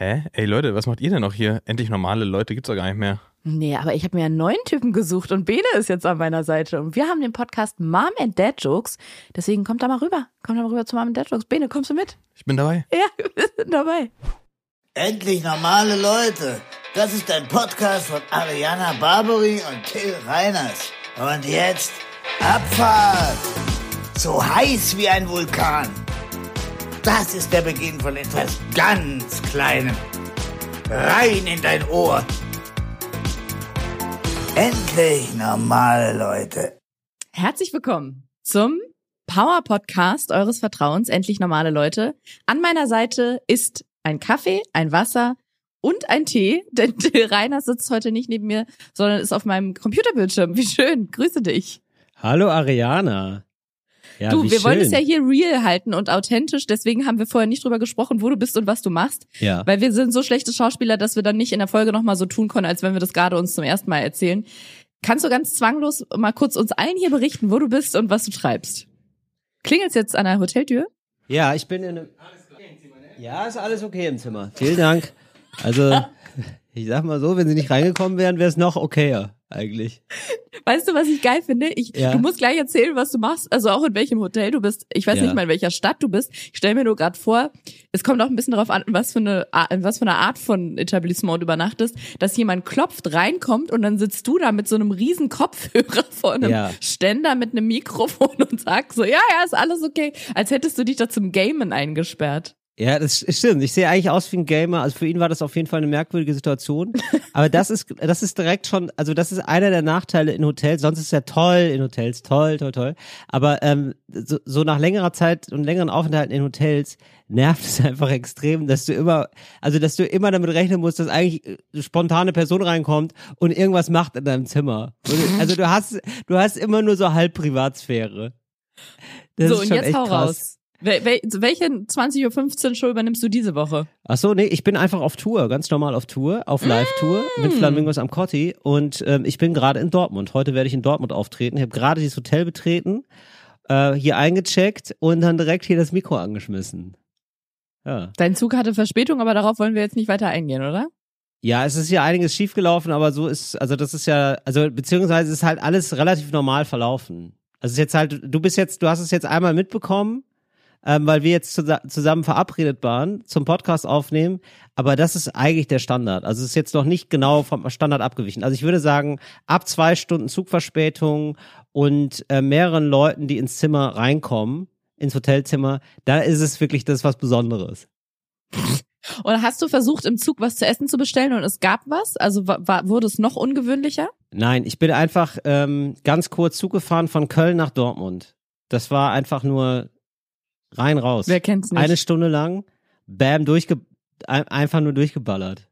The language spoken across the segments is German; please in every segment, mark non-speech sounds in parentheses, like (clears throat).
Hä? Ey Leute, was macht ihr denn noch hier? Endlich normale Leute gibt's doch gar nicht mehr. Nee, aber ich habe mir einen neuen Typen gesucht und Bene ist jetzt an meiner Seite. Und wir haben den Podcast Mom and Dad Jokes. Deswegen kommt da mal rüber. Kommt da mal rüber zu Mom and Dad Jokes. Bene, kommst du mit? Ich bin dabei. Ja, (laughs) wir sind dabei. Endlich normale Leute. Das ist ein Podcast von Ariana Barbary und Till Reiners. Und jetzt Abfahrt. So heiß wie ein Vulkan. Das ist der Beginn von etwas ganz Kleinem. Rein in dein Ohr. Endlich normale Leute. Herzlich willkommen zum Power Podcast eures Vertrauens. Endlich normale Leute. An meiner Seite ist ein Kaffee, ein Wasser und ein Tee, (laughs) denn Reiners sitzt heute nicht neben mir, sondern ist auf meinem Computerbildschirm. Wie schön. Grüße dich. Hallo Ariana. Ja, du, wir wollen schön. es ja hier real halten und authentisch, deswegen haben wir vorher nicht drüber gesprochen, wo du bist und was du machst. Ja. Weil wir sind so schlechte Schauspieler, dass wir dann nicht in der Folge nochmal so tun können, als wenn wir das gerade uns zum ersten Mal erzählen. Kannst du ganz zwanglos mal kurz uns allen hier berichten, wo du bist und was du treibst? Klingelt's jetzt an der Hoteltür? Ja, ich bin in einem. Ja, ist alles okay im Zimmer. Vielen Dank. Also, (laughs) ich sag mal so, wenn sie nicht reingekommen wären, wäre es noch okayer, eigentlich. Weißt du, was ich geil finde? Ich, Ja. Du musst gleich erzählen, was du machst, also auch in welchem Hotel du bist. Ich weiß Ja. nicht mal, in welcher Stadt du bist. Ich stelle mir nur gerade vor, es kommt auch ein bisschen darauf an, was für eine was für eine Art von Etablissement du übernachtest, dass jemand klopft, reinkommt und dann sitzt du da mit so einem riesen Kopfhörer (laughs) vor einem Ja. Ständer mit einem Mikrofon und sagst so, ja, ja, ist alles okay, als hättest du dich da zum Gamen eingesperrt. Ja, das stimmt. Ich sehe eigentlich aus wie ein Gamer. Also für ihn war das auf jeden Fall eine merkwürdige Situation. (laughs) Aber das ist, das ist direkt schon, also das ist einer der Nachteile in Hotels. Sonst ist es ja toll in Hotels, toll, toll, toll. Aber ähm, so, so nach längerer Zeit und längeren Aufenthalten in Hotels nervt es (laughs) einfach extrem, dass du immer, also dass du immer damit rechnen musst, dass eigentlich äh, eine spontane Person reinkommt und irgendwas macht in deinem Zimmer. Und, also du hast, du hast immer nur so halb Privatsphäre. Das so, und jetzt echt hau krass. raus. Wel wel welche 20.15 Uhr Show übernimmst du diese Woche? Ach so, nee, ich bin einfach auf Tour, ganz normal auf Tour, auf Live-Tour mit Flamingos am Cotti und ähm, ich bin gerade in Dortmund. Heute werde ich in Dortmund auftreten. Ich habe gerade dieses Hotel betreten, äh, hier eingecheckt und dann direkt hier das Mikro angeschmissen. Ja. Dein Zug hatte Verspätung, aber darauf wollen wir jetzt nicht weiter eingehen, oder? Ja, es ist ja einiges schiefgelaufen, aber so ist, also das ist ja, also beziehungsweise ist halt alles relativ normal verlaufen. Also es ist jetzt halt, du bist jetzt, du hast es jetzt einmal mitbekommen, ähm, weil wir jetzt zusa- zusammen verabredet waren zum Podcast aufnehmen, aber das ist eigentlich der Standard. Also es ist jetzt noch nicht genau vom Standard abgewichen. Also ich würde sagen, ab zwei Stunden Zugverspätung und äh, mehreren Leuten, die ins Zimmer reinkommen, ins Hotelzimmer, da ist es wirklich das was Besonderes. Und hast du versucht, im Zug was zu essen zu bestellen und es gab was? Also wa- war, wurde es noch ungewöhnlicher? Nein, ich bin einfach ähm, ganz kurz zugefahren von Köln nach Dortmund. Das war einfach nur rein raus. Wer kennt's nicht? Eine Stunde lang, bam, durchge ein, einfach nur durchgeballert.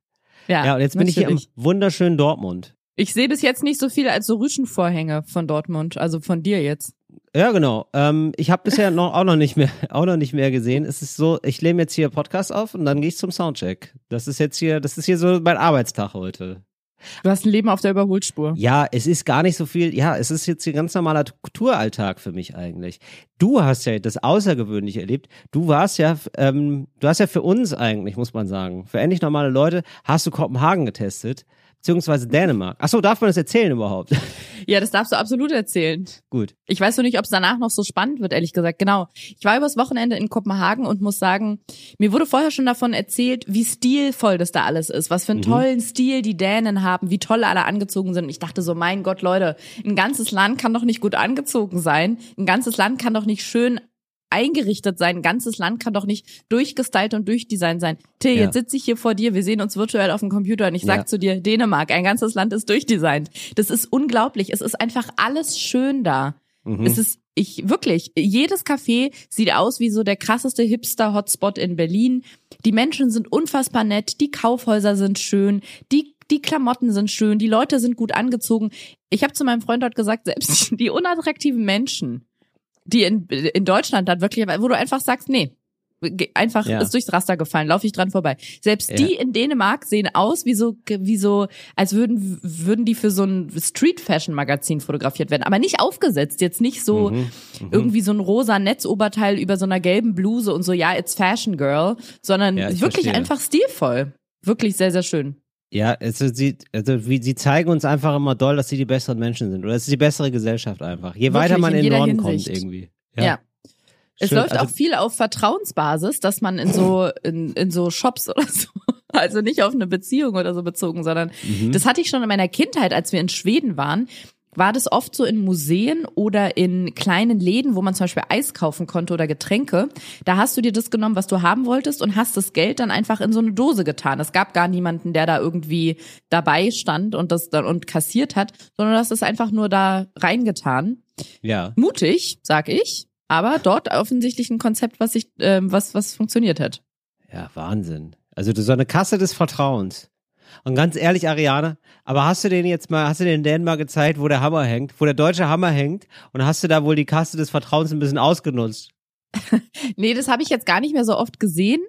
Ja, und jetzt bin ich hier im wunderschönen Dortmund. Ich sehe bis jetzt nicht so viel als so Rüschenvorhänge von Dortmund, also von dir jetzt. Ja, genau. Ähm, ich habe bisher noch auch noch nicht mehr, (laughs) auch noch nicht mehr gesehen. Es ist so, ich nehme jetzt hier Podcast auf und dann gehe ich zum Soundcheck. Das ist jetzt hier, das ist hier so mein Arbeitstag heute. Du hast ein Leben auf der Überholspur. Ja, es ist gar nicht so viel. Ja, es ist jetzt hier ganz normaler Touralltag für mich eigentlich. Du hast ja das Außergewöhnliche erlebt. Du warst ja, ähm, du hast ja für uns eigentlich, muss man sagen, für endlich normale Leute, hast du Kopenhagen getestet, beziehungsweise Dänemark. Ach so, darf man das erzählen überhaupt? (laughs) Ja, das darfst du absolut erzählen. Gut. Ich weiß nur nicht, ob es danach noch so spannend wird, ehrlich gesagt. Genau. Ich war übers Wochenende in Kopenhagen und muss sagen, mir wurde vorher schon davon erzählt, wie stilvoll das da alles ist, was für einen tollen Stil die Dänen haben, wie toll alle angezogen sind. Und ich dachte so, mein Gott, Leute, ein ganzes Land kann doch nicht gut angezogen sein. Ein ganzes Land kann doch nicht schön eingerichtet sein. Ein ganzes Land kann doch nicht durchgestylt und durchdesignt sein. Till, Ja. jetzt sitze ich hier vor dir, wir sehen uns virtuell auf dem Computer und ich sag Ja. zu dir, Dänemark, ein ganzes Land ist durchdesignt. Das ist unglaublich. Es ist einfach alles schön da. Mhm. Es ist, ich, wirklich, jedes Café sieht aus wie so der krasseste Hipster-Hotspot in Berlin. Die Menschen sind unfassbar nett, die Kaufhäuser sind schön, die die Klamotten sind schön, die Leute sind gut angezogen. Ich habe zu meinem Freund dort gesagt, selbst (laughs) die unattraktiven Menschen, die in, in Deutschland dann wirklich, wo du einfach sagst, nee, einfach Ja. ist durchs Raster gefallen, laufe ich dran vorbei. Selbst Ja. die in Dänemark sehen aus wie so, wie so, als würden, würden die für so ein Street Fashion Magazin fotografiert werden, aber nicht aufgesetzt, jetzt nicht so Mhm. irgendwie so ein rosa Netzoberteil über so einer gelben Bluse und so, ja, it's Fashion Girl, sondern Ja, ich wirklich verstehe. einfach stilvoll. Wirklich sehr, sehr schön. Ja, also sie, also wie, sie zeigen uns einfach immer doll, dass sie die besseren Menschen sind. Oder es ist die bessere Gesellschaft einfach. Je Wirklich, weiter man in in den Norden Hinsicht. kommt irgendwie. Ja. Es Schön, läuft also- auch viel auf Vertrauensbasis, dass man in so in, in so Shops oder (laughs) so, also nicht auf eine Beziehung oder so bezogen, sondern Mhm. das hatte ich schon in meiner Kindheit, als wir in Schweden waren, war das oft so in Museen oder in kleinen Läden, wo man zum Beispiel Eis kaufen konnte oder Getränke. Da hast du dir das genommen, was du haben wolltest und hast das Geld dann einfach in so eine Dose getan. Es gab gar niemanden, der da irgendwie dabei stand und das dann und kassiert hat, sondern du hast es einfach nur da reingetan Ja. mutig, sag ich, aber dort offensichtlich ein Konzept, was sich, ähm, was, was funktioniert hat. Ja, Wahnsinn. Also so eine Kasse des Vertrauens. Und ganz ehrlich, Ariane, aber hast du den jetzt mal, hast du den Dan mal gezeigt, wo der Hammer hängt, wo der deutsche Hammer hängt und hast du da wohl die Kasse des Vertrauens ein bisschen ausgenutzt? (laughs) Nee, das habe ich jetzt gar nicht mehr so oft gesehen.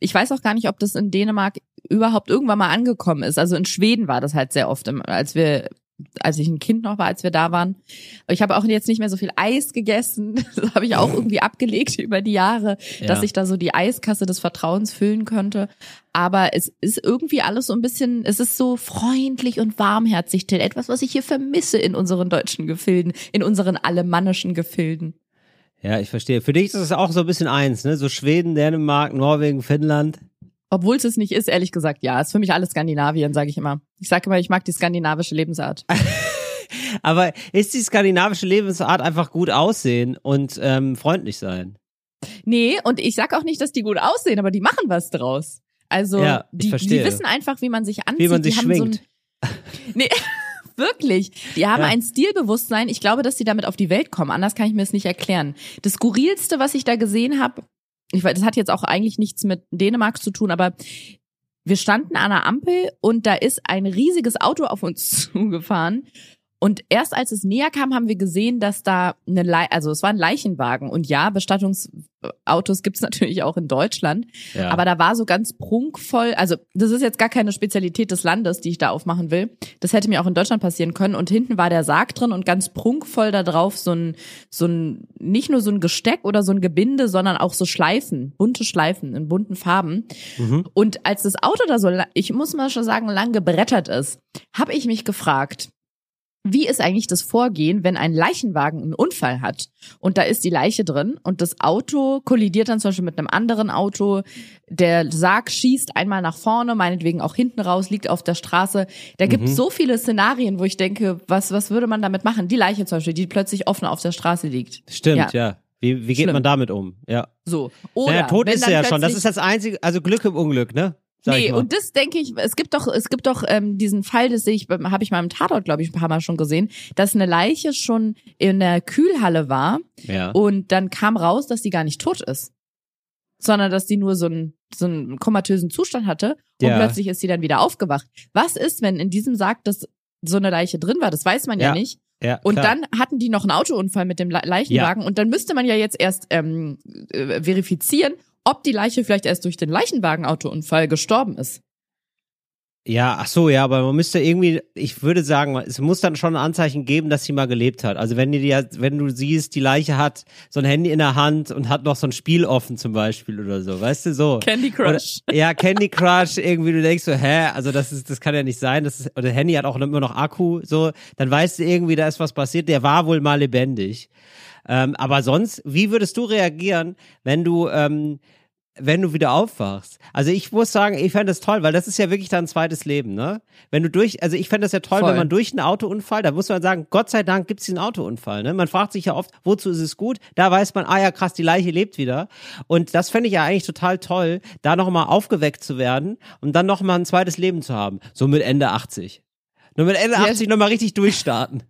Ich weiß auch gar nicht, ob das in Dänemark überhaupt irgendwann mal angekommen ist. Also in Schweden war das halt sehr oft, als wir als ich ein Kind noch war, als wir da waren. Ich habe auch jetzt nicht mehr so viel Eis gegessen. (laughs) Das habe ich auch irgendwie abgelegt über die Jahre, Ja. dass ich da so die Eiskasse des Vertrauens füllen könnte. Aber es ist irgendwie alles so ein bisschen, es ist so freundlich und warmherzig, Till. Etwas, was ich hier vermisse in unseren deutschen Gefilden, in unseren alemannischen Gefilden. Ja, ich verstehe. Für dich ist es auch so ein bisschen eins, ne? So Schweden, Dänemark, Norwegen, Finnland. Obwohl es es nicht ist, ehrlich gesagt, ja. Ist für mich alles Skandinavien, sage ich immer. Ich sage immer, ich mag die skandinavische Lebensart. (laughs) Aber ist die skandinavische Lebensart einfach gut aussehen und ähm, freundlich sein? Nee, und ich sag auch nicht, dass die gut aussehen, aber die machen was draus. Also Ja, die, die wissen einfach, wie man sich anzieht. Wie man sich die schwingt. So nee, (laughs) wirklich. Die haben Ja. ein Stilbewusstsein. Ich glaube, dass sie damit auf die Welt kommen. Anders kann ich mir es nicht erklären. Das skurrilste, was ich da gesehen habe, ich weiß, das hat jetzt auch eigentlich nichts mit Dänemark zu tun, aber wir standen an einer Ampel und da ist ein riesiges Auto auf uns (laughs) zugefahren. Und erst als es näher kam, haben wir gesehen, dass da eine, Le also es war ein Leichenwagen. Und ja, Bestattungsautos gibt's (laughs) natürlich auch in Deutschland. Ja. Aber da war so ganz prunkvoll, also das ist jetzt gar keine Spezialität des Landes, die ich da aufmachen will. Das hätte mir auch in Deutschland passieren können. Und hinten war der Sarg drin und ganz prunkvoll da drauf so ein, so ein, nicht nur so ein Gesteck oder so ein Gebinde, sondern auch so Schleifen, bunte Schleifen in bunten Farben. Mhm. Und als das Auto da so, ich muss mal schon sagen, lang gebrettert ist, habe ich mich gefragt, wie ist eigentlich das Vorgehen, wenn ein Leichenwagen einen Unfall hat und da ist die Leiche drin und das Auto kollidiert dann zum Beispiel mit einem anderen Auto, der Sarg schießt einmal nach vorne, meinetwegen auch hinten raus, liegt auf der Straße. Da gibt es so viele Szenarien, wo ich denke, was, was würde man damit machen? Die Leiche zum Beispiel, die plötzlich offen auf der Straße liegt. Stimmt, Ja. ja. Wie, wie geht Schlimm. man damit um? Ja. So. Oder naja, tot ist er ja schon. Das ist das einzige, also Glück im Unglück, ne? Nee, und das denke ich, es gibt doch, es gibt doch ähm, diesen Fall, das sehe ich, habe ich mal im Tatort, glaube ich, ein paar Mal schon gesehen, dass eine Leiche schon in der Kühlhalle war ja. und dann kam raus, dass die gar nicht tot ist, sondern dass die nur so einen, so einen komatösen Zustand hatte und Ja. plötzlich ist sie dann wieder aufgewacht. Was ist, wenn in diesem Sarg das so eine Leiche drin war? Das weiß man ja, Ja, nicht. ja, Und klar. dann hatten die noch einen Autounfall mit dem Le Leichenwagen und dann müsste man ja jetzt erst ähm, äh, verifizieren, ob die Leiche vielleicht erst durch den Leichenwagen-Autounfall gestorben ist. Ja, ach so, ja, aber man müsste irgendwie, ich würde sagen, es muss dann schon ein Anzeichen geben, dass sie mal gelebt hat. Also wenn die, wenn du siehst, die Leiche hat so ein Handy in der Hand und hat noch so ein Spiel offen zum Beispiel oder so, weißt du, so. Candy Crush. Oder, (laughs) ja, Candy Crush, irgendwie, du denkst so, hä, also das ist, das kann ja nicht sein, das ist, oder Handy hat auch immer noch Akku, so, dann weißt du irgendwie, da ist was passiert, der war wohl mal lebendig. Ähm, aber sonst, wie würdest du reagieren, wenn du, ähm, wenn du wieder aufwachst. Also ich muss sagen, ich fände das toll, weil das ist ja wirklich dein zweites Leben, ne? Wenn du durch, also ich fände das ja toll, Voll. wenn man durch einen Autounfall, da muss man sagen, Gott sei Dank gibt's diesen Autounfall, ne? Man fragt sich ja oft, wozu ist es gut? Da weiß man, ah ja krass, die Leiche lebt wieder. Und das fände ich ja eigentlich total toll, da nochmal aufgeweckt zu werden und dann nochmal ein zweites Leben zu haben. So mit Ende 80. Nur mit Ende Ja. 80 nochmal richtig durchstarten.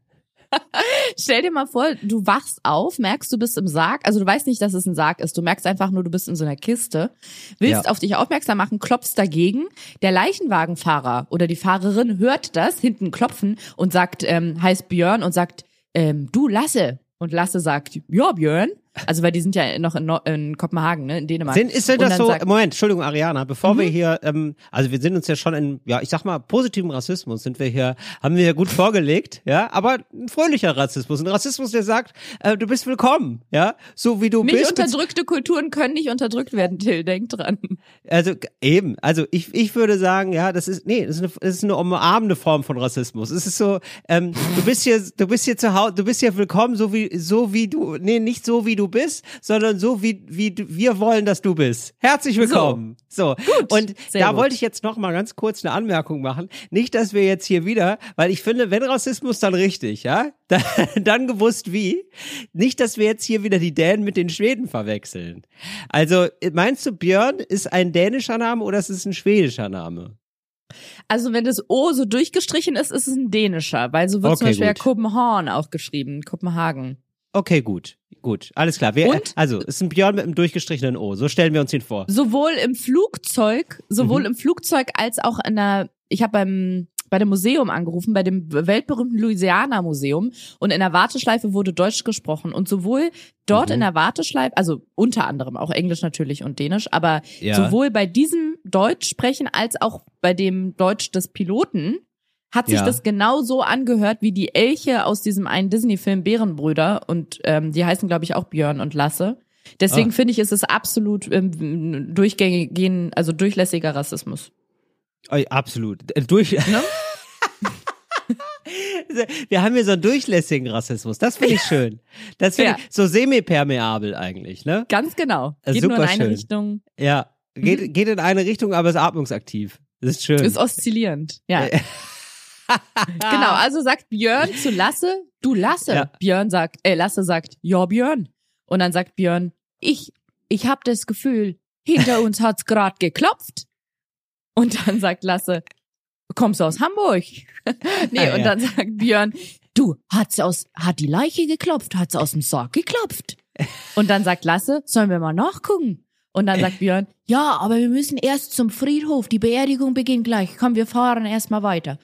(laughs) Stell dir mal vor, du wachst auf, merkst, du bist im Sarg. Also du weißt nicht, dass es ein Sarg ist. Du merkst einfach nur, du bist in so einer Kiste. Willst Ja. auf dich aufmerksam machen, klopfst dagegen. Der Leichenwagenfahrer oder die Fahrerin hört das, hinten klopfen und sagt, ähm, heißt Björn und sagt, ähm, du Lasse. Und Lasse sagt, ja Björn. Also weil die sind ja noch in, Nor- in Kopenhagen, ne, in Dänemark. Sind, ist denn das so, sagt- Moment, Entschuldigung, Ariana, bevor Mhm. wir hier, ähm, also wir sind uns ja schon in, ja, ich sag mal, positiven Rassismus sind wir hier, haben wir ja gut vorgelegt, ja, aber ein fröhlicher Rassismus, ein Rassismus, der sagt, äh, du bist willkommen, ja, so wie du Nicht bist. unterdrückte Kulturen können nicht unterdrückt werden, Till, denk dran. Also eben, also ich, ich würde sagen, ja, das ist nee, das ist eine, das ist eine umarmende Form von Rassismus. Es ist so, ähm, du bist hier, du bist hier zu Hause, du bist hier willkommen, so wie so wie du, nee, nicht so wie du bist, sondern so wie wie du, wir wollen, dass du bist. Herzlich willkommen. So, gut. Und da gut. wollte ich jetzt noch mal ganz kurz eine Anmerkung machen. Nicht, dass wir jetzt hier wieder, weil ich finde, wenn Rassismus dann richtig, ja, (laughs) dann, dann gewusst wie. Nicht, dass wir jetzt hier wieder die Dänen mit den Schweden verwechseln. Also meinst du, Björn ist ein dänischer Name oder ist es ein schwedischer Name? Also wenn das O so durchgestrichen ist, ist es ein dänischer, weil so wird zum Okay, Beispiel ja. Kopenhagen auch geschrieben, Kopenhagen. Okay, gut. Gut, alles klar. Wir, Und? also, es ist ein Björn mit einem durchgestrichenen O. So stellen wir uns ihn vor. Sowohl im Flugzeug, sowohl Mhm. im Flugzeug als auch in der, ich habe beim bei dem Museum angerufen, bei dem weltberühmten Louisiana Museum und in der Warteschleife wurde Deutsch gesprochen und sowohl dort Mhm. in der Warteschleife, also unter anderem auch Englisch natürlich und Dänisch, aber Ja. sowohl bei diesem Deutsch sprechen als auch bei dem Deutsch des Piloten hat sich Ja. das genau so angehört wie die Elche aus diesem einen Disney-Film Bärenbrüder und ähm, die heißen glaube ich auch Björn und Lasse. Deswegen Ah. finde ich, ist es absolut ähm, durchgängigen, also durchlässiger Rassismus. Absolut. Äh, Durch. (laughs) Ne? Wir haben hier so einen durchlässigen Rassismus. Das finde ich schön. Das finde Ja. ich so semi-permeabel eigentlich, ne? Ganz genau. Äh, Geht nur in super eine schön. Richtung. Ja. Geht, geht in eine Richtung, aber ist atmungsaktiv. Das ist schön. Ist oszillierend. Ja. (laughs) (laughs) Genau, also sagt Björn zu Lasse, du Lasse. Ja. Björn sagt, äh, Lasse sagt, ja Björn. Und dann sagt Björn, ich, ich hab das Gefühl, hinter uns hat's grad geklopft. Und dann sagt Lasse, kommst du aus Hamburg? (laughs) nee, Ah, und ja. dann sagt Björn, du, hat's aus, hat die Leiche geklopft, hat's aus dem Sarg geklopft. Und dann sagt Lasse, sollen wir mal nachgucken? Und dann sagt Björn, ja, aber wir müssen erst zum Friedhof, die Beerdigung beginnt gleich. Komm, wir fahren erst mal weiter.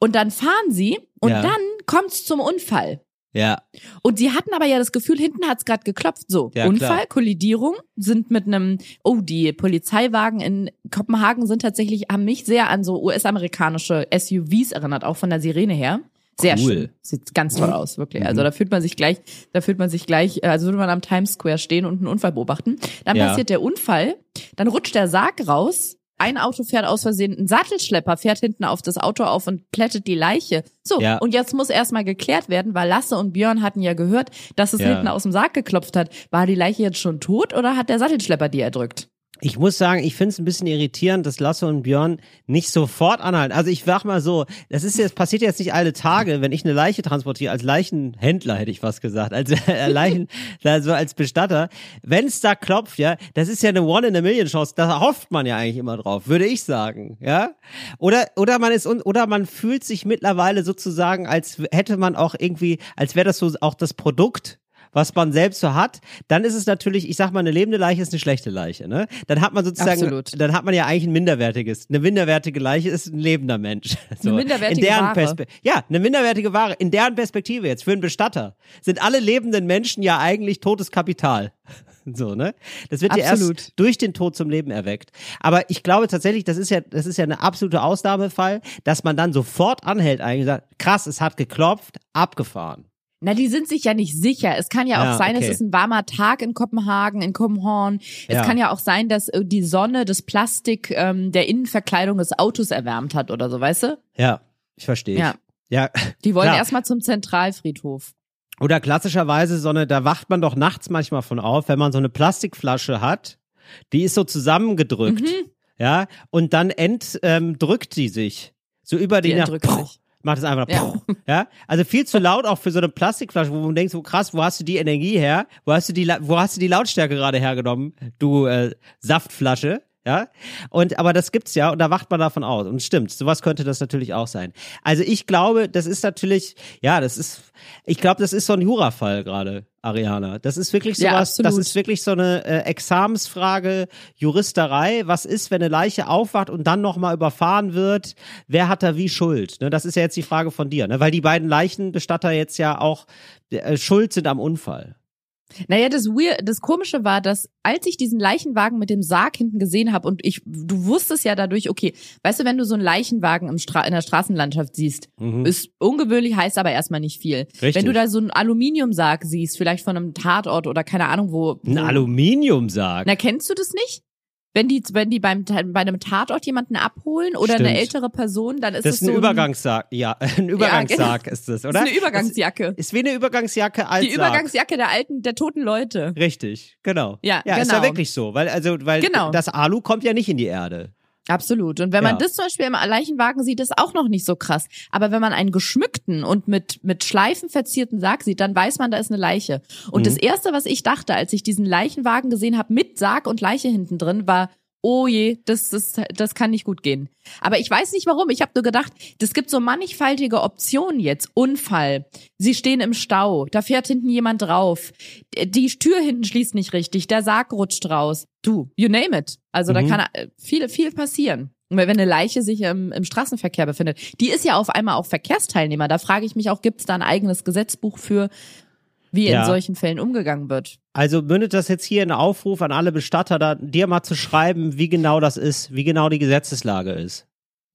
Und dann fahren sie und Ja. dann kommt's zum Unfall. ja. Und sie hatten aber ja das Gefühl, hinten hat's gerade geklopft. So, Ja, Unfall, klar. Kollidierung, sind mit einem, oh, die Polizeiwagen in Kopenhagen sind tatsächlich, haben mich sehr an so US-amerikanische SUVs erinnert, auch von der Sirene her. Sehr Cool. schön. Sieht ganz toll aus, wirklich. Mhm. Also da fühlt man sich gleich, da fühlt man sich gleich, äh, als würde man am Times Square stehen und einen Unfall beobachten. Dann Ja. passiert der Unfall, dann rutscht der Sarg raus, ein Auto fährt aus Versehen, ein Sattelschlepper fährt hinten auf das Auto auf und plättet die Leiche. So, Ja. und jetzt muss erstmal geklärt werden, weil Lasse und Björn hatten ja gehört, dass es Ja. hinten aus dem Sarg geklopft hat. War die Leiche jetzt schon tot oder hat der Sattelschlepper die erdrückt? Ich muss sagen, ich finde es ein bisschen irritierend, dass Lasse und Björn nicht sofort anhalten. Also ich sag mal so, das ist jetzt passiert jetzt nicht alle Tage, wenn ich eine Leiche transportiere als Leichenhändler hätte ich was gesagt, als äh, (laughs) Leichen, also als Bestatter. Wenn es da klopft, ja, das ist ja eine One in a Million Chance. Da hofft man ja eigentlich immer drauf, würde ich sagen, ja. Oder oder man ist oder man fühlt sich mittlerweile sozusagen, als hätte man auch irgendwie, als wäre das so auch das Produkt was man selbst so hat, dann ist es natürlich, ich sag mal, eine lebende Leiche ist eine schlechte Leiche, ne? Dann hat man sozusagen, Absolut. dann hat man ja eigentlich ein minderwertiges. Eine minderwertige Leiche ist ein lebender Mensch. (laughs) So. minderwertige in deren Ware. Perspe ja, eine minderwertige Ware. In deren Perspektive jetzt für einen Bestatter sind alle lebenden Menschen ja eigentlich totes Kapital. (laughs) So, ne? Das wird ja Absolut. erst durch den Tod zum Leben erweckt. Aber ich glaube tatsächlich, das ist ja, das ist ja eine absolute Ausnahmefall, dass man dann sofort anhält, eigentlich sagt, krass, es hat geklopft, abgefahren. Na, die sind sich ja nicht sicher. Es kann ja auch Ja, sein, okay. es ist ein warmer Tag in Kopenhagen, in Kopenhagen. Es Ja. kann ja auch sein, dass äh, die Sonne das Plastik ähm, der Innenverkleidung des Autos erwärmt hat oder so, weißt du? Ja, ich verstehe. Ja. Ja, Die wollen erstmal zum Zentralfriedhof. Oder klassischerweise so eine, da wacht man doch nachts manchmal von auf, wenn man so eine Plastikflasche hat, die ist so zusammengedrückt, Mhm. ja, und dann ent, ähm, drückt die sich so über Die nach, entrückt sich. Macht es einfach, Ja. ja. ja, also viel zu laut auch für so eine Plastikflasche, wo man denkt, so krass, wo hast du die Energie her, wo hast du die, wo hast du die Lautstärke gerade hergenommen, du äh, Saftflasche, ja, und aber das gibt's ja und da wacht man davon aus und stimmt, sowas könnte das natürlich auch sein. Also ich glaube, das ist natürlich, ja, das ist, ich glaube, das ist so ein Jurafall gerade, Ariana. Das ist wirklich Ja, sowas, das absolut. ist wirklich so eine äh, Examensfrage, Juristerei. Was ist, wenn eine Leiche aufwacht und dann nochmal überfahren wird? Wer hat da wie Schuld? Ne, das ist ja jetzt die Frage von dir, ne? weil die beiden Leichenbestatter jetzt ja auch äh, schuld sind am Unfall. Naja, das weird, das Komische war, dass als ich diesen Leichenwagen mit dem Sarg hinten gesehen habe und ich, du wusstest ja dadurch, okay, weißt du, wenn du so einen Leichenwagen im Stra in der Straßenlandschaft siehst, Mhm. ist ungewöhnlich, heißt aber erstmal nicht viel. Richtig. Wenn du da so einen Aluminiumsarg siehst, vielleicht von einem Tatort oder keine Ahnung wo. Ein Aluminiumsarg. Na, kennst du das nicht? Wenn die, wenn die beim, bei einem Tatort jemanden abholen oder eine Stimmt. ältere Person, dann ist Das es ist ein so Übergangssarg. Ja, (laughs) ein Übergangssarg ist das, Das oder? ist eine Übergangsjacke. Ist wie eine Übergangsjacke als Die. Übergangsjacke der alten, der toten Leute. Richtig, genau. Ja, ja ist ja genau. wirklich so, weil also weil Genau. das Alu kommt ja nicht in die Erde. Absolut. Und wenn man Ja. das zum Beispiel im Leichenwagen sieht, ist auch noch nicht so krass. Aber wenn man einen geschmückten und mit, mit Schleifen verzierten Sarg sieht, dann weiß man, da ist eine Leiche. Und Mhm. das erste, was ich dachte, als ich diesen Leichenwagen gesehen habe mit Sarg und Leiche hinten drin, war, oh je, das, ist, das kann nicht gut gehen. Aber ich weiß nicht warum. Ich habe nur gedacht, das gibt so mannigfaltige Optionen jetzt. Unfall. Sie stehen im Stau. Da fährt hinten jemand drauf. Die Tür hinten schließt nicht richtig. Der Sarg rutscht raus. Du, you name it. Also da Mhm. kann äh, viel, viel passieren. Wenn eine Leiche sich im, im Straßenverkehr befindet. Die ist ja auf einmal auch Verkehrsteilnehmer. Da frage ich mich auch, gibt es da ein eigenes Gesetzbuch für, wie Ja. in solchen Fällen umgegangen wird? Also mündet das jetzt hier in einen Aufruf an alle Bestatter, da, dir mal zu schreiben, wie genau das ist, wie genau die Gesetzeslage ist.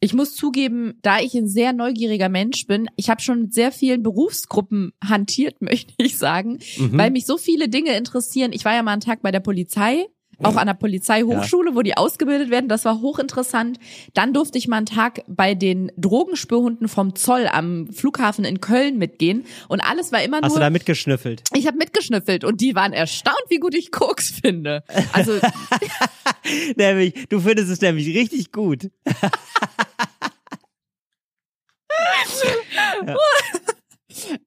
Ich muss zugeben, da ich ein sehr neugieriger Mensch bin, ich habe schon mit sehr vielen Berufsgruppen hantiert, (laughs) möchte ich sagen, Mhm. weil mich so viele Dinge interessieren. Ich war ja mal einen Tag bei der Polizei, auch an der Polizeihochschule, wo die ausgebildet werden. Das war hochinteressant. Dann durfte ich mal einen Tag bei den Drogenspürhunden vom Zoll am Flughafen in Köln mitgehen. Und alles war immer Hast du nur. da mitgeschnüffelt? Ich habe mitgeschnüffelt und die waren erstaunt, wie gut ich Koks finde. Also (laughs) nämlich, du findest es nämlich richtig gut. (laughs)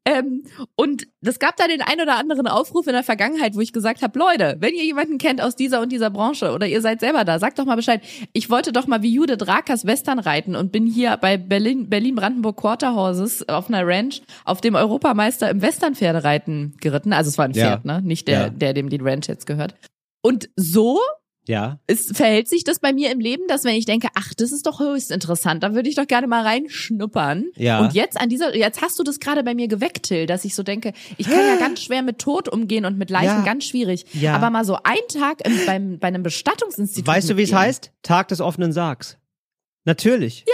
Ähm, und es gab da den ein oder anderen Aufruf in der Vergangenheit, wo ich gesagt habe, Leute, wenn ihr jemanden kennt aus dieser und dieser Branche oder ihr seid selber da, sagt doch mal Bescheid. Ich wollte doch mal wie Jude Drakas Western reiten und bin hier bei Berlin, Berlin-Brandenburg Quarterhorses auf einer Ranch auf dem Europameister im Western-Pferdereiten geritten. Also es war ein Ja. Pferd, ne? Nicht der, Ja. der dem die Ranch jetzt gehört. Und so Ja. ist, verhält sich das bei mir im Leben, dass wenn ich denke, ach, das ist doch höchst interessant, da würde ich doch gerne mal reinschnuppern. Ja. Und jetzt an dieser, jetzt hast du das gerade bei mir geweckt, Till, dass ich so denke, ich kann ja ganz schwer mit Tod umgehen und mit Leichen Ja. ganz schwierig. Ja. Aber mal so einen Tag im, beim, bei einem Bestattungsinstitut. Weißt du, wie es heißt? Tag des offenen Sargs. Natürlich.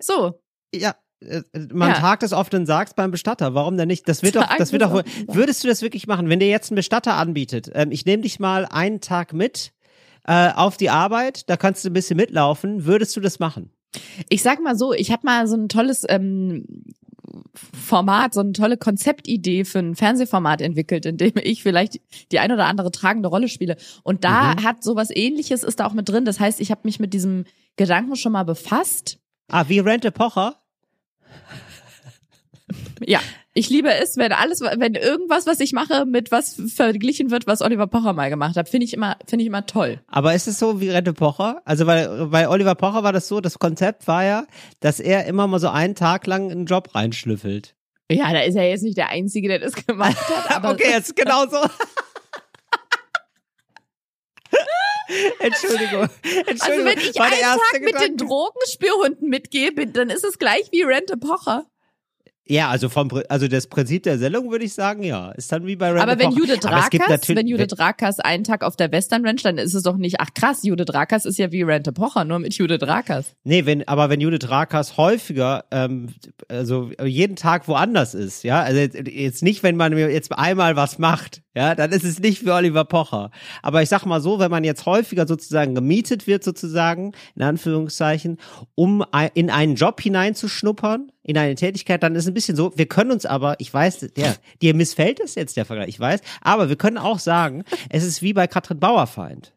So. Ja. äh, Man Ja. Tag des offenen Sargs beim Bestatter. Warum denn nicht? Das wird doch, das wird doch. Würdest du das wirklich machen, wenn dir jetzt ein Bestatter anbietet? Ähm, ich nehme dich mal einen Tag mit äh, auf die Arbeit. Da kannst du ein bisschen mitlaufen. Würdest du das machen? Ich sag mal so, ich habe mal so ein tolles ähm, Format, so eine tolle Konzeptidee für ein Fernsehformat entwickelt, in dem ich vielleicht die ein oder andere tragende Rolle spiele. Und da Mhm. hat sowas ähnliches ist da auch mit drin. Das heißt, ich habe mich mit diesem Gedanken schon mal befasst. Ah, wie Rente Pocher? Ja, ich liebe es, wenn alles, wenn irgendwas, was ich mache, mit was verglichen wird, was Oliver Pocher mal gemacht hat, finde ich immer, finde ich immer toll. Aber ist es so wie Rente Pocher? Also weil bei Oliver Pocher war das so, das Konzept war ja, dass er immer mal so einen Tag lang einen Job reinschlüffelt. Ja, da ist er jetzt nicht der Einzige, der das gemacht hat. (laughs) Aber okay, jetzt genau so. Entschuldigung. (laughs) Entschuldigung. Also wenn ich einen Tag mit den Gedanke- Drogenspürhunden mitgehe, dann ist es gleich wie Rente Pocher. Ja, also vom also das Prinzip der Sendung würde ich sagen, ja, ist dann wie bei Rente Aber wenn gibt Drakas, natürlich- wenn Jude Drakas einen Tag auf der Western Ranch, dann ist es doch nicht, ach krass, Jude Drakas ist ja wie Rente Pocher, nur mit Jude Drakas. Nee, wenn, aber wenn Judith Rakas häufiger, ähm, also jeden Tag woanders ist, ja, also jetzt, jetzt nicht, wenn man mir jetzt einmal was macht, ja, dann ist es nicht wie Oliver Pocher. Aber ich sag mal so, wenn man jetzt häufiger sozusagen gemietet wird, sozusagen, in Anführungszeichen, um in einen Job hineinzuschnuppern, in eine Tätigkeit, dann ist es ein bisschen so, wir können uns aber, ich weiß, ja, dir missfällt es jetzt der Vergleich, ich weiß, aber wir können auch sagen, es ist wie bei Katrin Bauerfeind.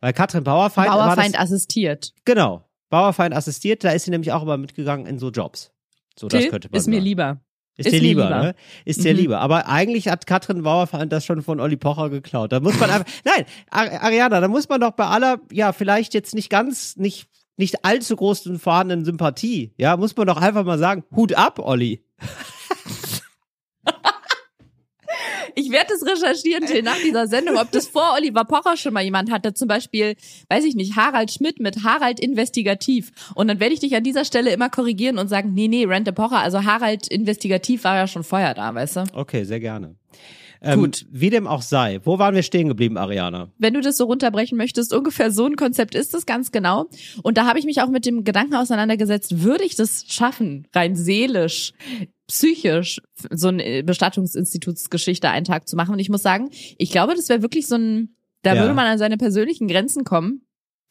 Weil Katrin Bauerfeind, war das, Bauerfeind assistiert. Genau. Bauerfeind assistiert, da ist sie nämlich auch immer mitgegangen in so Jobs. So, das Till, könnte man ist mir sagen. lieber. Ist, ist dir mir lieber, lieber. ne? Ist dir Mhm. lieber. Aber eigentlich hat Katrin Bauerfeind das schon von Olli Pocher geklaut. Da muss man einfach, nein, Ar- Ariana, da muss man doch bei aller, ja, vielleicht jetzt nicht ganz, nicht, nicht allzu großen vorhandenen Sympathie, ja, muss man doch einfach mal sagen, Hut ab, Olli. Ich werde das recherchieren, Till, nach dieser Sendung, ob das vor Oliver Pocher schon mal jemand hatte. Zum Beispiel, weiß ich nicht, Harald Schmidt mit Harald Investigativ. Und dann werde ich dich an dieser Stelle immer korrigieren und sagen, nee, nee, Rente Pocher, also Harald Investigativ war ja schon vorher da, weißt du? Okay, sehr gerne. Ähm, Gut. Wie dem auch sei. Wo waren wir stehen geblieben, Ariana? wenn du das so runterbrechen möchtest, ungefähr so ein Konzept ist es ganz genau. Und da habe ich mich auch mit dem Gedanken auseinandergesetzt, würde ich das schaffen, rein seelisch, psychisch, so eine Bestattungsinstitutsgeschichte einen Tag zu machen. Und ich muss sagen, ich glaube, das wäre wirklich so ein, da Ja. würde man an seine persönlichen Grenzen kommen.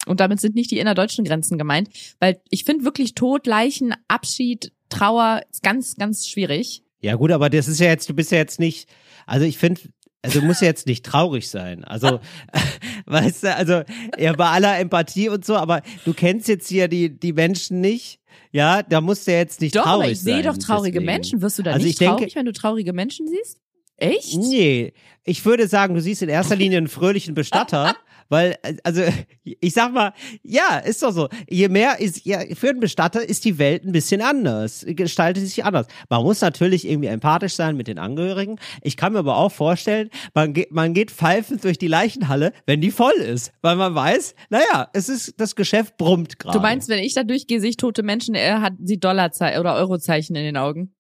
Und damit sind nicht die innerdeutschen Grenzen gemeint, weil ich finde wirklich Tod, Leichen, Abschied, Trauer ist ganz, ganz schwierig. Ja gut, aber das ist ja jetzt, du bist ja jetzt nicht, also ich finde, also du musst ja jetzt nicht traurig sein. Also, (laughs) weißt du, also ja, bei aller Empathie und so, aber du kennst jetzt hier die, die Menschen nicht. Ja, da musst du ja jetzt nicht Doch, traurig aber ich sein. sehe doch traurige deswegen. Menschen. Wirst du da Also nicht ich denke- traurig, wenn du traurige Menschen siehst? Echt? Nee, ich würde sagen, du siehst in erster Linie einen fröhlichen Bestatter, (laughs) weil, also, ich sag mal, ja, ist doch so. Je mehr ist, ja, für einen Bestatter ist die Welt ein bisschen anders, gestaltet sich anders. Man muss natürlich irgendwie empathisch sein mit den Angehörigen. Ich kann mir aber auch vorstellen, man geht, man geht pfeifend durch die Leichenhalle, wenn die voll ist, weil man weiß, naja, es ist, das Geschäft brummt gerade. Du meinst, wenn ich da durchgehe, sehe ich tote Menschen, er hat die Dollarzeichen oder Eurozeichen in den Augen.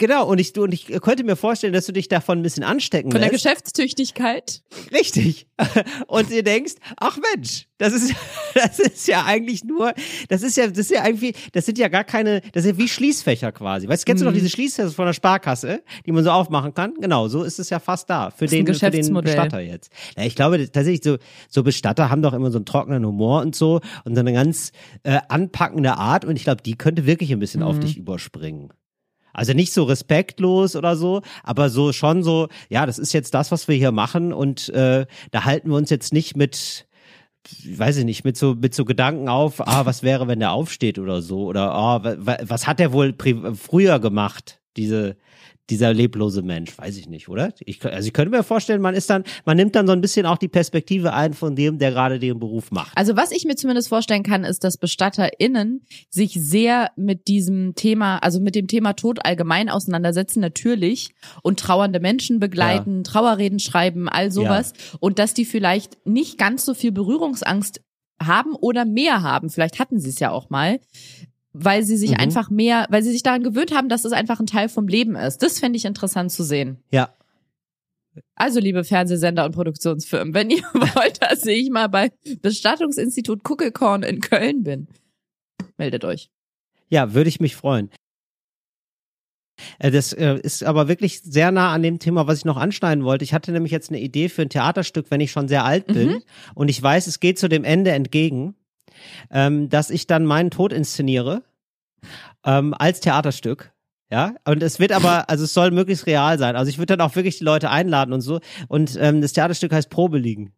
Genau, und ich, du- und ich könnte mir vorstellen, dass du dich davon ein bisschen anstecken Von der lässt. Geschäftstüchtigkeit. Richtig. (laughs) Und ihr denkst, ach Mensch, das ist, (laughs) das ist ja eigentlich nur, das ist ja, das ist ja irgendwie, das sind ja gar keine, das sind wie Schließfächer quasi. Weißt du, kennst du Mhm. noch diese Schließfächer von der Sparkasse, die man so aufmachen kann? Genau, so ist es ja fast da. Für den, für den. Bestatter jetzt. Ja, ich glaube tatsächlich, so, so Bestatter haben doch immer so einen trockenen Humor und so und so eine ganz äh, anpackende Art und ich glaube, die könnte wirklich ein bisschen Mhm. auf dich überspringen. Also nicht so respektlos oder so, aber so schon so, ja, das ist jetzt das, was wir hier machen und äh, da halten wir uns jetzt nicht mit, weiß ich nicht, mit so mit so Gedanken auf, ah, was wäre, wenn der aufsteht oder so oder ah, wa, wa, was hat der wohl früher gemacht, diese dieser leblose Mensch, weiß ich nicht, oder? Ich, also ich könnte mir vorstellen, man ist dann, man nimmt dann so ein bisschen auch die Perspektive ein von dem, der gerade den Beruf macht. Also was ich mir zumindest vorstellen kann, ist, dass BestatterInnen sich sehr mit diesem Thema, also mit dem Thema Tod allgemein auseinandersetzen, natürlich, und trauernde Menschen begleiten, Trauerreden schreiben, all sowas. Und dass die vielleicht nicht ganz so viel Berührungsangst haben oder mehr haben. Vielleicht hatten sie es ja auch mal. Weil sie sich Mhm. einfach mehr, weil sie sich daran gewöhnt haben, dass es einfach ein Teil vom Leben ist. Das fände ich interessant zu sehen. Ja, Also, liebe Fernsehsender und Produktionsfirmen, wenn ihr (laughs) wollt, dass ich mal bei Bestattungsinstitut Kuckelkorn in Köln bin, meldet euch. Ja, würde ich mich freuen. Äh, Das äh, ist aber wirklich sehr nah an dem Thema, was ich noch anschneiden wollte. Ich hatte nämlich jetzt eine Idee für ein Theaterstück, wenn ich schon sehr alt bin Mhm. und ich weiß, es geht zu dem Ende entgegen, ähm, dass ich dann meinen Tod inszeniere ähm, als Theaterstück. Ja, und es wird aber, also es soll möglichst real sein. Also ich würde dann auch wirklich die Leute einladen und so. Und ähm, das Theaterstück heißt Probe liegen.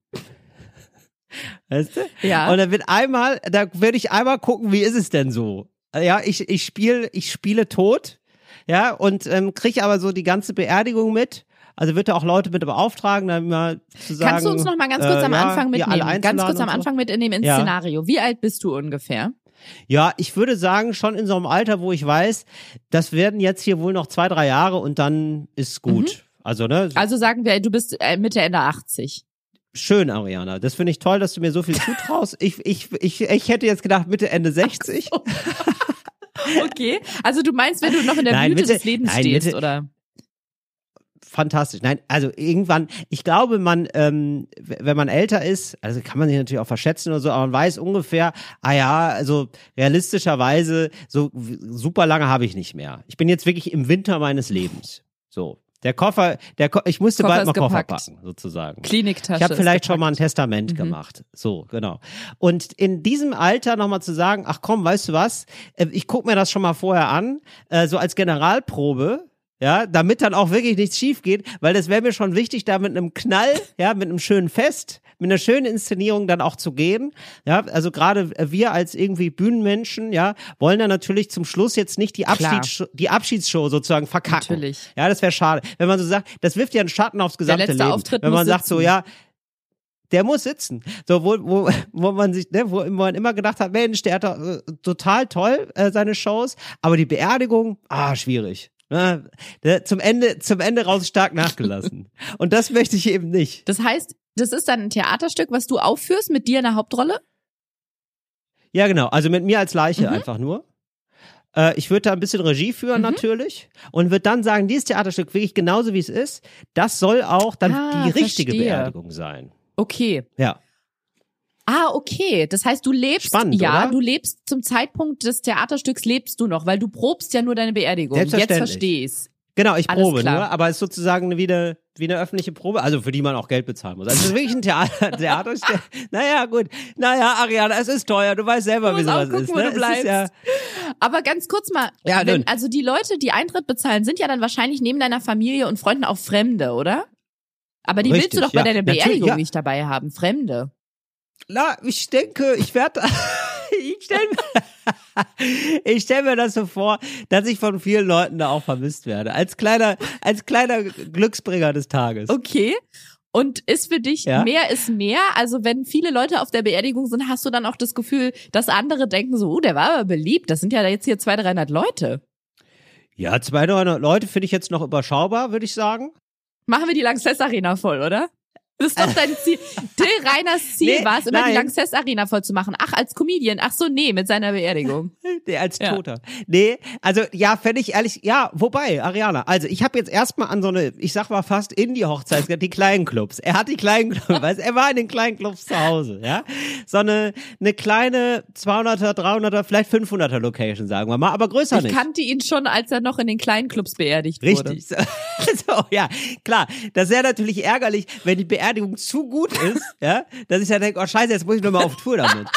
Weißt du? Ja. Und dann wird einmal, da würde ich einmal gucken, wie ist es denn so? Ja, ich, ich spiele, ich spiele tot, ja, und ähm, kriege aber so die ganze Beerdigung mit. Also wird er auch Leute mit beauftragen, dann mal zu sagen. Kannst du uns noch mal ganz kurz äh, am ja, Anfang mitnehmen? Ganz kurz am und so? Anfang mitnehmen ins Ja. Szenario. Wie alt bist du ungefähr? Ja, ich würde sagen, schon in so einem Alter, wo ich weiß, das werden jetzt hier wohl noch zwei, drei Jahre und dann ist gut. Also, ne? Also sagen wir, du bist äh, Mitte, Ende 80. Schön, Ariana. Das finde ich toll, dass du mir so viel (laughs) zutraust. Ich, ich, ich, ich hätte jetzt gedacht, Mitte, Ende 60. (laughs) Okay. Also du meinst, wenn du noch in der Nein, Blüte Mitte- des Lebens nein, stehst, Mitte- oder? Fantastisch. Nein, also irgendwann, ich glaube, man, ähm, wenn man älter ist, also kann man sich natürlich auch verschätzen oder so, aber man weiß ungefähr, ah ja, also realistischerweise, so super lange habe ich nicht mehr. Ich bin jetzt wirklich im Winter meines Lebens. So. Der Koffer, der Ko ich musste Koffer bald mal Koffer packen, sozusagen. Kliniktasche. Ich habe vielleicht schon mal ein. Testament Mhm. gemacht. So, genau. Und in diesem Alter nochmal zu sagen, ach komm, weißt du was, Äh, ich guck mir das schon mal vorher an, äh, so als Generalprobe, ja, damit dann auch wirklich nichts schief geht, weil das wäre mir schon wichtig, da mit einem Knall, ja, mit einem schönen Fest, mit einer schönen Inszenierung dann auch zu gehen. Ja, also gerade wir als irgendwie Bühnenmenschen, ja, wollen dann natürlich zum Schluss jetzt nicht die. Abschieds die Abschiedsshow sozusagen verkacken. Natürlich. Ja, das wäre schade. Wenn man so sagt, das wirft ja einen Schatten aufs gesamte Leben. Auftritt Wenn man sagt so, sitzen. ja, der muss sitzen. So, wo, wo, wo man sich, ne, wo man immer gedacht hat, Mensch, der hat doch, äh, total toll, äh, seine Shows, aber die Beerdigung, ah, schwierig. Ne? Zum Ende, zum Ende raus stark nachgelassen. (laughs) Und das möchte ich eben nicht. Das heißt, das ist dann ein Theaterstück, was du aufführst mit dir in der Hauptrolle? Ja, genau. Also mit mir als Leiche Mhm. einfach nur. Äh, ich würde da ein bisschen Regie führen Mhm. natürlich und würde dann sagen, dieses Theaterstück wirklich genauso wie es ist, das soll auch dann Ah, die richtige verstehe. Beerdigung sein. Okay. Ja. Ah, okay. Das heißt, du lebst, Spannend, ja, oder? du lebst zum Zeitpunkt des Theaterstücks lebst du noch, weil du probst ja nur deine Beerdigung. Jetzt verstehe ich's. Genau, ich Alles probe klar. nur, aber es ist sozusagen wie, eine, wie eine öffentliche Probe, also für die man auch Geld bezahlen muss. Also es ist wirklich ein Theater, (laughs) Theaterstück. Naja, gut. Naja, Ariana, es ist teuer. Du weißt selber, wie sowas gucken, ist. Ne? ist bleibst. ja, Aber ganz kurz mal, Ja, wenn, also die Leute, die Eintritt bezahlen, sind ja dann wahrscheinlich neben deiner Familie und Freunden auch Fremde, oder? Aber die willst Richtig, du doch bei ja. deiner Beerdigung ja. nicht dabei haben, Fremde. Na, ich denke, ich werde, (laughs) ich stelle mir, (laughs) ich stell mir das so vor, dass ich von vielen Leuten da auch vermisst werde. Als kleiner, als kleiner Glücksbringer des Tages. Okay. Und ist für dich Ja. mehr ist mehr? Also wenn viele Leute auf der Beerdigung sind, hast du dann auch das Gefühl, dass andere denken so, oh, der war aber beliebt. Das sind ja jetzt hier 200, 300 Leute. Ja, 200 Leute finde ich jetzt noch überschaubar, würde ich sagen. Machen wir die Lanxess Arena voll, oder? Das ist doch dein Ziel. Till Reiners Ziel Nee, war es, immer die nein. Lanxess Arena voll zu machen. Ach, als Comedian. Ach so, nee, mit seiner Beerdigung. (laughs) Nee, als Ja. Toter. Nee, also ja, fände ich ehrlich, ja, wobei, Ariana, also ich habe jetzt erstmal an so eine, ich sag mal fast Indie-Hochzeit, die kleinen Clubs. Er hat die kleinen Clubs, (laughs) weißt, er war in den kleinen Clubs zu Hause, ja. So eine, eine kleine 200er, 300er, vielleicht 500er Location, sagen wir mal, aber größer Ich nicht. kannte ihn schon, als er noch in den kleinen Clubs beerdigt wurde. Richtig. (laughs) So, ja, klar. Das wäre natürlich ärgerlich, wenn die Beerdigung zu gut ist, ja, dass ich dann denke, oh scheiße, jetzt muss ich nur mal auf Tour damit.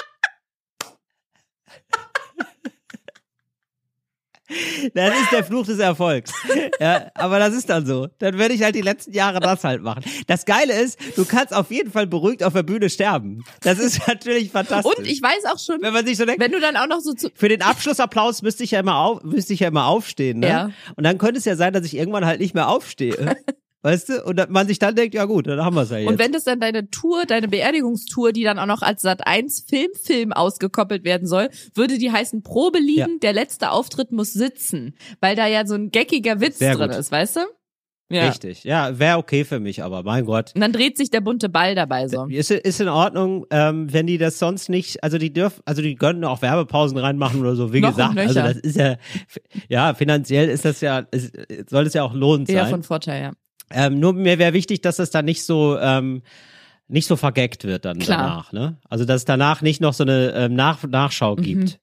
Das ist der Fluch des Erfolgs. Ja, aber das ist dann so. Dann werde ich halt die letzten Jahre das halt machen. Das Geile ist, du kannst auf jeden Fall beruhigt auf der Bühne sterben. Das ist natürlich fantastisch. Und ich weiß auch schon, wenn man sich so denkt, wenn du dann auch noch so zu, für den Abschlussapplaus müsste ich ja immer auf, müsste ich ja immer aufstehen, ne? Ja. Und dann könnte es ja sein, dass ich irgendwann halt nicht mehr aufstehe. Weißt du? Und man sich dann denkt, ja gut, dann haben wir es ja jetzt. Und wenn das dann deine Tour, deine Beerdigungstour, die dann auch noch als Sat 1 Filmfilm ausgekoppelt werden soll, würde die heißen Probe liegen, Ja. der letzte Auftritt muss sitzen, weil da ja so ein geckiger Witz Sehr drin gut. ist, weißt du? Ja. Richtig. Ja, wäre okay für mich, aber mein Gott. Und dann dreht sich der bunte Ball dabei so. Ist, ist in Ordnung, ähm, wenn die das sonst nicht, also die dürfen, also die können auch Werbepausen reinmachen oder so, wie Noch gesagt. Also das ist ja, ja, finanziell ist das ja, ist, soll es ja auch lohnend sein. von Vorteil, ja. Ähm, nur mir wäre wichtig, dass das dann nicht so ähm, nicht so vergeckt wird dann Klar. danach, ne? Also dass es danach nicht noch so eine ähm, Nach Nachschau Mhm. gibt.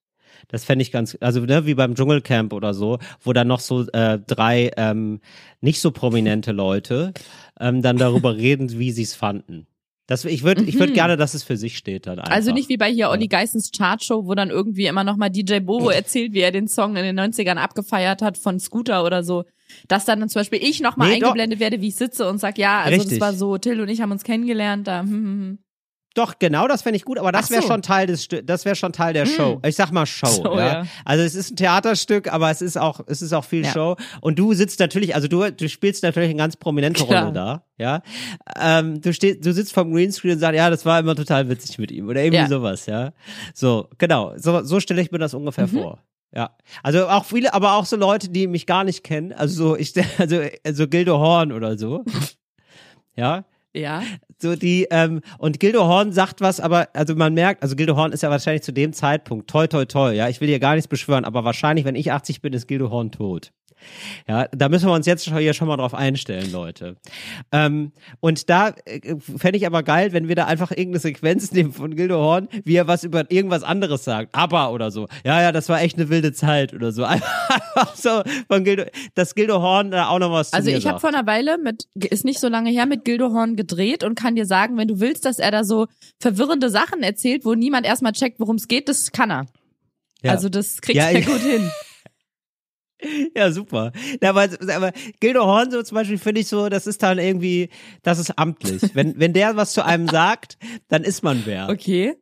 Das fände ich ganz, also ne, wie beim Dschungelcamp oder so, wo dann noch so äh, drei ähm, nicht so prominente Leute ähm, dann darüber (laughs) reden, wie sie es fanden. Das, ich würde, ich würde Mhm. gerne, dass es für sich steht dann einfach. Also nicht wie bei hier Olli Geissens Chartshow, wo dann irgendwie immer noch mal DJ Bobo (laughs) erzählt, wie er den Song in den 90ern abgefeiert hat von Scooter oder so. Dass dann zum Beispiel ich noch mal Nee, doch. eingeblendet werde, wie ich sitze und sag, ja, also Richtig. das war so, Till und ich haben uns kennengelernt, da, hm, hm, hm. Doch, genau, das fände ich gut, aber das Ach wäre so. schon Teil des das wäre schon Teil der Show. Ich sag mal Show, So, ja. ja. Also es ist ein Theaterstück, aber es ist auch es ist auch viel Ja. Show und du sitzt natürlich, also du du spielst natürlich eine ganz prominente Klar. Rolle da, ja. Ähm, du stehst du sitzt vom Greenscreen und sagst, ja, das war immer total witzig mit ihm oder irgendwie sowas, ja. So, genau, so so stelle ich mir das ungefähr Mhm. vor. Ja, also auch viele, aber auch so Leute, die mich gar nicht kennen, also so ich (laughs) also also Gildo Horn oder so. (laughs) Ja, Ja. so die ähm, und Gildo Horn sagt was, aber also man merkt, also Gildo Horn ist ja wahrscheinlich zu dem Zeitpunkt toi toi toi, ja, ich will hier gar nichts beschwören, aber wahrscheinlich, wenn ich 80 bin, ist Gildo Horn tot. Ja, da müssen wir uns jetzt schon hier schon mal drauf einstellen, Leute. Ähm, und da äh, fände ich aber geil, wenn wir da einfach irgendeine Sequenz nehmen von Gildo Horn, wie er was über irgendwas anderes sagt, aber oder so. Ja, ja, das war echt eine wilde Zeit oder so. (laughs) Einfach so von Gildo, dass Gildo Horn da auch noch was zu Also ich habe vor einer Weile mit, ist nicht so lange her, mit Gildo Horn gedreht und kann dir sagen, wenn du willst, dass er da so verwirrende Sachen erzählt, wo niemand erstmal checkt, worum es geht, das kann er. Ja. Also das kriegt Ja, er gut hin. (laughs) Ja, super. Ja, aber, aber Gildo Horn so zum Beispiel finde ich so, das ist dann irgendwie, das ist amtlich. Wenn, (laughs) wenn der was zu einem sagt, dann ist man wer. Okay.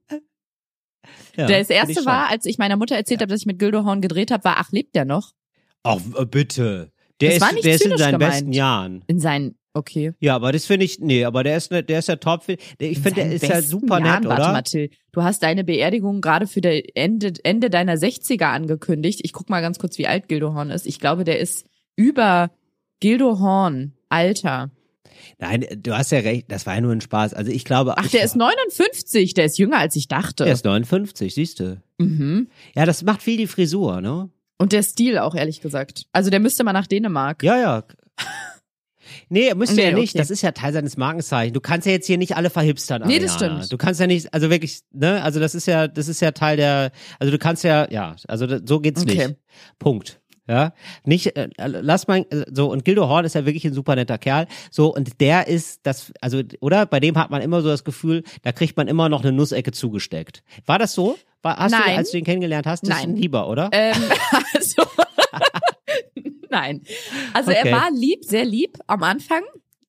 Ja, das erste war, als ich meiner Mutter erzählt habe, dass ich mit Gildo Horn gedreht habe, war, ach, lebt der noch? Ach, bitte. Der Das ist, der ist in seinen gemeint. besten Jahren. In seinen, okay. Ja, aber das finde ich, nee, aber der ist, ne, der ist ja top. Ich In finde, der ist ja super Jahren, nett, Warte oder? mal, Till. Du hast deine Beerdigung gerade für der Ende, Ende deiner 60er angekündigt. Ich guck mal ganz kurz, wie alt Gildo Horn ist. Ich glaube, der ist über Gildo Horn Alter. Nein, du hast ja recht, das war ja nur ein Spaß. Also ich glaube. Ach, ich, der ist 59. Der ist jünger, als ich dachte. Der ist 59, siehst du. mhm. Ja, das macht viel die Frisur, ne? Und der Stil auch, ehrlich gesagt. Also der müsste mal nach Dänemark. Ja, ja. (laughs) Nee, müsste Nee, er nicht. okay. Das ist ja Teil seines Markenzeichens. Du kannst ja jetzt hier nicht alle verhipstern. Nee, das Ariana. stimmt. Du kannst ja nicht, also wirklich, ne, also das ist ja, das ist ja Teil der, also du kannst ja, ja, also so geht's Okay. nicht. Punkt. Ja, nicht, äh, lass mal, äh, so, und Gildo Horn ist ja wirklich ein super netter Kerl. So, und der ist, das, also, oder? Bei dem hat man immer so das Gefühl, da kriegt man immer noch eine Nussecke zugesteckt. War das so? War, hast du, Nein. als du ihn kennengelernt hast, das ist Nein. ein Lieber, oder? Ähm, (laughs) also, nein. Also Okay. er war lieb, sehr lieb am Anfang.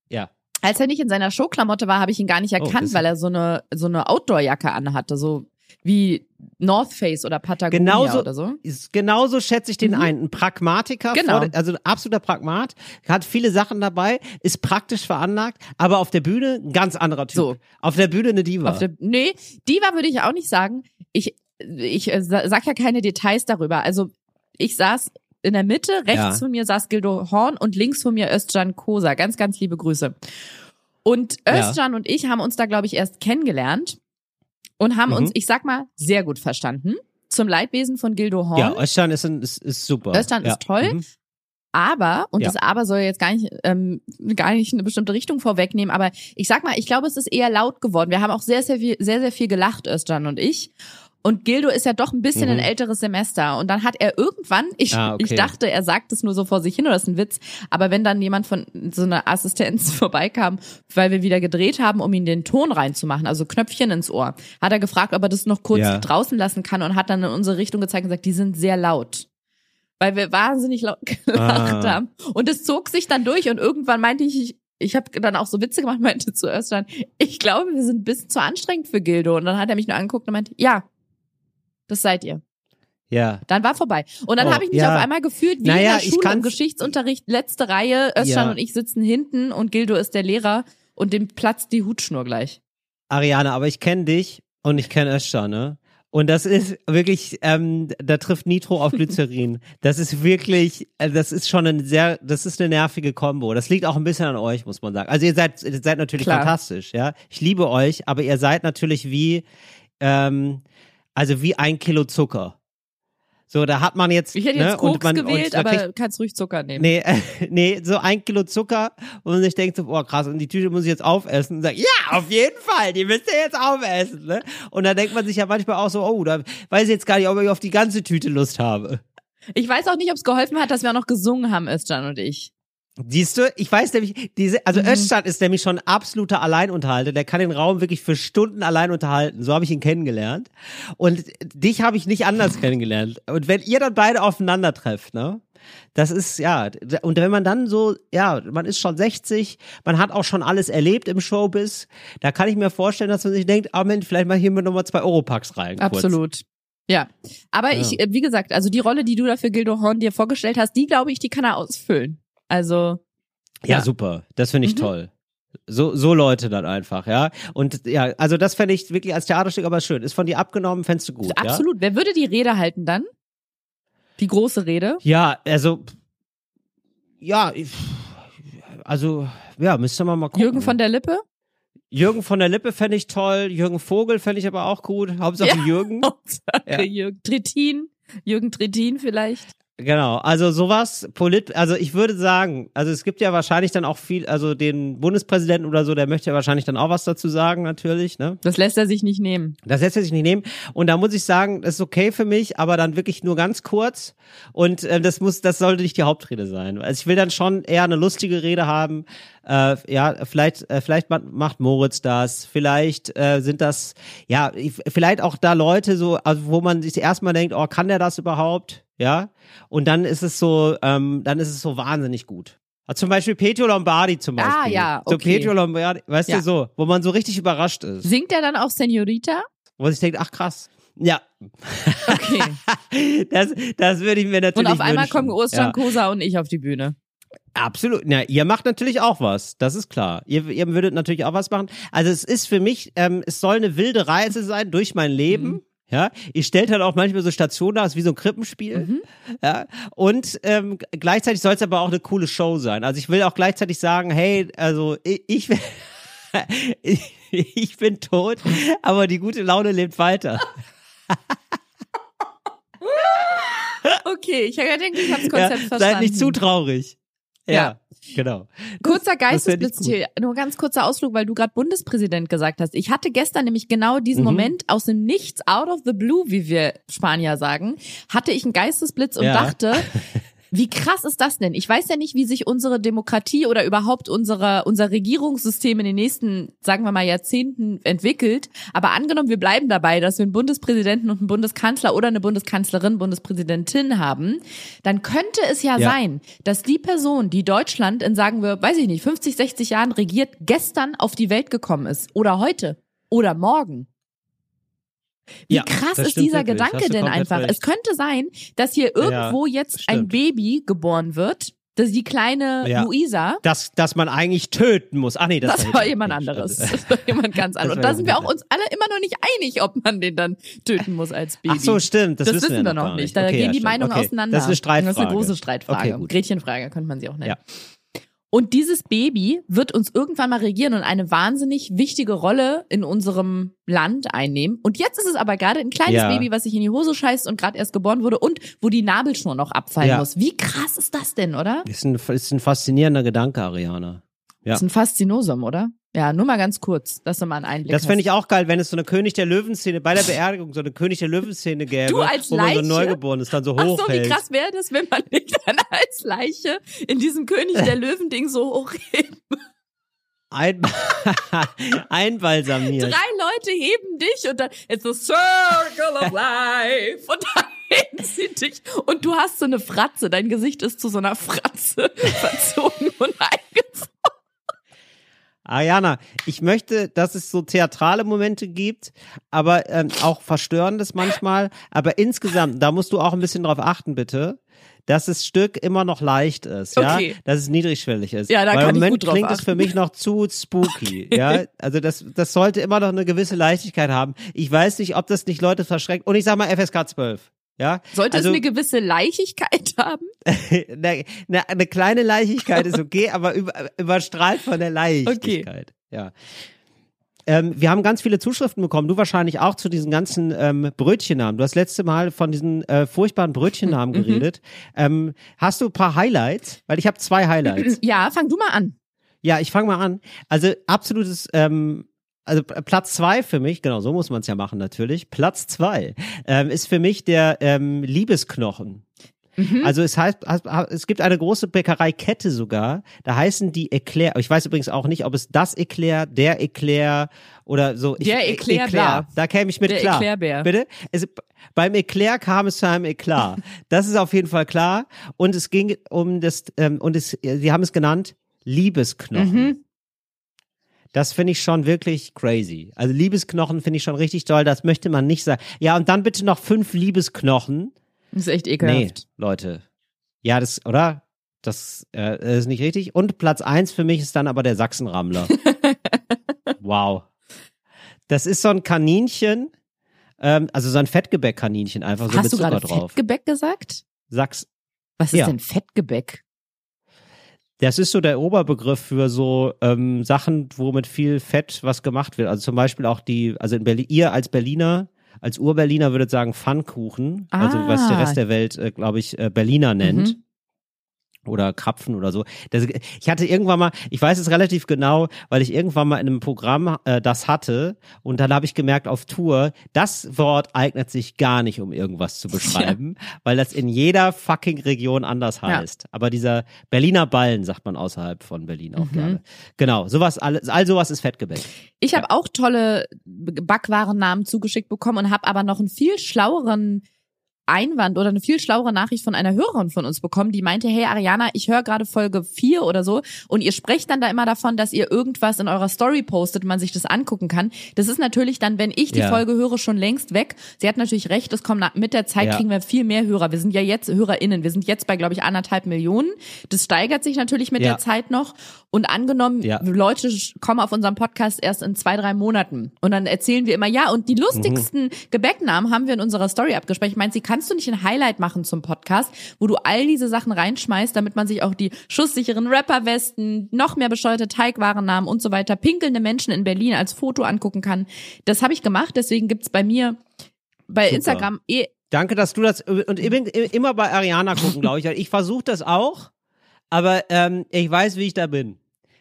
ja. Als er nicht in seiner Showklamotte war, habe ich ihn gar nicht Oh, erkannt, das- weil er so eine so eine Outdoor-Jacke anhatte, so wie North Face oder Patagonia Genauso, oder so. ist, genauso schätze ich den ein. Ein Pragmatiker, Mhm. Genau. vor, also ein absoluter Pragmat, hat viele Sachen dabei, ist praktisch veranlagt, aber auf der Bühne ein ganz anderer Typ. So. Auf der Bühne eine Diva. Auf der, nee, Diva würde ich auch nicht sagen. Ich, ich äh, sa- sag ja keine Details darüber. Also ich saß in der Mitte, rechts Ja. von mir saß Gildo Horn und links von mir Özcan Kosa. Ganz, ganz liebe Grüße. Und Ja. Özcan und ich haben uns da, glaube ich, erst kennengelernt und haben Mhm. uns, ich sag mal, sehr gut verstanden. Zum Leidwesen von Gildo Horn. ja, Özcan ist, ein, ist, ist super. Özcan ja. ist toll. Mhm. Aber, und Ja. das Aber soll jetzt gar nicht, ähm, gar nicht eine bestimmte Richtung vorwegnehmen, aber ich sag mal, ich glaube, es ist eher laut geworden. Wir haben auch sehr, sehr viel, sehr, sehr viel gelacht, Özcan und ich. Und Gildo ist ja doch ein bisschen Mhm. ein älteres Semester. Und dann hat er irgendwann, ich, Ah, okay. ich dachte, er sagt es nur so vor sich hin oder ist ein Witz. Aber wenn dann jemand von so einer Assistenz (laughs) vorbeikam, weil wir wieder gedreht haben, um ihn den Ton reinzumachen, also Knöpfchen ins Ohr, hat er gefragt, ob er das noch kurz Ja. draußen lassen kann und hat dann in unsere Richtung gezeigt und gesagt, die sind sehr laut. Weil wir wahnsinnig laut (laughs) gelacht Ah. haben. Und es zog sich dann durch und irgendwann meinte ich, ich, habe dann auch so Witze gemacht, (laughs) meinte zu Özcan, ich glaube, wir sind ein bisschen zu anstrengend für Gildo. Und dann hat er mich nur angeguckt und meinte, ja, das seid ihr. Ja. Dann war vorbei. Und dann Oh, habe ich mich ja. auf einmal gefühlt wie Naja, in der Schule im Geschichtsunterricht, letzte Reihe, Özcan Ja. und ich sitzen hinten und Gildo ist der Lehrer und dem platzt die Hutschnur gleich. Ariane, aber ich kenne dich und ich kenne Özcan, ne? Und das ist wirklich, ähm, da trifft Nitro auf Glycerin. (laughs) Das ist wirklich, äh, das ist schon ein sehr, das ist eine nervige Kombo. Das liegt auch ein bisschen an euch, muss man sagen. Also ihr seid, ihr seid natürlich Klar. fantastisch, ja. Ich liebe euch, aber ihr seid natürlich wie, ähm, also wie ein Kilo Zucker. So, da hat man jetzt, Ich hätte ne, jetzt Koks und man, gewählt, aber kriegt- kannst ruhig Zucker nehmen. Nee, äh, (laughs) nee, so ein Kilo Zucker und man sich denkt so, boah krass, und die Tüte muss ich jetzt aufessen und sagt, ja, auf jeden Fall, die müsst ihr jetzt aufessen, ne? Und da denkt man sich ja manchmal auch so, oh, da weiß ich jetzt gar nicht, ob ich auf die ganze Tüte Lust habe. Ich weiß auch nicht, ob es geholfen hat, dass wir auch noch gesungen haben, Özcan und ich. Siehst du, ich weiß nämlich, diese, also Mhm. Özcan ist nämlich schon absoluter Alleinunterhalter, der kann den Raum wirklich für Stunden allein unterhalten, so habe ich ihn kennengelernt. Und dich habe ich nicht anders kennengelernt. Und wenn ihr dann beide aufeinander trefft, ne? Das ist, ja, und wenn man dann so, ja, man ist schon 60, man hat auch schon alles erlebt im Showbiz, da kann ich mir vorstellen, dass man sich denkt, ah Mensch, vielleicht mal hier mit nochmal zwei Europacks rein. Kurz. Absolut. Ja. Aber Ja. ich, äh, wie gesagt, also die Rolle, die du da für Gildo Horn dir vorgestellt hast, die glaube ich, die kann er ausfüllen. Also, Ja, Ja. super. Das finde ich Mhm. toll. So, so Leute dann einfach, ja. Und ja, also das fände ich wirklich als Theaterstück aber schön. Ist von dir abgenommen, fändest du gut, absolut. Wer würde die Rede halten dann? Die große Rede? ja? Ja, also, ja, also, ja, müsste man mal gucken. Jürgen von der Lippe? Jürgen von der Lippe fände ich toll, Jürgen Vogel fände ich aber auch gut. Hauptsache Ja. Jürgen. (laughs) Hauptsache Ja. Jürgen Trittin. Jürgen Trittin vielleicht. Genau, also sowas, Polit, also ich würde sagen, also es gibt ja wahrscheinlich dann auch viel, also den Bundespräsidenten oder so, der möchte ja wahrscheinlich dann auch was dazu sagen, natürlich, ne? Das lässt er sich nicht nehmen. Das lässt er sich nicht nehmen. Und da muss ich sagen, das ist okay für mich, aber dann wirklich nur ganz kurz. Und äh, das muss, das sollte nicht die Hauptrede sein. Also ich will dann schon eher eine lustige Rede haben. Äh, ja, vielleicht, äh, vielleicht ma- macht Moritz das. Vielleicht äh, sind das, ja, ich- vielleicht auch da Leute so, also wo man sich erstmal denkt, oh, kann der das überhaupt? Ja. Und dann ist es so, ähm, dann ist es so wahnsinnig gut. Also zum Beispiel Petro Lombardi zum Beispiel. Ah, ja, So okay. Petro Lombardi, weißt Ja. du so, wo man so richtig überrascht ist. Singt er dann auch Senorita? Wo sich denkt, ach krass. Ja, Okay. (laughs) das, das würde ich mir natürlich Und auf einmal wünschen. kommen Ostern ja, Kosa und ich auf die Bühne. Absolut. Na, ihr macht natürlich auch was. Das ist klar. Ihr, ihr würdet natürlich auch was machen. Also es ist für mich, ähm, es soll eine wilde Reise sein durch mein Leben. Mhm. Ja, ihr stellt halt auch manchmal so Stationen dar, ist wie so ein Krippenspiel. Mhm. Ja, und ähm, gleichzeitig soll es aber auch eine coole Show sein. Also ich will auch gleichzeitig sagen, hey, also ich, ich, (laughs) ich, ich bin tot, aber die gute Laune lebt weiter. (laughs) okay. Ich denke, ich habe das Ja, Konzept verstanden. seid nicht zu traurig. Ja, genau. Kurzer Geistesblitz, nur ganz kurzer Ausflug, weil du gerade Bundespräsident gesagt hast. Ich hatte gestern nämlich genau diesen Mhm. Moment aus dem Nichts, out of the blue, wie wir Spanier sagen, hatte ich einen Geistesblitz und Ja. dachte, (laughs) wie krass ist das denn? Ich weiß ja nicht, wie sich unsere Demokratie oder überhaupt unsere, unser Regierungssystem in den nächsten, sagen wir mal, Jahrzehnten entwickelt. Aber angenommen, wir bleiben dabei, dass wir einen Bundespräsidenten und einen Bundeskanzler oder eine Bundeskanzlerin, Bundespräsidentin haben, dann könnte es ja, Ja. sein, dass die Person, die Deutschland in, sagen wir, weiß ich nicht, 50, 60 Jahren regiert, gestern auf die Welt gekommen ist. Oder heute. Oder morgen. Wie Ja, krass das ist dieser wirklich. Gedanke denn einfach? recht. Es könnte sein, dass hier irgendwo jetzt ein stimmt. Baby geboren wird, dass die kleine Ja. Luisa, Dass, dass man eigentlich töten muss. Ach nee, das, das, war war jemand anderes. Das war jemand ganz (laughs) anderes. Und da sind wir auch uns alle immer noch nicht einig, ob man den dann töten muss als Baby. Ach so, stimmt. Das, Das, wissen wir wir noch nicht. nicht. Da Okay, gehen ja, die. Meinungen Okay. auseinander. Das ist eine Streitfrage. Das ist eine große Streitfrage. Okay. Gretchenfrage könnte man sie auch nennen. Ja. Und dieses Baby wird uns irgendwann mal regieren und eine wahnsinnig wichtige Rolle in unserem Land einnehmen. Und jetzt ist es aber gerade ein kleines Ja. Baby, was sich in die Hose scheißt und gerade erst geboren wurde und wo die Nabelschnur noch abfallen Ja. muss. Wie krass ist das denn, oder? Ist ein, ist ein faszinierender Gedanke, Ariana. Ja. Das ist ein Faszinosum, oder? Ja, nur mal ganz kurz, dass du mal einen Einblick Das fände ich auch geil, wenn es so eine König der Löwen-Szene bei der Beerdigung so eine König der Löwen-Szene gäbe, Du als wo man so Leiche? Neugeborenes dann so Ach so, hochhält. wie krass wäre das, wenn man dich (laughs) dann als Leiche in diesem König der Löwen-Ding so hochhebt. (laughs) Ein, (laughs) einbalsamiert. Drei Leute heben dich und dann it's a circle of life und dann heben sie dich und du hast so eine Fratze. Dein Gesicht ist zu so einer Fratze verzogen und eingefroren. Ariana, ich möchte, dass es so theatrale Momente gibt, aber ähm, auch verstörendes manchmal. Aber insgesamt, da musst du auch ein bisschen drauf achten, bitte, dass das Stück immer noch leicht ist, ja, Okay. dass es niedrigschwellig ist. Ja, da Weil kann im ich Moment gut drauf klingt es für mich noch zu spooky, (laughs) ja. Also das, das sollte immer noch eine gewisse Leichtigkeit haben. Ich weiß nicht, ob das nicht Leute verschreckt. Und ich sag mal FSK 12. Ja, Sollte also, es eine gewisse Leichigkeit (laughs) haben? (laughs) eine, eine, eine kleine Leichtigkeit ist okay, aber über, überstrahlt von der Leichtigkeit. Ja. Ähm, wir haben ganz viele Zuschriften bekommen, du wahrscheinlich auch zu diesen ganzen ähm, Brötchennamen. Du hast letzte Mal von diesen äh, furchtbaren Brötchennamen Mhm. geredet. Ähm, hast du ein paar Highlights? Weil ich habe zwei Highlights. (clears throat) Ja, fang du mal an. ja, ich fange mal an. Also absolutes, ähm, also P- Platz zwei für mich, genau so muss man es ja machen natürlich. Platz zwei ähm, ist für mich der ähm, Liebesknochen. Mhm. Also es heißt, es gibt eine große Bäckereikette sogar, da heißen die Eclair, ich weiß übrigens auch nicht, ob es das Eclair, der Eclair oder so. Ich, Der E- Eclair Eclair, da. käme ich mit Der klar. Eclairbär. Bitte? Es, beim Eclair kam es zu einem Eklat. (laughs) Das ist auf jeden Fall klar. Und es ging um das, ähm, und es, sie haben es genannt, Liebesknochen. Mhm. Das finde ich schon wirklich crazy. Also Liebesknochen finde ich schon richtig toll. Das möchte man nicht sagen. Ja, und dann bitte noch fünf Liebesknochen. Das ist echt Nee, ekelhaft. Leute. Ja, das, oder? Das äh, ist nicht richtig. Und Platz eins für mich ist dann aber der Sachsenrammler. (laughs) wow. Das ist so ein Kaninchen, ähm, also so ein Fettgebäck-Kaninchen, einfach so Hast mit du Zucker gerade drauf. Fettgebäck gesagt? Sachs. Was ist Ja. denn Fettgebäck? Das ist so der Oberbegriff für so ähm, Sachen, wo mit viel Fett was gemacht wird. Also zum Beispiel auch die, also in Berlin, ihr als Berliner, als Urberliner würdet sagen Pfannkuchen, also was der Ah. Rest der Welt, äh, glaube ich, äh, Berliner nennt. Mhm. Oder Krapfen oder so. Das, ich hatte irgendwann mal, ich weiß es relativ genau, weil ich irgendwann mal in einem Programm äh, das hatte und dann habe ich gemerkt auf Tour, das Wort eignet sich gar nicht, um irgendwas zu (laughs) beschreiben, weil das in jeder fucking Region anders Ja. heißt. Aber dieser Berliner Ballen sagt man außerhalb von Berlin auch Mhm. gerne. Genau, sowas alles, all sowas ist Fettgebäck. Ich habe auch tolle Backwarennamen zugeschickt bekommen und habe aber noch einen viel schlaueren Einwand oder eine viel schlauere Nachricht von einer Hörerin von uns bekommen, die meinte, hey Ariana, ich höre gerade Folge 4 oder so und ihr sprecht dann da immer davon, dass ihr irgendwas in eurer Story postet man sich das angucken kann. Das ist natürlich dann, wenn ich die Ja. Folge höre, schon längst weg. Sie hat natürlich recht, es kommt mit der Zeit Ja. kriegen wir viel mehr Hörer. Wir sind ja jetzt HörerInnen, wir sind jetzt bei, glaube ich, anderthalb Millionen. Das steigert sich natürlich mit Ja. der Zeit noch und angenommen. Leute kommen auf unserem Podcast erst in zwei, drei Monaten. Und dann erzählen wir immer, ja, und die lustigsten Gebäcknamen haben wir in unserer Story abgesprochen. Ich meinte, sie kannst du nicht ein Highlight machen zum Podcast, wo du all diese Sachen reinschmeißt, damit man sich auch die schusssicheren Rapperwesten, noch mehr bescheuerte Teigwarennamen und so weiter, pinkelnde Menschen in Berlin als Foto angucken kann. Das habe ich gemacht, deswegen gibt's bei mir bei Super. Instagram eh Danke, dass du das und immer, immer bei Ariana gucken, glaube ich. Ich versuche das auch, aber ähm, ich weiß, wie ich da bin.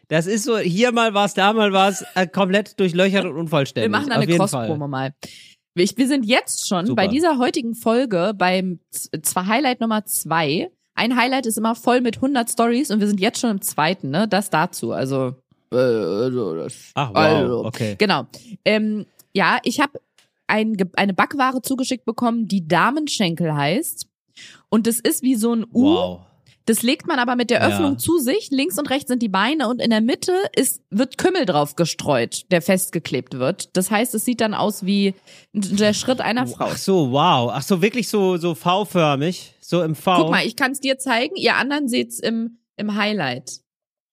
Das ist so, hier mal was, da mal was, äh, komplett durchlöchert und unvollständig. Wir machen eine Cross-Promo mal. Wir, sind jetzt schon Super. bei dieser heutigen Folge beim zwar Highlight Nummer zwei. Ein Highlight ist immer voll mit 100 Stories und wir sind jetzt schon im zweiten, ne? Das dazu. Also, äh, also das, Ach wow, also. okay. Genau. Ähm, ja, ich habe ein, eine Backware zugeschickt bekommen, die Damenschenkel heißt. Und das ist wie so ein U. Wow. Das legt man aber mit der Ja. Öffnung zu sich. Links und rechts sind die Beine und in der Mitte ist, wird Kümmel drauf gestreut, der festgeklebt wird. Das heißt, es sieht dann aus wie der Schritt einer Frau. Ach so, wow. Ach so, wirklich so so V-förmig, so im V. Guck mal, ich kann es dir zeigen. Ihr anderen seht's im, im Highlight.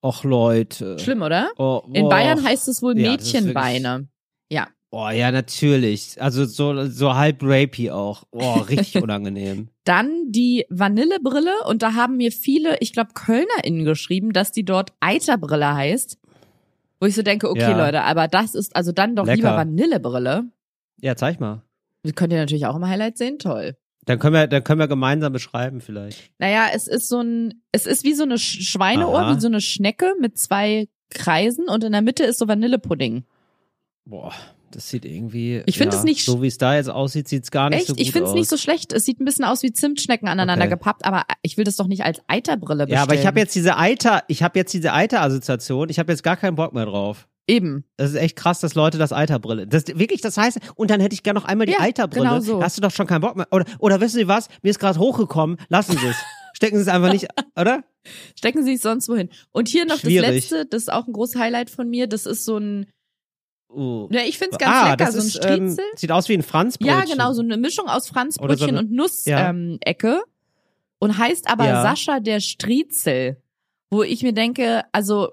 Och Leute. Schlimm, oder? Oh, In oh. Bayern heißt es wohl Ja, Mädchenbeine. Ja. Oh ja, natürlich. Also so so halb rapey auch. Oh, richtig (laughs) unangenehm. Dann die Vanillebrille und da haben mir viele, ich glaube KölnerInnen geschrieben, dass die dort Eiterbrille heißt. Wo ich so denke, okay Ja. Leute, aber das ist also dann doch Lecker. lieber Vanillebrille. Ja, zeig mal. Das könnt ihr natürlich auch im Highlight sehen, toll. Dann können wir dann können wir gemeinsam beschreiben vielleicht. Naja, es ist so ein, es ist wie so eine Sch- Schweineohr, Aha. wie so eine Schnecke mit zwei Kreisen und in der Mitte ist so Vanillepudding. Boah, das sieht irgendwie Ich find ja, es nicht so wie es da jetzt aussieht, sieht's gar nicht Echt? so gut ich finde es nicht so schlecht. Es sieht ein bisschen aus wie Zimtschnecken aneinander Okay. gepappt, aber ich will das doch nicht als Eiterbrille bestellen. Ja, aber ich habe jetzt diese Eiter, ich habe jetzt diese Eiter-Assoziation. Ich habe jetzt gar keinen Bock mehr drauf. Eben. Das ist echt krass, dass Leute das Eiterbrille. Das wirklich, das heißt, und dann hätte ich gerne noch einmal die Ja, Eiterbrille. genau so. Hast du doch schon keinen Bock mehr. Oder, oder wissen Sie was? Mir ist gerade hochgekommen. Lassen Sie es. (laughs) Stecken Sie es einfach nicht, oder? Stecken Sie es sonst wohin. Und hier noch Schwierig. das letzte, das ist auch ein großes Highlight von mir. Das ist so ein, Uh. ja, ich find's ganz ah, lecker, das so ein ist, ähm, Striezel. sieht aus wie ein Franzbrötchen. ja, genau, so eine Mischung aus Franzbrötchen so eine- und Nuss-Ecke. Ja. Ähm, und heißt aber Ja. Sascha der Striezel. Wo ich mir denke, also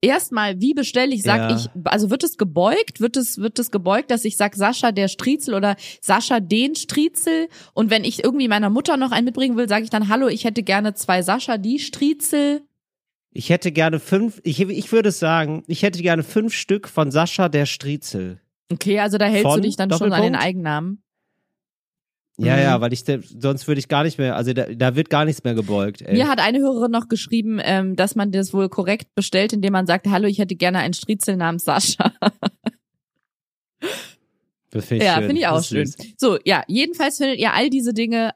erstmal, wie bestelle ich, sag Ja. ich, also wird es gebeugt, wird es, wird es gebeugt, dass ich sag Sascha der Striezel oder Sascha den Striezel und wenn ich irgendwie meiner Mutter noch einen mitbringen will, sage ich dann, hallo, ich hätte gerne zwei Sascha die Striezel. Ich hätte gerne fünf, ich, ich würde sagen, ich hätte gerne fünf Stück von Sascha der Striezel. Okay, also da hältst du Von dich dann schon an den? Eigennamen. Ja, Mhm. ja, weil ich, sonst würde ich gar nicht mehr, also da, da wird gar nichts mehr gebeugt, ey. Mir hat eine Hörerin noch geschrieben, ähm, dass man das wohl korrekt bestellt, indem man sagt, hallo, ich hätte gerne einen Striezel namens Sascha. Das finde ich Ja, finde ich auch schön. So, ja, jedenfalls findet ihr all diese Dinge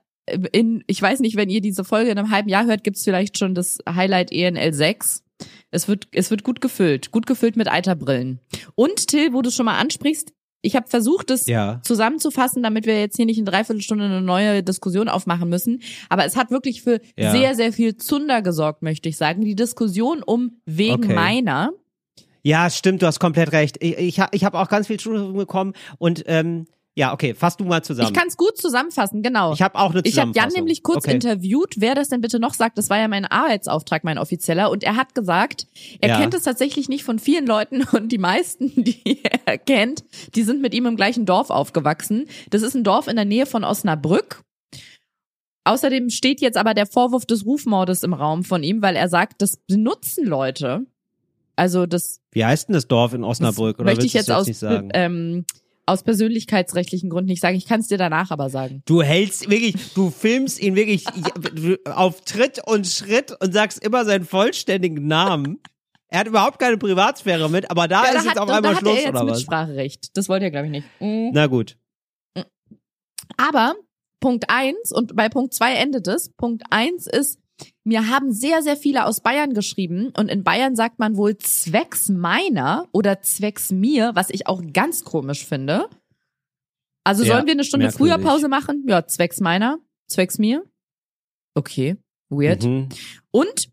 in, ich weiß nicht, wenn ihr diese Folge in einem halben Jahr hört, gibt's vielleicht schon das Highlight ENL 6. Es wird, es wird gut gefüllt, gut gefüllt mit Eiterbrillen. Und Till, wo du es schon mal ansprichst, ich habe versucht, es Ja. zusammenzufassen, damit wir jetzt hier nicht in Dreiviertelstunde eine neue Diskussion aufmachen müssen. Aber es hat wirklich für Ja. sehr, sehr viel Zunder gesorgt, möchte ich sagen. Die Diskussion um wegen Okay. meiner. Ja, stimmt, du hast komplett recht. Ich, ich, ich habe auch ganz viel Zuschriften bekommen und ähm, ja, okay, fass du mal zusammen. Ich kann es gut zusammenfassen, genau. Ich habe auch eine Ich habe Jan Zusammenfassung. nämlich kurz okay. interviewt, wer das denn bitte noch sagt. Das war ja mein Arbeitsauftrag, mein offizieller. Und er hat gesagt, er Ja. kennt es tatsächlich nicht von vielen Leuten (laughs) und die meisten, die er kennt, die sind mit ihm im gleichen Dorf aufgewachsen. Das ist ein Dorf in der Nähe von Osnabrück. Außerdem steht jetzt aber der Vorwurf des Rufmordes im Raum von ihm, weil er sagt, das benutzen Leute. Also das, Wie heißt denn das Dorf in Osnabrück? Oder möchte ich jetzt du aus, nicht sagen? ähm, aus persönlichkeitsrechtlichen Gründen nicht sagen. Ich kann es dir danach aber sagen. Du hältst wirklich, du filmst ihn wirklich auf Tritt und Schritt und sagst immer seinen vollständigen Namen. Er hat überhaupt keine Privatsphäre mit, aber da Ja, ist jetzt hat, auf da einmal hat Schluss er jetzt oder was? Mitspracherecht. Das wollte er, glaube ich, nicht. Mhm. Na gut. Aber Punkt eins und bei Punkt zwei endet es. Punkt eins ist, mir haben sehr, sehr viele aus Bayern geschrieben und in Bayern sagt man wohl zwecks meiner oder zwecks mir, was ich auch ganz komisch finde. Also Ja, sollen wir eine Stunde merkwürdig. früher Pause machen? Ja, zwecks meiner, zwecks mir. Okay, weird. Mhm. Und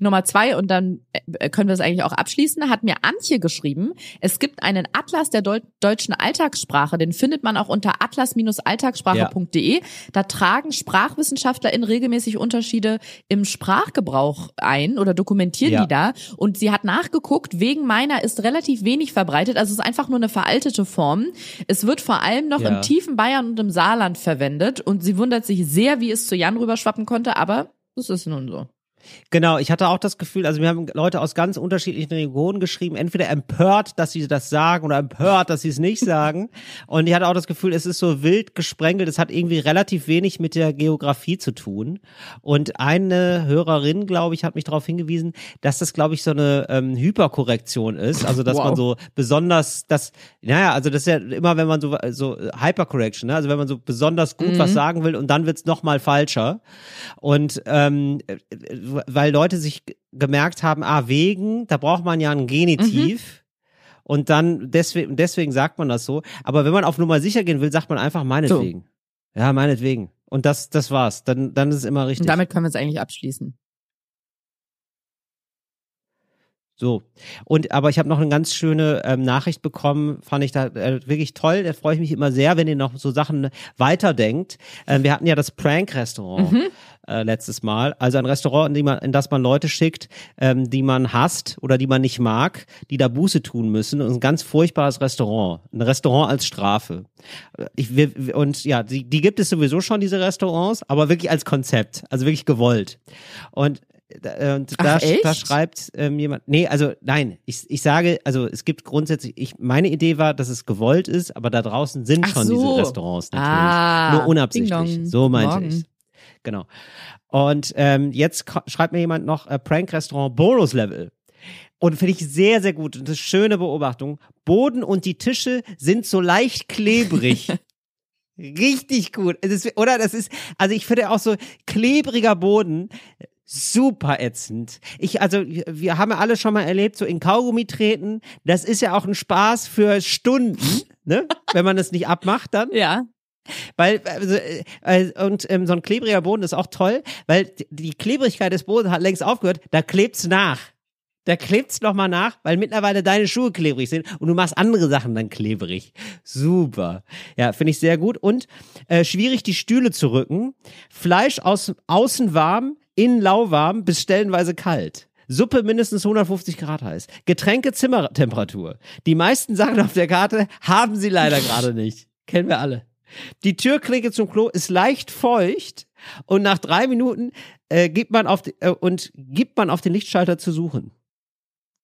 Nummer zwei, und dann äh, können wir es eigentlich auch abschließen, hat mir Antje geschrieben, es gibt einen Atlas der Deu deutschen Alltagssprache, den findet man auch unter atlas-alltagssprache.de. Da tragen SprachwissenschaftlerInnen regelmäßig Unterschiede im Sprachgebrauch ein oder dokumentieren Ja. die da. Und sie hat nachgeguckt, wegen meiner ist relativ wenig verbreitet, also es ist einfach nur eine veraltete Form. Es wird vor allem noch Ja. im tiefen Bayern und im Saarland verwendet und sie wundert sich sehr, wie es zu Jan rüberschwappen konnte, aber das ist nun so. Genau, ich hatte auch das Gefühl, also wir haben Leute aus ganz unterschiedlichen Regionen geschrieben, entweder empört, dass sie das sagen oder empört, dass sie es nicht sagen. (laughs) Und ich hatte auch das Gefühl, es ist so wild gesprengelt, es hat irgendwie relativ wenig mit der Geografie zu tun. Und eine Hörerin, glaube ich, hat mich darauf hingewiesen, dass das, glaube ich, so eine ähm, Hyperkorrektion ist. Also, dass Wow. man so besonders das, naja, also das ist ja immer, wenn man so, so Hypercorrection, ne? also wenn man so besonders gut was sagen will und dann wird's noch mal falscher. Und ähm, äh, weil Leute sich gemerkt haben, ah, wegen, da braucht man ja ein Genitiv. Und dann deswegen, deswegen sagt man das so. Aber wenn man auf Nummer sicher gehen will, sagt man einfach meinetwegen. Ja, meinetwegen. Und das, das war's. Dann, dann ist es immer richtig. Und damit können wir es eigentlich abschließen. So. Und aber ich habe noch eine ganz schöne ähm, Nachricht bekommen, fand ich da äh, wirklich toll. Da freue ich mich immer sehr, wenn ihr noch so Sachen weiterdenkt. Ähm, wir hatten ja das Prank-Restaurant äh, letztes Mal. Also ein Restaurant, in, dem man, in das man Leute schickt, ähm, die man hasst oder die man nicht mag, die da Buße tun müssen. Und ein ganz furchtbares Restaurant. Ein Restaurant als Strafe. Äh, Ich, wir, und ja, die, die gibt es sowieso schon, diese Restaurants, aber wirklich als Konzept. Also wirklich gewollt. Und äh, und Ach, da, da schreibt ähm, jemand, nee, also nein, ich, ich sage, also es gibt grundsätzlich, ich, meine Idee war, dass es gewollt ist, aber da draußen sind Ach schon so. diese Restaurants natürlich. Ah, Nur unabsichtlich. So meinte Morgen. ich. Genau. Und ähm, jetzt schreibt mir jemand noch äh, Prank-Restaurant Bonus-Level. Und finde ich sehr, sehr gut. Und das ist schöne Beobachtung. Boden und die Tische sind so leicht klebrig. (laughs) Richtig gut. Ist, oder das ist, also ich finde auch so klebriger Boden super ätzend. Ich, also, wir haben ja alle schon mal erlebt, so in Kaugummi treten. Das ist ja auch ein Spaß für Stunden, ne? Wenn man es nicht abmacht dann. Ja. Weil, also, äh, und ähm, so ein klebriger Boden ist auch toll, weil die- Klebrigkeit des Bodens hat längst aufgehört, da klebt's nach. Da klebt's noch mal nach, weil mittlerweile deine Schuhe klebrig sind und du machst andere Sachen dann klebrig. Super. Ja, finde ich sehr gut. Und äh, schwierig, die Stühle zu rücken. Fleisch aus außen warm, innen lauwarm, bis stellenweise kalt. Suppe mindestens 150 Grad heiß. Getränke Zimmertemperatur. Die meisten Sachen auf der Karte haben sie leider gerade nicht. Kennen wir alle. Die Türklinke zum Klo ist leicht feucht und nach drei Minuten äh, gibt man auf die, äh, und gibt man auf den Lichtschalter zu suchen.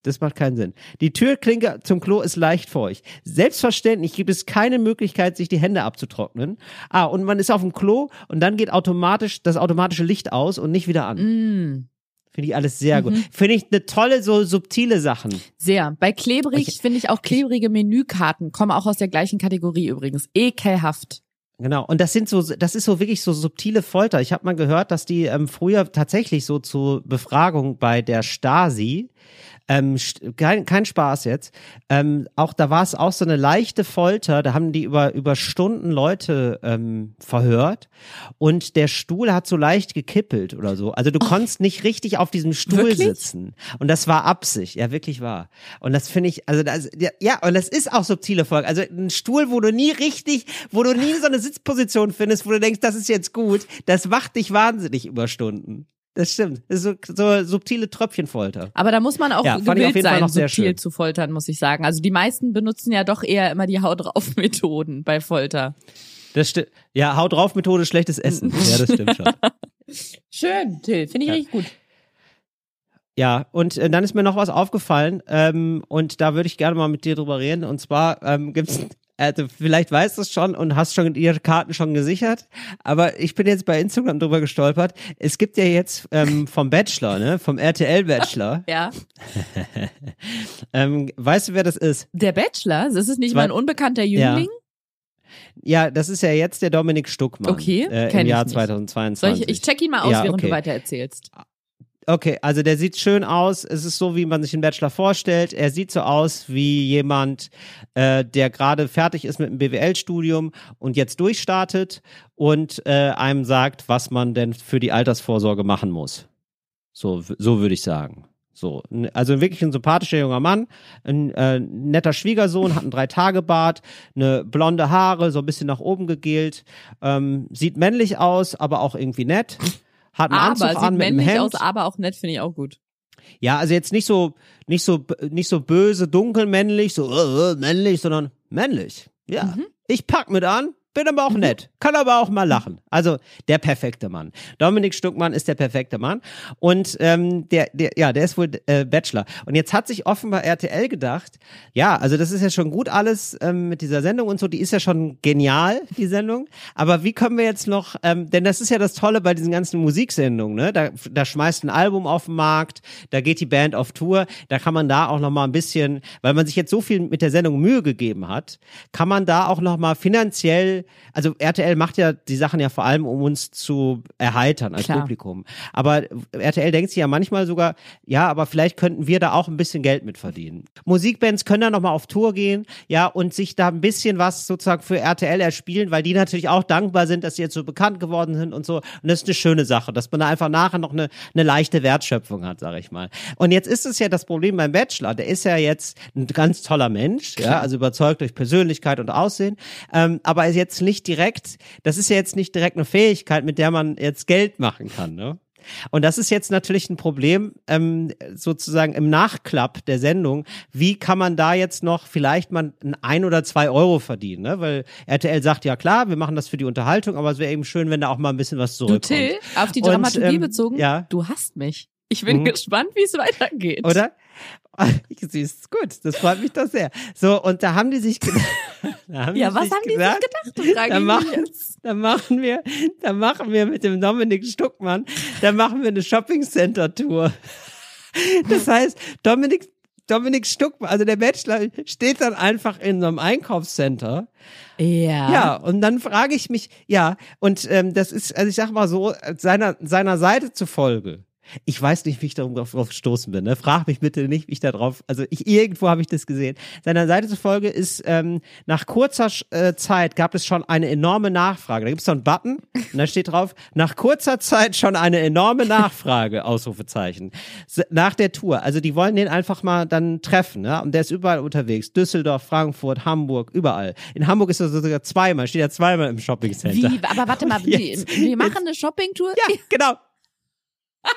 Das macht keinen Sinn. Die Türklinke zum Klo ist leicht feucht. Selbstverständlich gibt es keine Möglichkeit, sich die Hände abzutrocknen. Ah, und man ist auf dem Klo und dann geht automatisch das automatische Licht aus und nicht wieder an. Mm, Finde ich alles sehr gut. Finde ich eine tolle, so subtile Sachen. sehr. Bei klebrig finde ich auch klebrige Menükarten, kommen auch aus der gleichen Kategorie übrigens. Ekelhaft. Genau, und das sind so, das ist so wirklich so subtile Folter. Ich habe mal gehört, dass die ähm, früher tatsächlich so zur Befragung bei der Stasi, ähm, kein, kein Spaß jetzt, ähm, auch da war es auch so eine leichte Folter, da haben die über, über Stunden Leute ähm, verhört und der Stuhl hat so leicht gekippelt oder so. Also du konntest nicht richtig auf diesem Stuhl Wirklich? sitzen. Und das war Absicht, ja wirklich wahr. Und das finde ich, also das, ja, ja, und das ist auch subtile Folge. Also ein Stuhl, wo du nie richtig, wo du nie so eine Sitzposition findest, wo du denkst, das ist jetzt gut, das macht dich wahnsinnig über Stunden. Das stimmt. Das ist so, so subtile Tröpfchenfolter. Aber da muss man auch Ja, gewillt sein, subtil zu foltern, muss ich sagen. Also die meisten benutzen ja doch eher immer die Haut drauf (laughs) Methoden bei Folter. Das stimmt. Ja, Haut drauf Methode schlechtes Essen. (laughs) Ja, das stimmt schon. Schön, Till, finde ich Ja. richtig gut. Ja, und äh, dann ist mir noch was aufgefallen ähm, und da würde ich gerne mal mit dir drüber reden. Und zwar ähm, gibt's, also vielleicht weißt du es schon und hast schon ihre Karten schon gesichert, aber ich bin jetzt bei Instagram drüber gestolpert. Es gibt ja jetzt ähm, (laughs) vom Bachelor, ne, vom RTL Bachelor. (laughs) Ja. (laughs) ähm, weißt du, wer das ist? Der Bachelor, das ist nicht Zwei- mal ein unbekannter Jüngling. Ja, das ist ja jetzt der Dominik Stuckmann. Okay, äh, im Jahr nicht. 2022. Soll ich, ich check ihn mal aus, Ja, während okay. du weiter erzählst. Okay, also der sieht schön aus. Es ist so, wie man sich einen Bachelor vorstellt. Er sieht so aus wie jemand, äh, der gerade fertig ist mit dem BWL-Studium und jetzt durchstartet und äh, einem sagt, was man denn für die Altersvorsorge machen muss. So, so würde ich sagen. So, also wirklich ein sympathischer junger Mann, ein äh, netter Schwiegersohn, hat einen Drei-Tage-Bart, eine blonde Haare, so ein bisschen nach oben gegelt, ähm, sieht männlich aus, aber auch irgendwie nett, hat einen Aber Anzug sieht an mit einem Hemd. aus, aber auch nett, finde ich auch gut. Ja, also jetzt nicht so, nicht so, nicht so böse, dunkel männlich, so äh, äh, männlich, sondern männlich. Ja, Mhm. ich pack mit an, Bin aber auch nett. Kann aber auch mal lachen. Also der perfekte Mann. Dominik Stuckmann ist der perfekte Mann. Und ähm, der, der, ja, der ist wohl äh, Bachelor. Und jetzt hat sich offenbar RTL gedacht, ja, also das ist ja schon gut alles ähm, mit dieser Sendung und so, die ist ja schon genial, die Sendung. Aber wie können wir jetzt noch, ähm, denn das ist ja das Tolle bei diesen ganzen Musiksendungen, ne? Da, da schmeißt ein Album auf den Markt, da geht die Band auf Tour, da kann man da auch noch mal ein bisschen, weil man sich jetzt so viel mit der Sendung Mühe gegeben hat, kann man da auch noch mal also RTL macht ja die Sachen ja vor allem, um uns zu erheitern als Klar. Publikum. Aber RTL denkt sich ja manchmal sogar, ja, aber vielleicht könnten wir da auch ein bisschen Geld mit verdienen. Musikbands können da nochmal auf Tour gehen, ja, und sich da ein bisschen was sozusagen für RTL erspielen, weil die natürlich auch dankbar sind, dass sie jetzt so bekannt geworden sind und so. Und das ist eine schöne Sache, dass man da einfach nachher noch eine, eine leichte Wertschöpfung hat, sage ich mal. Und jetzt ist es ja das Problem beim Bachelor, der ist ja jetzt ein ganz toller Mensch, ja, also überzeugt durch Persönlichkeit und Aussehen, ähm, aber ist jetzt nicht direkt, das ist ja jetzt nicht direkt eine Fähigkeit, mit der man jetzt Geld machen kann, ne? Und das ist jetzt natürlich ein Problem, ähm, sozusagen im Nachklapp der Sendung. Wie kann man da jetzt noch vielleicht mal ein, ein oder zwei Euro verdienen? Ne? Weil RTL sagt, ja klar, wir machen das für die Unterhaltung, aber es wäre eben schön, wenn da auch mal ein bisschen was Du zurückkommt. Till, auf die Und, Dramaturgie ähm, bezogen, ja. du hast mich. Ich bin Mhm. gespannt, wie es weitergeht. Oder? (laughs) Siehst gut, das freut mich doch sehr. So, und da haben die sich gedacht. (laughs) Ja, die was haben die gedacht, sich gedacht? Da machen, jetzt. da machen wir, da machen wir mit dem Dominik Stuckmann, da machen wir eine Shopping Center Tour. (laughs) Das heißt, Dominik, Dominik Stuckmann, also der Bachelor steht dann einfach in so einem Einkaufscenter Ja. ja, und dann frage ich mich, ja, und ähm, das ist, also ich sag mal so, seiner, seiner Seite zufolge. Ich weiß nicht, wie ich darauf drauf gestoßen bin. Ne? Frag mich bitte nicht, wie ich da drauf. Also ich irgendwo habe ich das gesehen. Seiner Seite zufolge ist ähm, nach kurzer äh, Zeit gab es schon eine enorme Nachfrage. Da gibt es so einen Button und da steht drauf: Nach kurzer Zeit schon eine enorme Nachfrage. (laughs) Ausrufezeichen. Nach der Tour. Also die wollen den einfach mal dann treffen. Ne? Und der ist überall unterwegs. Düsseldorf, Frankfurt, Hamburg, überall. In Hamburg ist er sogar zweimal. Steht er zweimal im Shoppingcenter. Wie, aber warte mal, (laughs) wir, Jetzt- wir machen eine Shoppingtour? Ja, genau.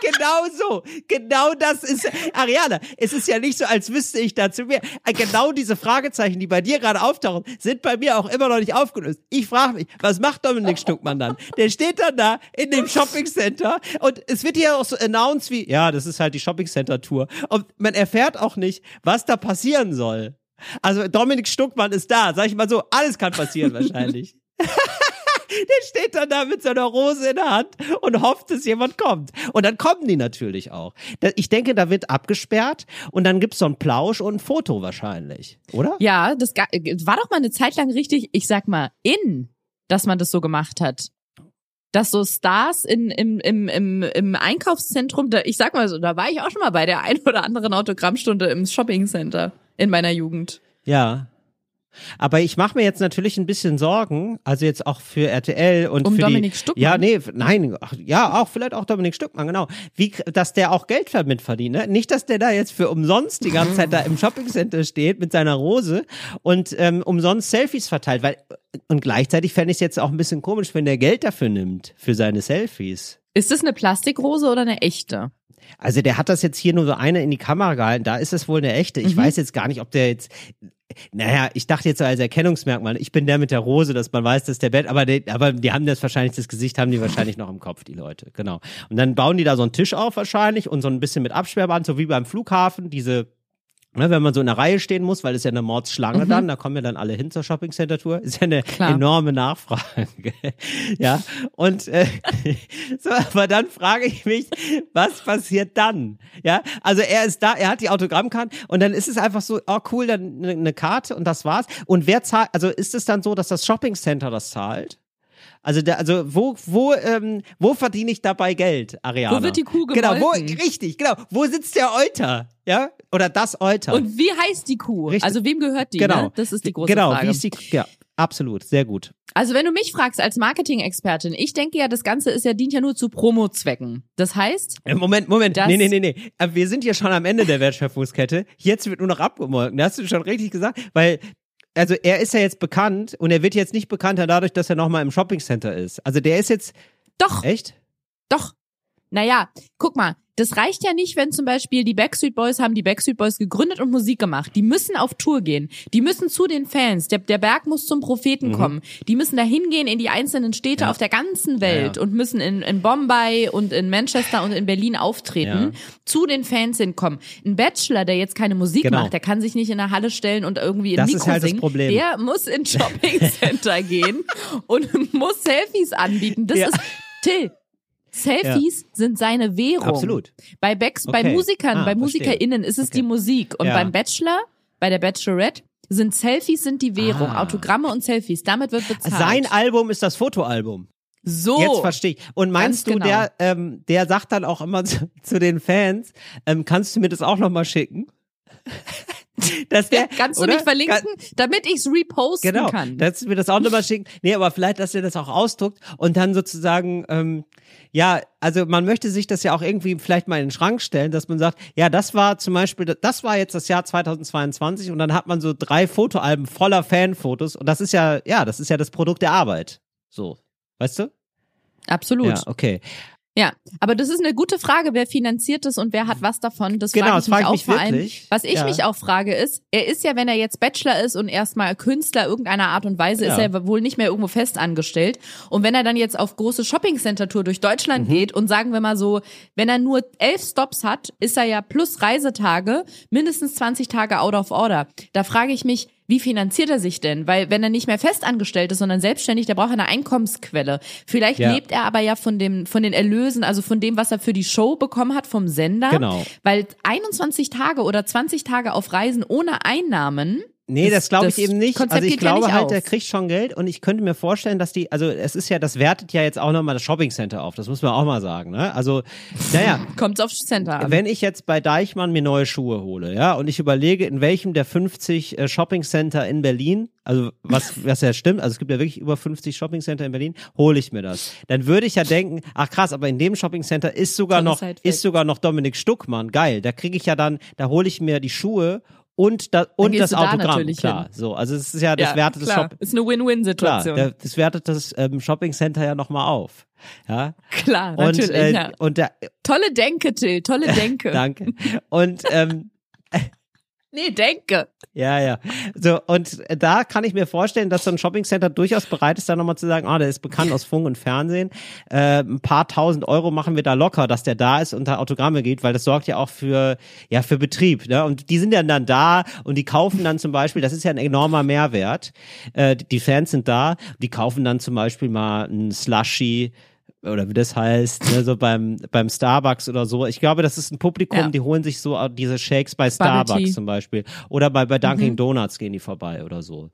Genau so. Genau das ist, Ariana, es ist ja nicht so, als wüsste ich dazu mehr. Genau diese Fragezeichen, die bei dir gerade auftauchen, sind bei mir auch immer noch nicht aufgelöst. Ich frage mich, was macht Dominik Stuckmann dann? Der steht dann da in dem Shoppingcenter und es wird hier auch so announced wie, ja, das ist halt die Shoppingcenter-Tour. Und man erfährt auch nicht, was da passieren soll. Also Dominik Stuckmann ist da, sag ich mal so, alles kann passieren wahrscheinlich. (laughs) Der steht dann da mit seiner Rose in der Hand und hofft, dass jemand kommt. Und dann kommen die natürlich auch. Ich denke, da wird abgesperrt und dann gibt's so einen Plausch und ein Foto wahrscheinlich, oder? Ja, das war doch mal eine Zeit lang richtig, ich sag mal, in, dass man das so gemacht hat. Dass so Stars in, im, im, im, im Einkaufszentrum, da, ich sag mal so, da war ich auch schon mal bei der ein oder anderen Autogrammstunde im Shoppingcenter in meiner Jugend. Ja. Aber ich mache mir jetzt natürlich ein bisschen Sorgen, also jetzt auch für RTL und Um für Dominik die, Stuckmann? Ja, nee, nein, ach, ja, auch vielleicht auch Dominik Stuckmann, genau. Wie, dass der auch Geld damit verdient, ne? Nicht, dass der da jetzt für umsonst die ganze Zeit da im Shoppingcenter steht mit seiner Rose und ähm, umsonst Selfies verteilt, weil und gleichzeitig fände ich es jetzt auch ein bisschen komisch, wenn der Geld dafür nimmt für seine Selfies. Ist das eine Plastikrose oder eine echte? Also der hat das jetzt hier nur so eine in die Kamera gehalten, da ist es wohl eine echte. Ich weiß jetzt gar nicht, ob der jetzt, naja, ich dachte jetzt so als Erkennungsmerkmal, ich bin der mit der Rose, dass man weiß, dass der Bett, aber, die, aber die haben das wahrscheinlich, das Gesicht haben die wahrscheinlich noch im Kopf, die Leute, genau. Und dann bauen die da so einen Tisch auf wahrscheinlich und so ein bisschen mit Absperrband, so wie beim Flughafen, diese Ne, wenn man so in der Reihe stehen muss, weil das ist ja eine Mordsschlange dann, da kommen ja dann alle hin zur Shopping Center Tour, ist ja eine Klar. enorme Nachfrage. (laughs) ja, und äh, (laughs) so, aber dann frage ich mich, was passiert dann? Ja, also er ist da, er hat die Autogrammkarte und dann ist es einfach so, oh cool, dann eine ne Karte und das war's. Und wer zahlt, also ist es dann so, dass das Shopping Center das zahlt? Also, der, also wo, wo, ähm, wo verdiene ich dabei Geld, Ariana? Wo wird die Kuh Genau, wo, gemolken? richtig, genau. Wo sitzt der Euter? Ja? Oder das Euter? Und wie heißt die Kuh? Richtig. Also wem gehört die? genau. Ne? Das ist die große genau, Frage. wie ist die, ja, absolut, sehr gut. Also wenn du mich fragst als Marketing-Expertin, ich denke ja, das Ganze ist ja dient ja nur zu Promo-Zwecken. Das heißt, Äh, Moment, Moment. Das- nee, nee, nee, nee. Äh, Wir sind ja schon am Ende der Wertschöpfungskette. Jetzt wird nur noch abgemolken. Das hast du schon richtig gesagt. Weil, also er ist ja jetzt bekannt und er wird jetzt nicht bekannter dadurch, dass er nochmal im Shoppingcenter ist. Also der ist jetzt, doch, echt? doch. Naja, guck mal, das reicht ja nicht, wenn zum Beispiel die Backstreet Boys haben die Backstreet Boys gegründet und Musik gemacht. Die müssen auf Tour gehen. Die müssen zu den Fans. Der, der Berg muss zum Propheten kommen. Die müssen da hingehen in die einzelnen Städte Ja. auf der ganzen Welt Ja, ja. und müssen in, in Bombay und in Manchester und in Berlin auftreten, zu den Fans hinkommen. Ein Bachelor, der jetzt keine Musik Genau. macht, der kann sich nicht in der Halle stellen und irgendwie in Das ist Mikro halt das singen. Problem. Der muss in Shoppingcenter gehen (laughs) und muss Selfies anbieten. Das ist Till. Selfies sind seine Währung. Absolut. Bei, Backs, bei Okay. Musikern, Ah, bei. MusikerInnen ist es Okay. die Musik. Und Ja. beim Bachelor, bei der Bachelorette, sind Selfies sind die Währung. Ah. Autogramme und Selfies. Damit wird bezahlt. Sein Album ist das Fotoalbum. so. Jetzt verstehe ich. Und meinst du, Ganz genau. der, ähm, der sagt dann auch immer (laughs) zu, zu den Fans, ähm, kannst du mir das auch nochmal schicken? (laughs) dass der, Kannst du oder? mich verlinken, damit ich's reposten Genau, kann? dass wir das auch nochmal schicken. Nee, aber vielleicht, dass er das auch ausdruckt und dann sozusagen, ähm, ja, also man möchte sich das ja auch irgendwie vielleicht mal in den Schrank stellen, dass man sagt, ja, das war zum Beispiel, das war jetzt das Jahr 2022 und dann hat man so drei Fotoalben voller Fanfotos und das ist ja, ja, das ist ja das Produkt der Arbeit. So, weißt du? Absolut. Ja, okay. Ja, aber das ist eine gute Frage, wer finanziert es und wer hat was davon. Das Genau, frage das ich mich frage ich auch mich vor allem. wirklich. Was ich Ja. mich auch frage ist, er ist ja, wenn er jetzt Bachelor ist und erstmal Künstler irgendeiner Art und Weise, ist Ja. er wohl nicht mehr irgendwo fest angestellt. Und wenn er dann jetzt auf große Shopping-Center-Tour durch Deutschland Mhm. geht und sagen wir mal so, wenn er nur elf Stops hat, ist er ja plus Reisetage mindestens 20 Tage out of order. Da frage ich mich, wie finanziert er sich denn? Weil wenn er nicht mehr festangestellt ist, sondern selbstständig, der braucht eine Einkommensquelle. Vielleicht Ja. lebt er aber ja von dem, von den Erlösen, also von dem, was er für die Show bekommen hat vom Sender. Genau. Weil 21 Tage oder 20 Tage auf Reisen ohne Einnahmen. Nee, das, Das- glaube ich das eben nicht. Konzept also ich ja glaube nicht halt, auf. der kriegt schon Geld und ich könnte mir vorstellen, dass die, also es ist ja, das wertet ja jetzt auch nochmal das Shoppingcenter auf, das muss man auch mal sagen, ne? Also, naja, (laughs) Kommt's aufs Center an. wenn ich jetzt bei Deichmann mir neue Schuhe hole, ja, und ich überlege, in welchem der 50 äh, Shoppingcenter in Berlin, also was, was ja stimmt, also es gibt ja wirklich über 50 Shoppingcenter in Berlin, hole ich mir das. Dann würde ich ja denken, ach krass, aber in dem Shoppingcenter ist sogar noch, ist sogar noch Dominik Stuckmann, geil, da kriege ich ja dann, da hole ich mir die Schuhe und, da, und das da Autogramm, natürlich klar. hin. So, also es ist ja, das ja, wertet das klar. Shop, Ist eine Win-Win-Situation. das wertet das ähm, Shoppingcenter ja nochmal auf. Ja. Klar, Und, natürlich. äh, ja. und der, Tolle Denke, Till, tolle (laughs) Denke. danke. Und ähm, Nee, Denke. Ja, ja. So, und da kann ich mir vorstellen, dass so ein Shoppingcenter durchaus bereit ist, da nochmal zu sagen, ah, der ist bekannt aus Funk und Fernsehen. Äh, ein paar tausend Euro machen wir da locker, dass der da ist und da Autogramme geht, weil das sorgt ja auch für, ja, für Betrieb. Ne? Und die sind ja dann da und die kaufen dann zum Beispiel, das ist ja ein enormer Mehrwert. Äh, die Fans sind da, die kaufen dann zum Beispiel mal ein Slushy oder wie das heißt, ne, so beim, beim Starbucks oder so. Ich glaube, das ist ein Publikum, Ja. die holen sich so diese Shakes bei Bubble Starbucks Tea. zum Beispiel. Oder bei, bei Dunkin' Mhm. Donuts gehen die vorbei oder so.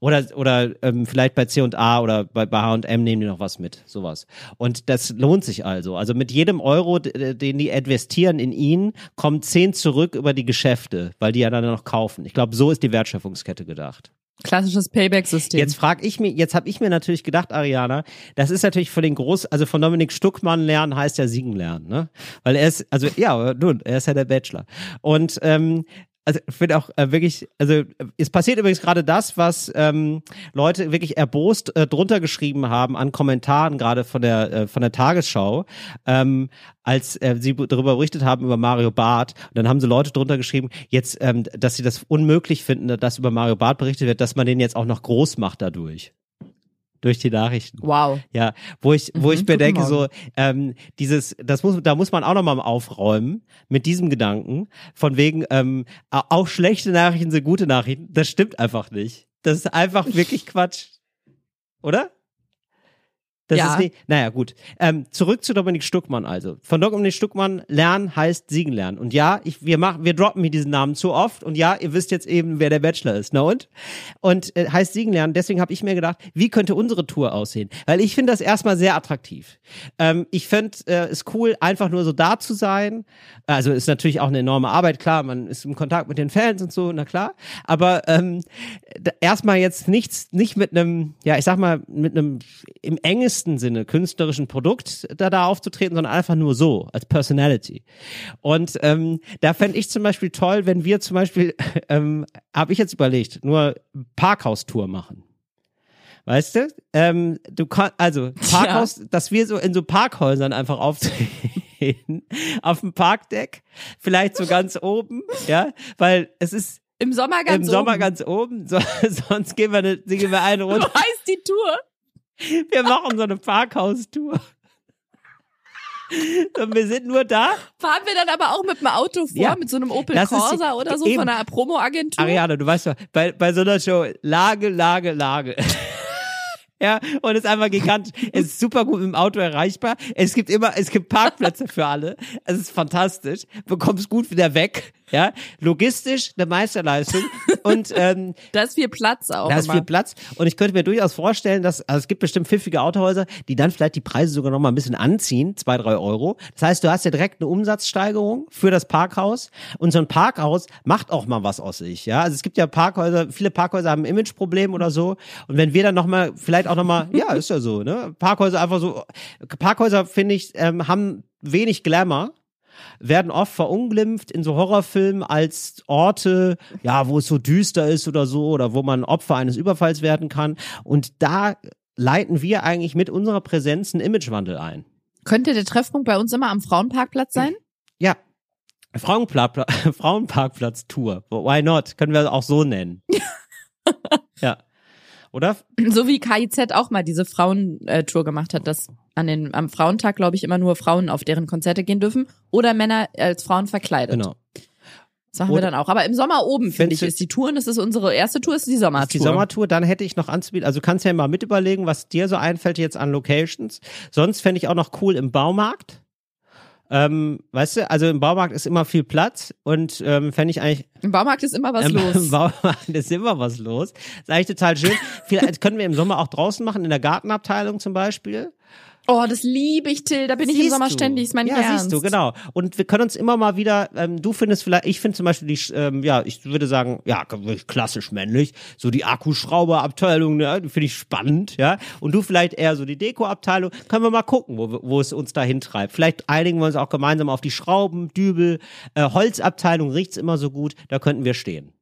Oder, oder ähm, vielleicht bei C&A oder bei, bei H&M nehmen die noch was mit, sowas. Und das lohnt sich also. Also mit jedem Euro, den die investieren in ihn, kommen zehn zurück über die Geschäfte, weil die ja dann noch kaufen. Ich glaube, so ist die Wertschöpfungskette gedacht. Klassisches Payback-System. Jetzt frag ich mich, jetzt habe ich mir natürlich gedacht, Ariana, das ist natürlich für den Groß, also von Dominik Stuckmann lernen heißt ja siegen lernen, ne? Weil er ist, also ja, nun, er ist ja der Bachelor. Und ähm, also ich finde auch äh, wirklich, also es passiert übrigens gerade das, was ähm, Leute wirklich erbost äh, drunter geschrieben haben an Kommentaren gerade von der äh, von der Tagesschau, ähm, als äh, sie darüber berichtet haben über Mario Barth. Und dann haben so Leute drunter geschrieben, jetzt, ähm, dass sie das unmöglich finden, dass über Mario Barth berichtet wird, dass man den jetzt auch noch groß macht dadurch. Durch die Nachrichten. wow. Ja, wo ich, wo Mhm, ich mir guten denke, so, ähm, dieses, das muss, da muss man auch nochmal aufräumen mit diesem Gedanken, von wegen, ähm, au- auch schlechte Nachrichten sind gute Nachrichten. Das stimmt einfach nicht. Das ist einfach wirklich Quatsch. Oder? Das Ja. ist nicht, naja, gut. Ähm, zurück zu Dominik Stuckmann also. Von Dominik Stuckmann, lernen heißt siegen lernen. Und ja, ich, wir machen, wir droppen mir diesen Namen zu oft. Und ja, ihr wisst jetzt eben, wer der Bachelor ist. Na und? Und äh, heißt siegen lernen. Deswegen habe ich mir gedacht, wie könnte unsere Tour aussehen? Weil ich finde das erstmal sehr attraktiv. Ähm, ich finde äh, es cool, einfach nur so da zu sein. Also ist natürlich auch eine enorme Arbeit, klar, man ist im Kontakt mit den Fans und so, na klar. Aber ähm, erstmal jetzt nichts, nicht mit einem, ja, ich sag mal, mit einem im engesten Sinne künstlerischen Produkt da, da aufzutreten, sondern einfach nur so, als Personality. Und ähm, da fände ich zum Beispiel toll, wenn wir zum Beispiel, (laughs) ähm, habe ich jetzt überlegt, nur Parkhaus-Tour machen. Weißt du? Ähm, du kannst, also (laughs) Parkhaus, dass wir so in so Parkhäusern einfach auftreten. (laughs) Auf dem Parkdeck, vielleicht so ganz oben, ja, weil es ist Im Sommer ganz im Sommer oben. ganz oben, so, sonst gehen wir, eine, gehen wir eine Du runter. heißt die Tour. Wir machen so eine Parkhaustour. Und wir sind nur da. Fahren wir dann aber auch mit dem Auto vor, Ja, mit so einem Opel Corsa oder so eben. von einer Promo-Agentur? Ariane, du weißt doch, bei, bei so einer Show, Lage, Lage, Lage. Ja, und es ist einfach gigantisch. Es (laughs) ist super gut mit dem Auto erreichbar. Es gibt immer, es gibt Parkplätze für alle. Es ist fantastisch. Bekommst gut wieder weg. Ja, logistisch eine Meisterleistung. Und ähm, (laughs) Da ist viel Platz auch. da ist viel Platz. Und ich könnte mir durchaus vorstellen, dass, also es gibt bestimmt pfiffige Autohäuser, die dann vielleicht die Preise sogar noch mal ein bisschen anziehen, zwei, drei Euro. Das heißt, du hast ja direkt eine Umsatzsteigerung für das Parkhaus. Und so ein Parkhaus macht auch mal was aus sich, ja. Also es gibt ja Parkhäuser, viele Parkhäuser haben ein Imageproblem oder so. Und wenn wir dann noch mal, vielleicht auch noch mal, (laughs) ja, ist ja so, ne. Parkhäuser einfach so, Parkhäuser, finde ich, ähm, haben wenig Glamour werden oft verunglimpft in so Horrorfilmen als Orte, ja, wo es so düster ist oder so, oder wo man Opfer eines Überfalls werden kann. Und da leiten wir eigentlich mit unserer Präsenz einen Imagewandel ein. Könnte der Treffpunkt bei uns immer am Frauenparkplatz sein? Ja. (laughs) Frauenparkplatz-Tour. Why not? Können wir auch so nennen. (laughs) ja. Oder? So wie KIZ auch mal diese Frauentour gemacht hat, dass an den, am Frauentag, glaube ich, immer nur Frauen auf deren Konzerte gehen dürfen oder Männer als Frauen verkleidet. Genau. Das machen wir Oder- dann auch. Aber im Sommer oben, finde ich, ist die Tour und das ist unsere erste Tour, ist die Sommertour. Die Sommertour, dann hätte ich noch anzubieten. Also kannst ja mal mit überlegen, was dir so einfällt jetzt an Locations. Sonst fände ich auch noch cool im Baumarkt. Ähm, weißt du, also im Baumarkt ist immer viel Platz und ähm, fände ich eigentlich Im Baumarkt ist immer was (laughs) im, los. im Baumarkt ist immer was los. ist eigentlich total schön. Vielleicht können wir im Sommer auch draußen machen, in der Gartenabteilung zum Beispiel. Oh, das liebe ich, Till. Da bin ich im Siehst Sommer du. ständig, ist mein Ja, Ernst. siehst du, genau. Und wir können uns immer mal wieder, ähm, du findest vielleicht, ich finde zum Beispiel die, ähm, ja, ich würde sagen, ja, klassisch männlich, so die Akkuschrauberabteilung, ne, die finde ich spannend, ja. Und du vielleicht eher so die Dekoabteilung. Können wir mal gucken, wo, wo es uns dahin treibt. Vielleicht einigen wir uns auch gemeinsam auf die Schrauben, Dübel, äh, Holzabteilung riecht's immer so gut, da könnten wir stehen.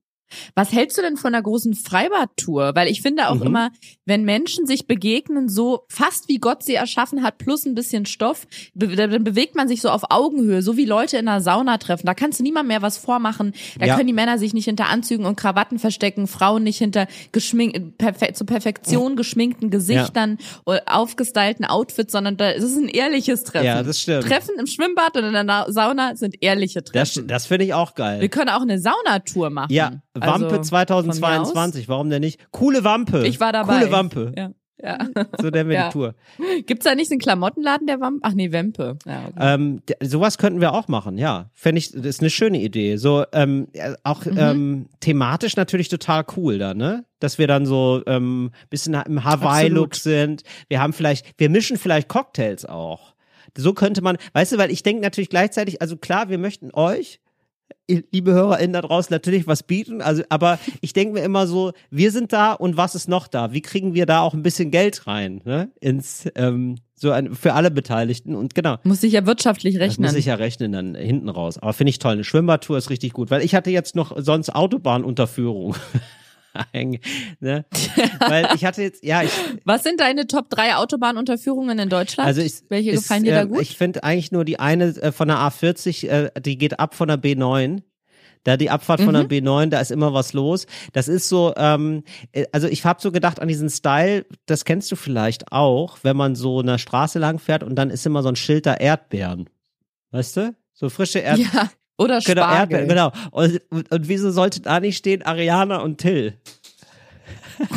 Was hältst du denn von einer großen Freibadtour? Weil ich finde auch Mhm. immer, wenn Menschen sich begegnen, so fast wie Gott sie erschaffen hat, plus ein bisschen Stoff, be dann bewegt man sich so auf Augenhöhe, so wie Leute in einer Sauna treffen. Da kannst du niemand mehr was vormachen. Da Ja. können die Männer sich nicht hinter Anzügen und Krawatten verstecken, Frauen nicht hinter geschmink perfe zur Perfektion geschminkten Gesichtern oder aufgestylten Outfits, sondern da es ist ein ehrliches Treffen. Ja, das stimmt. Treffen im Schwimmbad und in der Na- Sauna sind ehrliche Das, Treffen. das finde ich auch geil. Wir können auch eine Saunatour machen. Ja, Also, mir 2022, warum denn nicht? Coole Wampe. Ich war dabei. Coole Wampe. Ja. ja. So nennen wir Ja. die Tour. Gibt's da nicht einen Klamottenladen der Wampe? Ach nee, Wempe. Ja, okay. Ähm, sowas könnten wir auch machen, ja. Fände ich, das ist eine schöne Idee. So, ähm, äh, auch Mhm. ähm, thematisch natürlich total cool da, ne? Dass wir dann so ähm, bisschen im Hawaii-Look sind. Wir haben vielleicht, wir mischen vielleicht Cocktails auch. So könnte man, weißt du, weil ich denke natürlich gleichzeitig, also klar, wir möchten euch, liebe HörerInnen da draußen, natürlich was bieten. Also, aber ich denke mir immer so, wir sind da und was ist noch da? Wie kriegen wir da auch ein bisschen Geld rein, ne? Ins, ähm, so ein, für alle Beteiligten. Und genau, Muss sich ja wirtschaftlich das rechnen. muss ich ja rechnen dann hinten raus. Aber finde ich toll. Eine Schwimmbadtour ist richtig gut, weil ich hatte jetzt noch sonst Autobahnunterführung. (laughs) Ne? (laughs) Weil ich hatte jetzt, ja, ich, Was sind deine Top 3 Autobahnunterführungen in Deutschland? also ich, Welche ist, gefallen dir da äh, gut? Ich finde eigentlich nur die eine äh, von der A40, äh, die geht ab von der B9. Da die Abfahrt von der Mhm. B9, da ist immer was los. Das ist so, ähm, äh, also ich habe so gedacht an diesen Style, das kennst du vielleicht auch, wenn man so eine Straße lang fährt und dann ist immer so ein Schild da Erdbeeren. Weißt du? So frische Erdbeeren. ja. Oder Genau, Spargel. Erdbeeren, genau. Und, und, und wieso sollte da nicht stehen Ariana und Till? (laughs)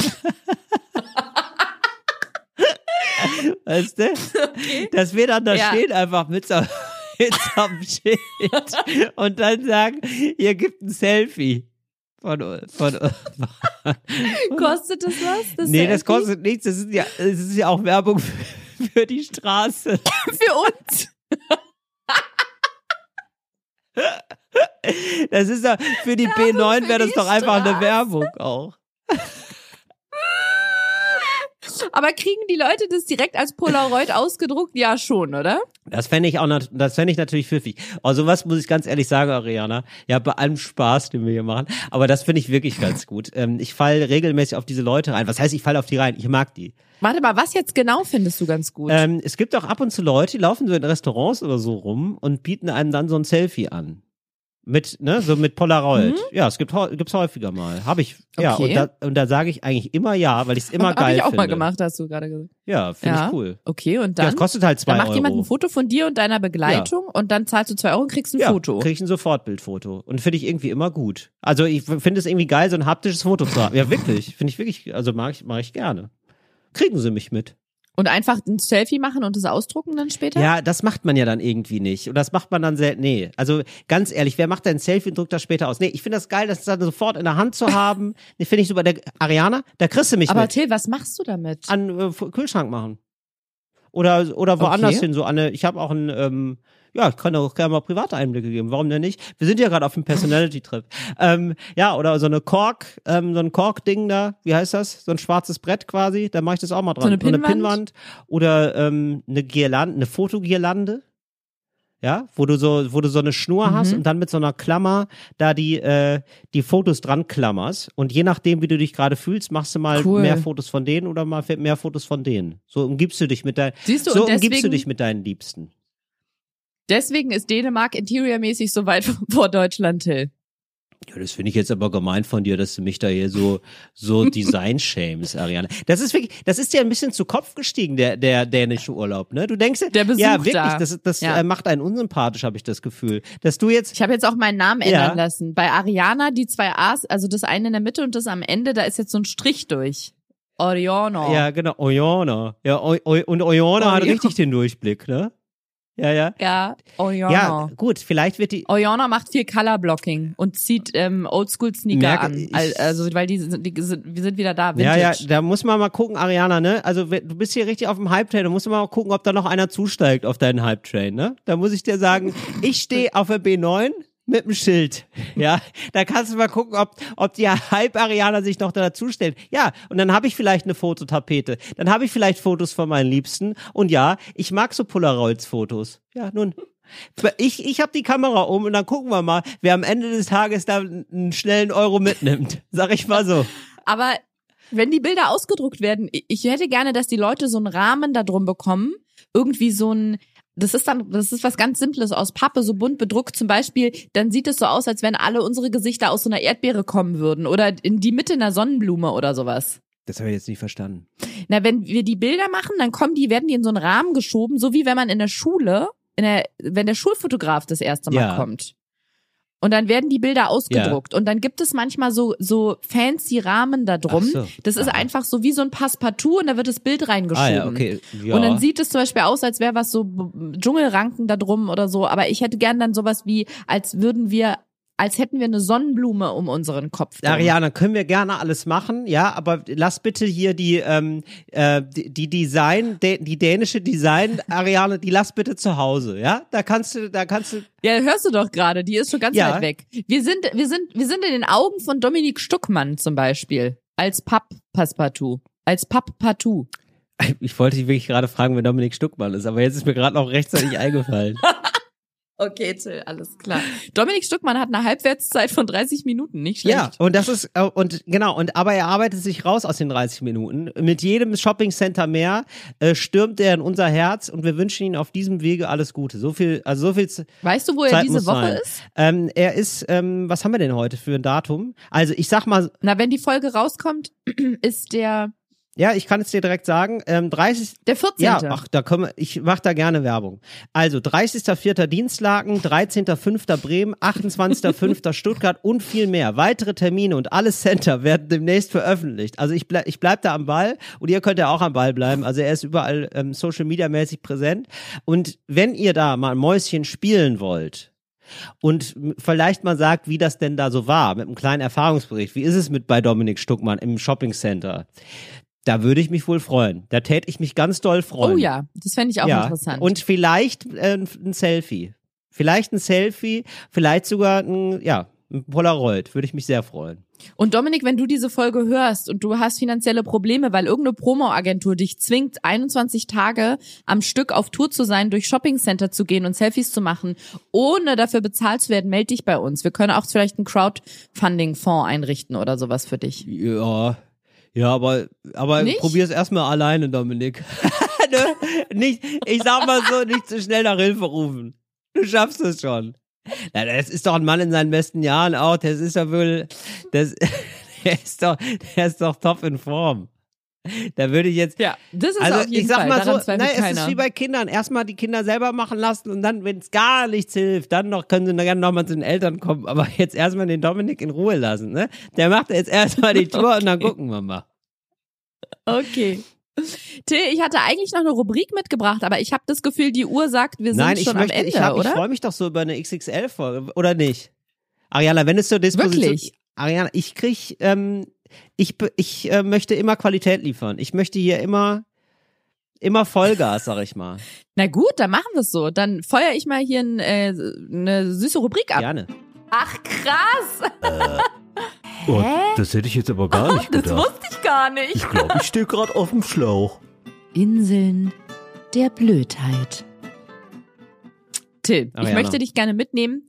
weißt du? Dass wir dann da Ja. stehen einfach (laughs) mit so, einem Schild und dann sagen, ihr gibt ein Selfie. Von, von, Kostet das was? Das nee, das Selfie? kostet nichts. Das ist ja, das ist ja auch Werbung für, (laughs) für die Straße. Für uns. Das ist ja, für die B9 für wäre das doch einfach eine. Werbung auch. Aber kriegen die Leute das direkt als Polaroid ausgedruckt? Ja, schon, oder? Das fände ich auch, das fände ich natürlich pfiffig. Also was muss ich ganz ehrlich sagen, Ariana? Ja, bei allem Spaß, den wir hier machen. Aber das finde ich wirklich ganz (laughs) gut. Ähm, ich falle regelmäßig auf diese Leute rein. Was heißt, ich falle auf die rein? Ich mag die. Warte mal, was jetzt genau findest du ganz gut? Ähm, es gibt auch ab und zu Leute, die laufen so in Restaurants oder so rum und bieten einem dann so ein Selfie an. Mit, ne, so mit Polaroid. Ja, es gibt gibt's häufiger mal. Habe ich. Ja, Okay. und da, und da sage ich eigentlich immer ja, weil ich es immer Hab geil ich auch finde. mal gemacht, hast du gerade gesagt. Ja, finde Ja. ich cool. Okay, und Ja, dann? das kostet halt zwei dann macht Euro. jemand ein Foto von dir und deiner Begleitung und dann zahlst du zwei Euro und kriegst ein ja, Foto. krieg ich ein Sofortbildfoto. Und finde ich irgendwie immer gut. Also ich finde es irgendwie geil, so ein haptisches Foto zu haben. Ja, wirklich. Finde ich wirklich, also mag ich, mag ich gerne. Kriegen Sie mich mit. Und einfach ein Selfie machen und es ausdrucken dann später? Ja, das macht man ja dann irgendwie nicht. Und das macht man dann selten. Nee. Also ganz ehrlich, wer macht denn ein Selfie und druckt das später aus? Nee, ich finde das geil, das dann sofort in der Hand zu haben. (laughs) Nee, finde ich super. Der Ariana, da kriegst du mich Aber mit. Till, was machst du damit? An äh, Kühlschrank machen. Oder, oder woanders Okay. hin. So eine, ich habe auch ein, ähm, ja, ich kann auch gerne mal private Einblicke geben. Warum denn nicht? Wir sind ja gerade auf dem Personality-Trip. (laughs) ähm, ja, oder so eine Kork, ähm, so ein Kork-Ding da, wie heißt das? So ein schwarzes Brett quasi, da mache ich das auch mal dran. eine Pinnwand? Pinnwand oder ähm, eine Girlande, eine Fotogirlande. Ja, wo du so, wo du so eine Schnur hast Mhm. und dann mit so einer Klammer da die, äh, die Fotos dran klammerst. Und je nachdem, wie du dich gerade fühlst, machst du mal Cool. mehr Fotos von denen oder mal mehr Fotos von denen. So umgibst du dich mit deinen, Siehst du, so umgibst du dich mit deinen Liebsten. Deswegen ist Dänemark interiormäßig so weit (laughs) vor Deutschland, Till. Ja, das finde ich jetzt aber gemein von dir, dass du mich da hier so, so (laughs) Design-shames, Ariane. Das ist wirklich, das ist dir ein bisschen zu Kopf gestiegen, der, der dänische Urlaub, ne? Du denkst, Der Besuch ja, wirklich, da. das, das Ja. äh, macht einen unsympathisch, habe ich das Gefühl. Dass du jetzt, Ich habe jetzt auch meinen Namen Ja. ändern lassen. Bei Ariana, die zwei A's, also das eine in der Mitte und das am Ende, da ist jetzt so ein Strich durch. Oriano. ja, genau, Oyona. Ja, o, o, und Oyona hat richtig den Durchblick, ne? Ja, ja. Ja, Oriano. Ja, gut, vielleicht wird die, Oriana macht viel Color Blocking und zieht ähm, Oldschool-Sneaker an. Also, weil die sind, die sind, wir sind wieder da, Ja, Vintage. ja, da muss man mal gucken, Ariana, ne? Also du bist hier richtig auf dem Hype-Train, da musst du mal gucken, ob da noch einer zusteigt auf deinen Hype-Train, ne? Da muss ich dir sagen, ich stehe auf der B9 mit dem Schild, ja? Da kannst du mal gucken, ob, ob die Hype-Ariana sich noch dazu stellt. Ja, und dann habe ich vielleicht eine Fototapete, dann habe ich vielleicht Fotos von meinen Liebsten und ja, ich mag so Polaroids-Fotos. Ja, nun... Ich, ich habe die Kamera um und dann gucken wir mal, wer am Ende des Tages da einen schnellen Euro mitnimmt. (laughs) Sag ich mal so. Aber wenn die Bilder ausgedruckt werden, ich- ich hätte gerne, dass die Leute so einen Rahmen da drum bekommen. Irgendwie so ein, das ist dann, das ist was ganz Simples aus Pappe, so bunt bedruckt zum Beispiel. Dann sieht es so aus, als wenn alle unsere Gesichter aus so einer Erdbeere kommen würden oder in die Mitte einer Sonnenblume oder sowas. Das habe ich jetzt nicht verstanden. Na, wenn wir die Bilder machen, dann kommen die, werden die in so einen Rahmen geschoben, so wie wenn man in der Schule, in der, wenn der Schulfotograf das erste Mal Ja. kommt. Und dann werden die Bilder ausgedruckt. Und dann gibt es manchmal so, so fancy Rahmen da drum. So. Das ist Aha. einfach so wie so ein Passepartout und da wird das Bild reingeschoben. Ah ja, okay. Ja. Und dann sieht es zum Beispiel aus, als wäre was so Dschungelranken da drum oder so. Aber ich hätte gern dann sowas wie, als würden wir, als hätten wir eine Sonnenblume um unseren Kopf. drum. Ariana, können wir gerne alles machen, ja, aber lass bitte hier die, ähm, äh, die, Design, die, die dänische Design, Ariane, die lass bitte zu Hause, ja? Da kannst du, da kannst du, Ja, hörst du doch gerade, die ist schon ganz Ja. weit weg. Wir sind, wir sind, wir sind in den Augen von Dominik Stuckmann zum Beispiel. Als Papp-Passepartout. Als Papp-Partout. ich wollte dich wirklich gerade fragen, wer Dominik Stuckmann ist, aber jetzt ist mir gerade noch rechtzeitig (laughs) eingefallen. Okay, Till, alles klar. Dominik Stuckmann hat eine Halbwertszeit von 30 Minuten, nicht schlecht. Ja, und das ist, äh, und genau, und aber er arbeitet sich raus aus den 30 Minuten. Mit jedem Shoppingcenter mehr äh, stürmt er in unser Herz und wir wünschen ihm auf diesem Wege alles Gute. So viel, also so viel Weißt du, wo er Zeit diese muss Woche sein. ist? Ähm, er ist, ähm, was haben wir denn heute für ein Datum? Also ich sag mal, Na, wenn die Folge rauskommt, (clears throat) ist der, ja, ich kann es dir direkt sagen, ähm, 30. der 14. Ja, ach, da können wir, ich mach da gerne Werbung. Also 30.04. Dienstlaken, 13.05. Bremen, 28.05. (laughs) Stuttgart und viel mehr. Weitere Termine und alle Center werden demnächst veröffentlicht. Also ich bleib, ich bleib da am Ball und ihr könnt ja auch am Ball bleiben. Also er ist überall ähm, Social Media mäßig präsent. Und wenn ihr da mal ein Mäuschen spielen wollt, und vielleicht mal sagt, wie das denn da so war, mit einem kleinen Erfahrungsbericht. Wie ist es mit bei Dominik Stuckmann im Shopping Center? Da würde ich mich wohl freuen. Da täte ich mich ganz doll freuen. Oh ja, das fände ich auch ja. interessant. Und vielleicht äh, ein Selfie. Vielleicht ein Selfie, vielleicht sogar ein, ja, Ein Polaroid, würde ich mich sehr freuen. Und Dominik, wenn du diese Folge hörst und du hast finanzielle Probleme, weil irgendeine Promo-Agentur dich zwingt, 21 Tage am Stück auf Tour zu sein, durch Shoppingcenter zu gehen und Selfies zu machen, ohne dafür bezahlt zu werden, melde dich bei uns. Wir können auch vielleicht einen Crowdfunding-Fonds einrichten oder sowas für dich. Ja. Ja, aber, aber Nicht? probier's erstmal alleine, Dominik. (laughs) ne? Nicht, ich sag mal so, nicht zu schnell nach Hilfe rufen. Du schaffst es schon. Na, das ist doch ein Mann in seinen besten Jahren auch. Das ist ja wohl, das, (laughs) der ist doch, der ist doch top in Form. (laughs) Da würde ich jetzt, Ja, das ist also auf jeden ich sag Fall. mal Daran so, nein, es keiner. ist wie bei Kindern. Erstmal die Kinder selber machen lassen und dann, wenn es gar nichts hilft, dann noch können sie gerne nochmal zu den Eltern kommen. Aber jetzt erstmal den Dominik in Ruhe lassen, ne? Der macht jetzt erstmal die Tour und dann gucken wir mal. Okay. Till, ich hatte eigentlich noch eine Rubrik mitgebracht, aber ich habe das Gefühl, die Uhr sagt, wir sind Nein, ich schon möchte, am Ende, ich, hab- ich oder? freue mich doch so über eine XXL-Folge, oder nicht? Ariana, wenn es zur Disposition Wirklich? Ariana, ich krieg, ähm, ich, ich äh, möchte immer Qualität liefern. Ich möchte hier immer, immer Vollgas, sag ich mal. (laughs) Na gut, dann machen wir es so. Dann feuer ich mal hier ein, äh, eine süße Rubrik ab. Gerne. Ach krass, (laughs) Oh, Hä? das hätte ich jetzt aber gar nicht (laughs) das gedacht. wusste ich gar nicht. Ich glaube, ich stehe gerade auf dem Schlauch. Inseln der Blödheit. Till, ich Ariana. möchte dich gerne mitnehmen.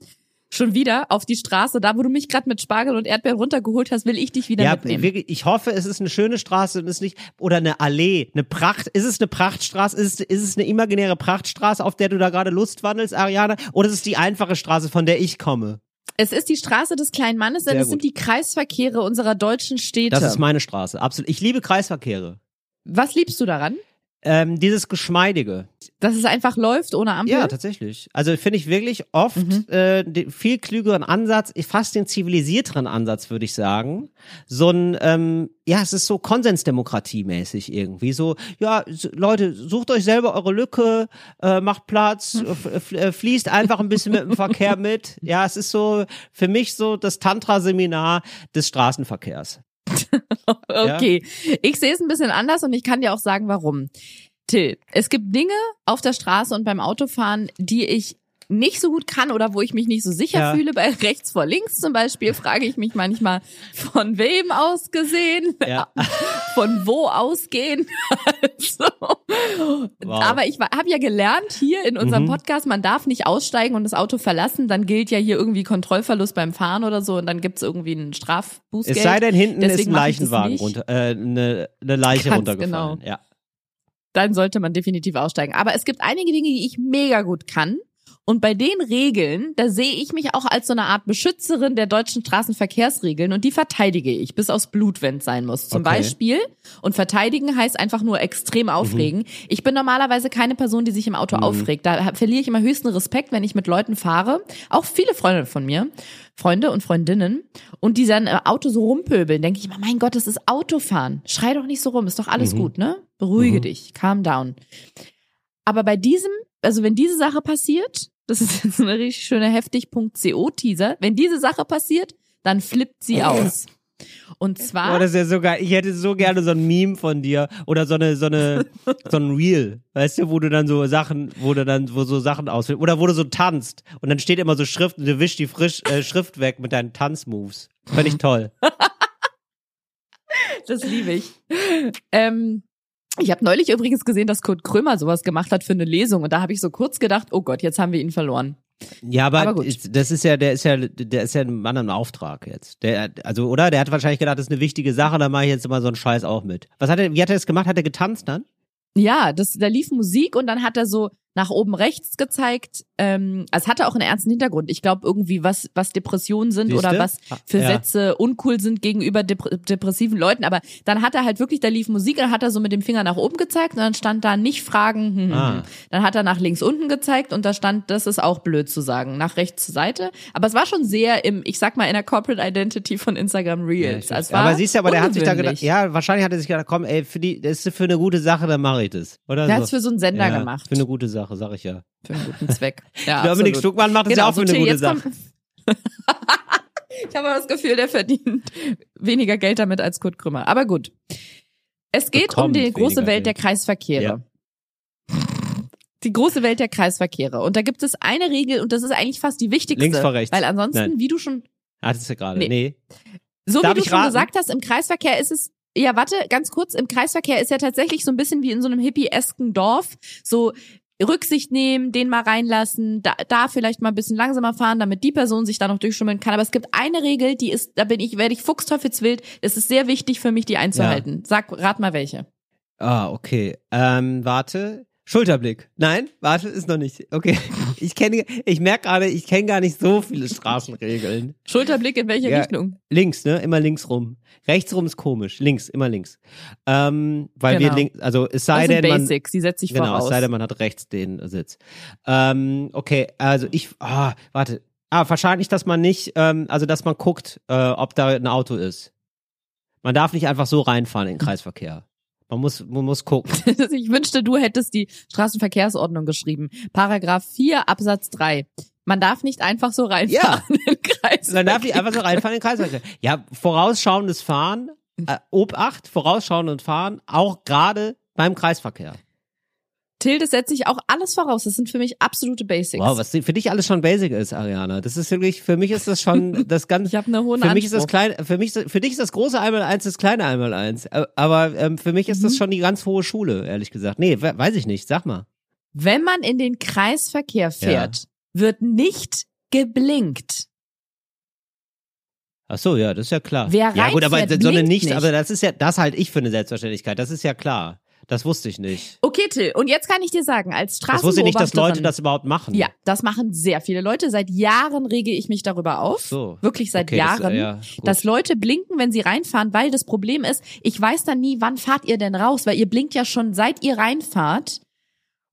Schon wieder auf die Straße, da wo du mich gerade mit Spargel und Erdbeeren runtergeholt hast, will ich dich wieder Ja, mitnehmen. wirklich, ich hoffe, es ist eine schöne Straße und es ist nicht, oder eine Allee, eine Pracht. Ist es eine Prachtstraße? Ist es, ist es eine imaginäre Prachtstraße, auf der du da gerade Lust wandelst, Ariana? Oder ist es die einfache Straße, von der ich komme? Es ist die Straße des kleinen Mannes, denn es sind die Kreisverkehre unserer deutschen Städte. Das ist meine Straße. Absolut. Ich liebe Kreisverkehre. Was liebst du daran? Ähm, dieses Geschmeidige. Dass es einfach läuft ohne Ampel? Ja, tatsächlich. Also finde ich wirklich oft Mhm. äh, den viel klügeren Ansatz, fast den zivilisierteren Ansatz, würde ich sagen. So ein, ähm, ja, es ist so Konsensdemokratie-mäßig irgendwie. So, ja, Leute, sucht euch selber eure Lücke, äh, macht Platz, (laughs) äh, fließt einfach ein bisschen mit dem Verkehr mit. Ja, es ist so für mich so das Tantra-Seminar des Straßenverkehrs. (laughs) Okay, ich sehe es ein bisschen anders und ich kann dir auch sagen, warum. Till, es gibt Dinge auf der Straße und beim Autofahren, die ich nicht so gut kann oder wo ich mich nicht so sicher Ja. fühle. Bei rechts vor links zum Beispiel frage ich mich manchmal, von wem aus gesehen, Ja. von wo ausgehen. (laughs) also, Aber ich habe ja gelernt hier in unserem Mhm. Podcast, man darf nicht aussteigen und das Auto verlassen. Dann gilt ja hier irgendwie Kontrollverlust beim Fahren oder so und dann gibt's irgendwie einen Strafbußgeld. Es sei denn, hinten ist Deswegen ein ich das Leichenwagen runter, äh, eine, eine Leiche Ganz runtergefallen. genau. Ja. dann sollte man definitiv aussteigen. Aber es gibt einige Dinge, die ich mega gut kann. Und bei den Regeln, da sehe ich mich auch als so eine Art Beschützerin der deutschen Straßenverkehrsregeln und die verteidige ich, bis aufs Blut, wenn es sein muss. Zum Okay. Beispiel, und verteidigen heißt einfach nur extrem aufregen. Ich bin normalerweise keine Person, die sich im Auto aufregt. Da verliere ich immer höchsten Respekt, wenn ich mit Leuten fahre. Auch viele Freunde von mir, Freunde und Freundinnen, und die dann im Auto so rumpöbeln, denke ich immer, mein Gott, das ist Autofahren. Schrei doch nicht so rum, ist doch alles gut, ne? Beruhige dich, calm down. Aber bei diesem, also wenn diese Sache passiert, das ist jetzt eine richtig schöne heftig.co Teaser, wenn diese Sache passiert, dann flippt sie aus. Und Oh, zwar, das ist ja so geil. Ich hätte so gerne so ein Meme von dir oder so eine, so eine, (laughs) so ein Reel, weißt du, wo du dann so Sachen, wo du dann, wo so Sachen auswählst oder wo du so tanzt und dann steht immer so Schrift und du wischst die frisch, äh, Schrift weg mit deinen Tanzmoves. Fand ich toll. (laughs) das liebe ich. Ähm, ich habe neulich übrigens gesehen, dass Kurt Krömer sowas gemacht hat für eine Lesung und da habe ich so kurz gedacht, oh Gott, jetzt haben wir ihn verloren. Ja, aber, Aber das ist ja, der ist ja, der ist ja ein Mann im Auftrag jetzt. Der, also, oder? Der hat wahrscheinlich gedacht, das ist eine wichtige Sache, da mache ich jetzt immer so einen Scheiß auch mit. Was hat er, wie hat er das gemacht? Hat er getanzt dann? Ja, das, da lief Musik und dann hat er so nach oben rechts gezeigt. Ähm, also es hatte auch einen ernsten Hintergrund. Ich glaube irgendwie, was, was Depressionen sind Siehste? oder was für Ja. Sätze uncool sind gegenüber depr depressiven Leuten. Aber dann hat er halt wirklich, da lief Musik, dann hat er so mit dem Finger nach oben gezeigt und dann stand da nicht Fragen. Hm, hm, Ah. hm. Dann hat er nach links unten gezeigt und da stand, das ist auch blöd zu sagen, nach rechts zur Seite. Aber es war schon sehr im, ich sag mal, in der Corporate Identity von Instagram Reels. Ja, also es war aber siehst du, aber der hat sich da gedacht, ja, wahrscheinlich hat er sich gedacht, komm, ey, für die, das ist für eine gute Sache, dann mache ich das. Oder Der so. hat's für so einen Sender ja, gemacht. Für eine gute Sache, sag ich ja. Für einen guten Zweck. (laughs) Ja, Dominik absolut. Stuckmann macht Genau, ja auch für eine Till, gute Sache. (laughs) ich habe aber das Gefühl, der verdient weniger Geld damit als Kurt Krümmer. Aber gut. Es geht um die große Welt der Geld. Kreisverkehre. (laughs) Die große Welt der Kreisverkehre. Und da gibt es eine Regel und das ist eigentlich fast die wichtigste. Links vor rechts. Weil ansonsten, Nein. wie du schon, Hattest du gerade? Nee. Nee. So Darf wie du schon raten? gesagt hast, im Kreisverkehr ist es, ja, warte, ganz kurz, im Kreisverkehr ist ja tatsächlich so ein bisschen wie in so einem hippie-esken Dorf, so Rücksicht nehmen, den mal reinlassen, da, da vielleicht mal ein bisschen langsamer fahren, damit die Person sich da noch durchschummeln kann. Aber es gibt eine Regel, die ist, da bin ich, werde ich fuchsteufelswild. Es ist sehr wichtig für mich, die einzuhalten. Sag, rat mal welche. Ah, okay. Ähm, warte. Schulterblick. Nein, warte, ist noch nicht. Okay. (laughs) Ich kenne, ich merke gerade, ich kenne gar nicht so viele Straßenregeln. Schulterblick in welche Ja. Richtung? Links, ne? Immer links rum. Rechts rum ist komisch. Links, immer links. Ähm, weil Genau. wir links, also es Das sei sind denn, man, Basics, die setze ich genau, voraus. es sei denn, man hat rechts den Sitz. Ähm, okay, also ich, ah, warte. Ah, wahrscheinlich, dass man nicht, ähm, also dass man guckt, äh, ob da ein Auto ist. Man darf nicht einfach so reinfahren in den (laughs) Kreisverkehr. Man muss, man muss gucken. (laughs) ich wünschte, du hättest die Straßenverkehrsordnung geschrieben. Paragraph 4 Absatz 3. Man darf nicht einfach so reinfahren in den Kreis. Man darf nicht einfach so reinfahren in den Kreisverkehr. Ja, vorausschauendes Fahren, äh, Obacht, vorausschauendes Fahren, auch gerade beim Kreisverkehr. Till, das setze ich auch alles voraus. Das sind für mich absolute Basics. Wow, was für dich alles schon basic ist, Ariana. Das ist wirklich, für mich ist das schon (laughs) das ganz. Ich habe eine hohe Für mich ist das kleine, für mich, für dich ist das große einmal eins das kleine einmal eins. Äh, Aber ähm, für mich ist Mhm. das schon die ganz hohe Schule, ehrlich gesagt. Nee, we weiß ich nicht. Sag mal. Wenn man in den Kreisverkehr fährt, wird nicht geblinkt. Ach so, ja, das ist ja klar. Wer ja gut, aber so eine nicht, nicht. aber das ist ja, das halte ich für eine Selbstverständlichkeit. Das ist ja klar. Das wusste ich nicht. Okay, Till, und jetzt kann ich dir sagen, als Das wusste ich nicht, dass Leute Straßenbeobachterin- das überhaupt machen. Ja, das machen sehr viele Leute. Seit Jahren rege ich mich darüber auf. So. Wirklich seit Okay, das- Jahren. ja, dass Leute blinken, wenn sie reinfahren, weil das Problem ist, ich weiß dann nie, wann fahrt ihr denn raus, weil ihr blinkt ja schon seit ihr reinfahrt.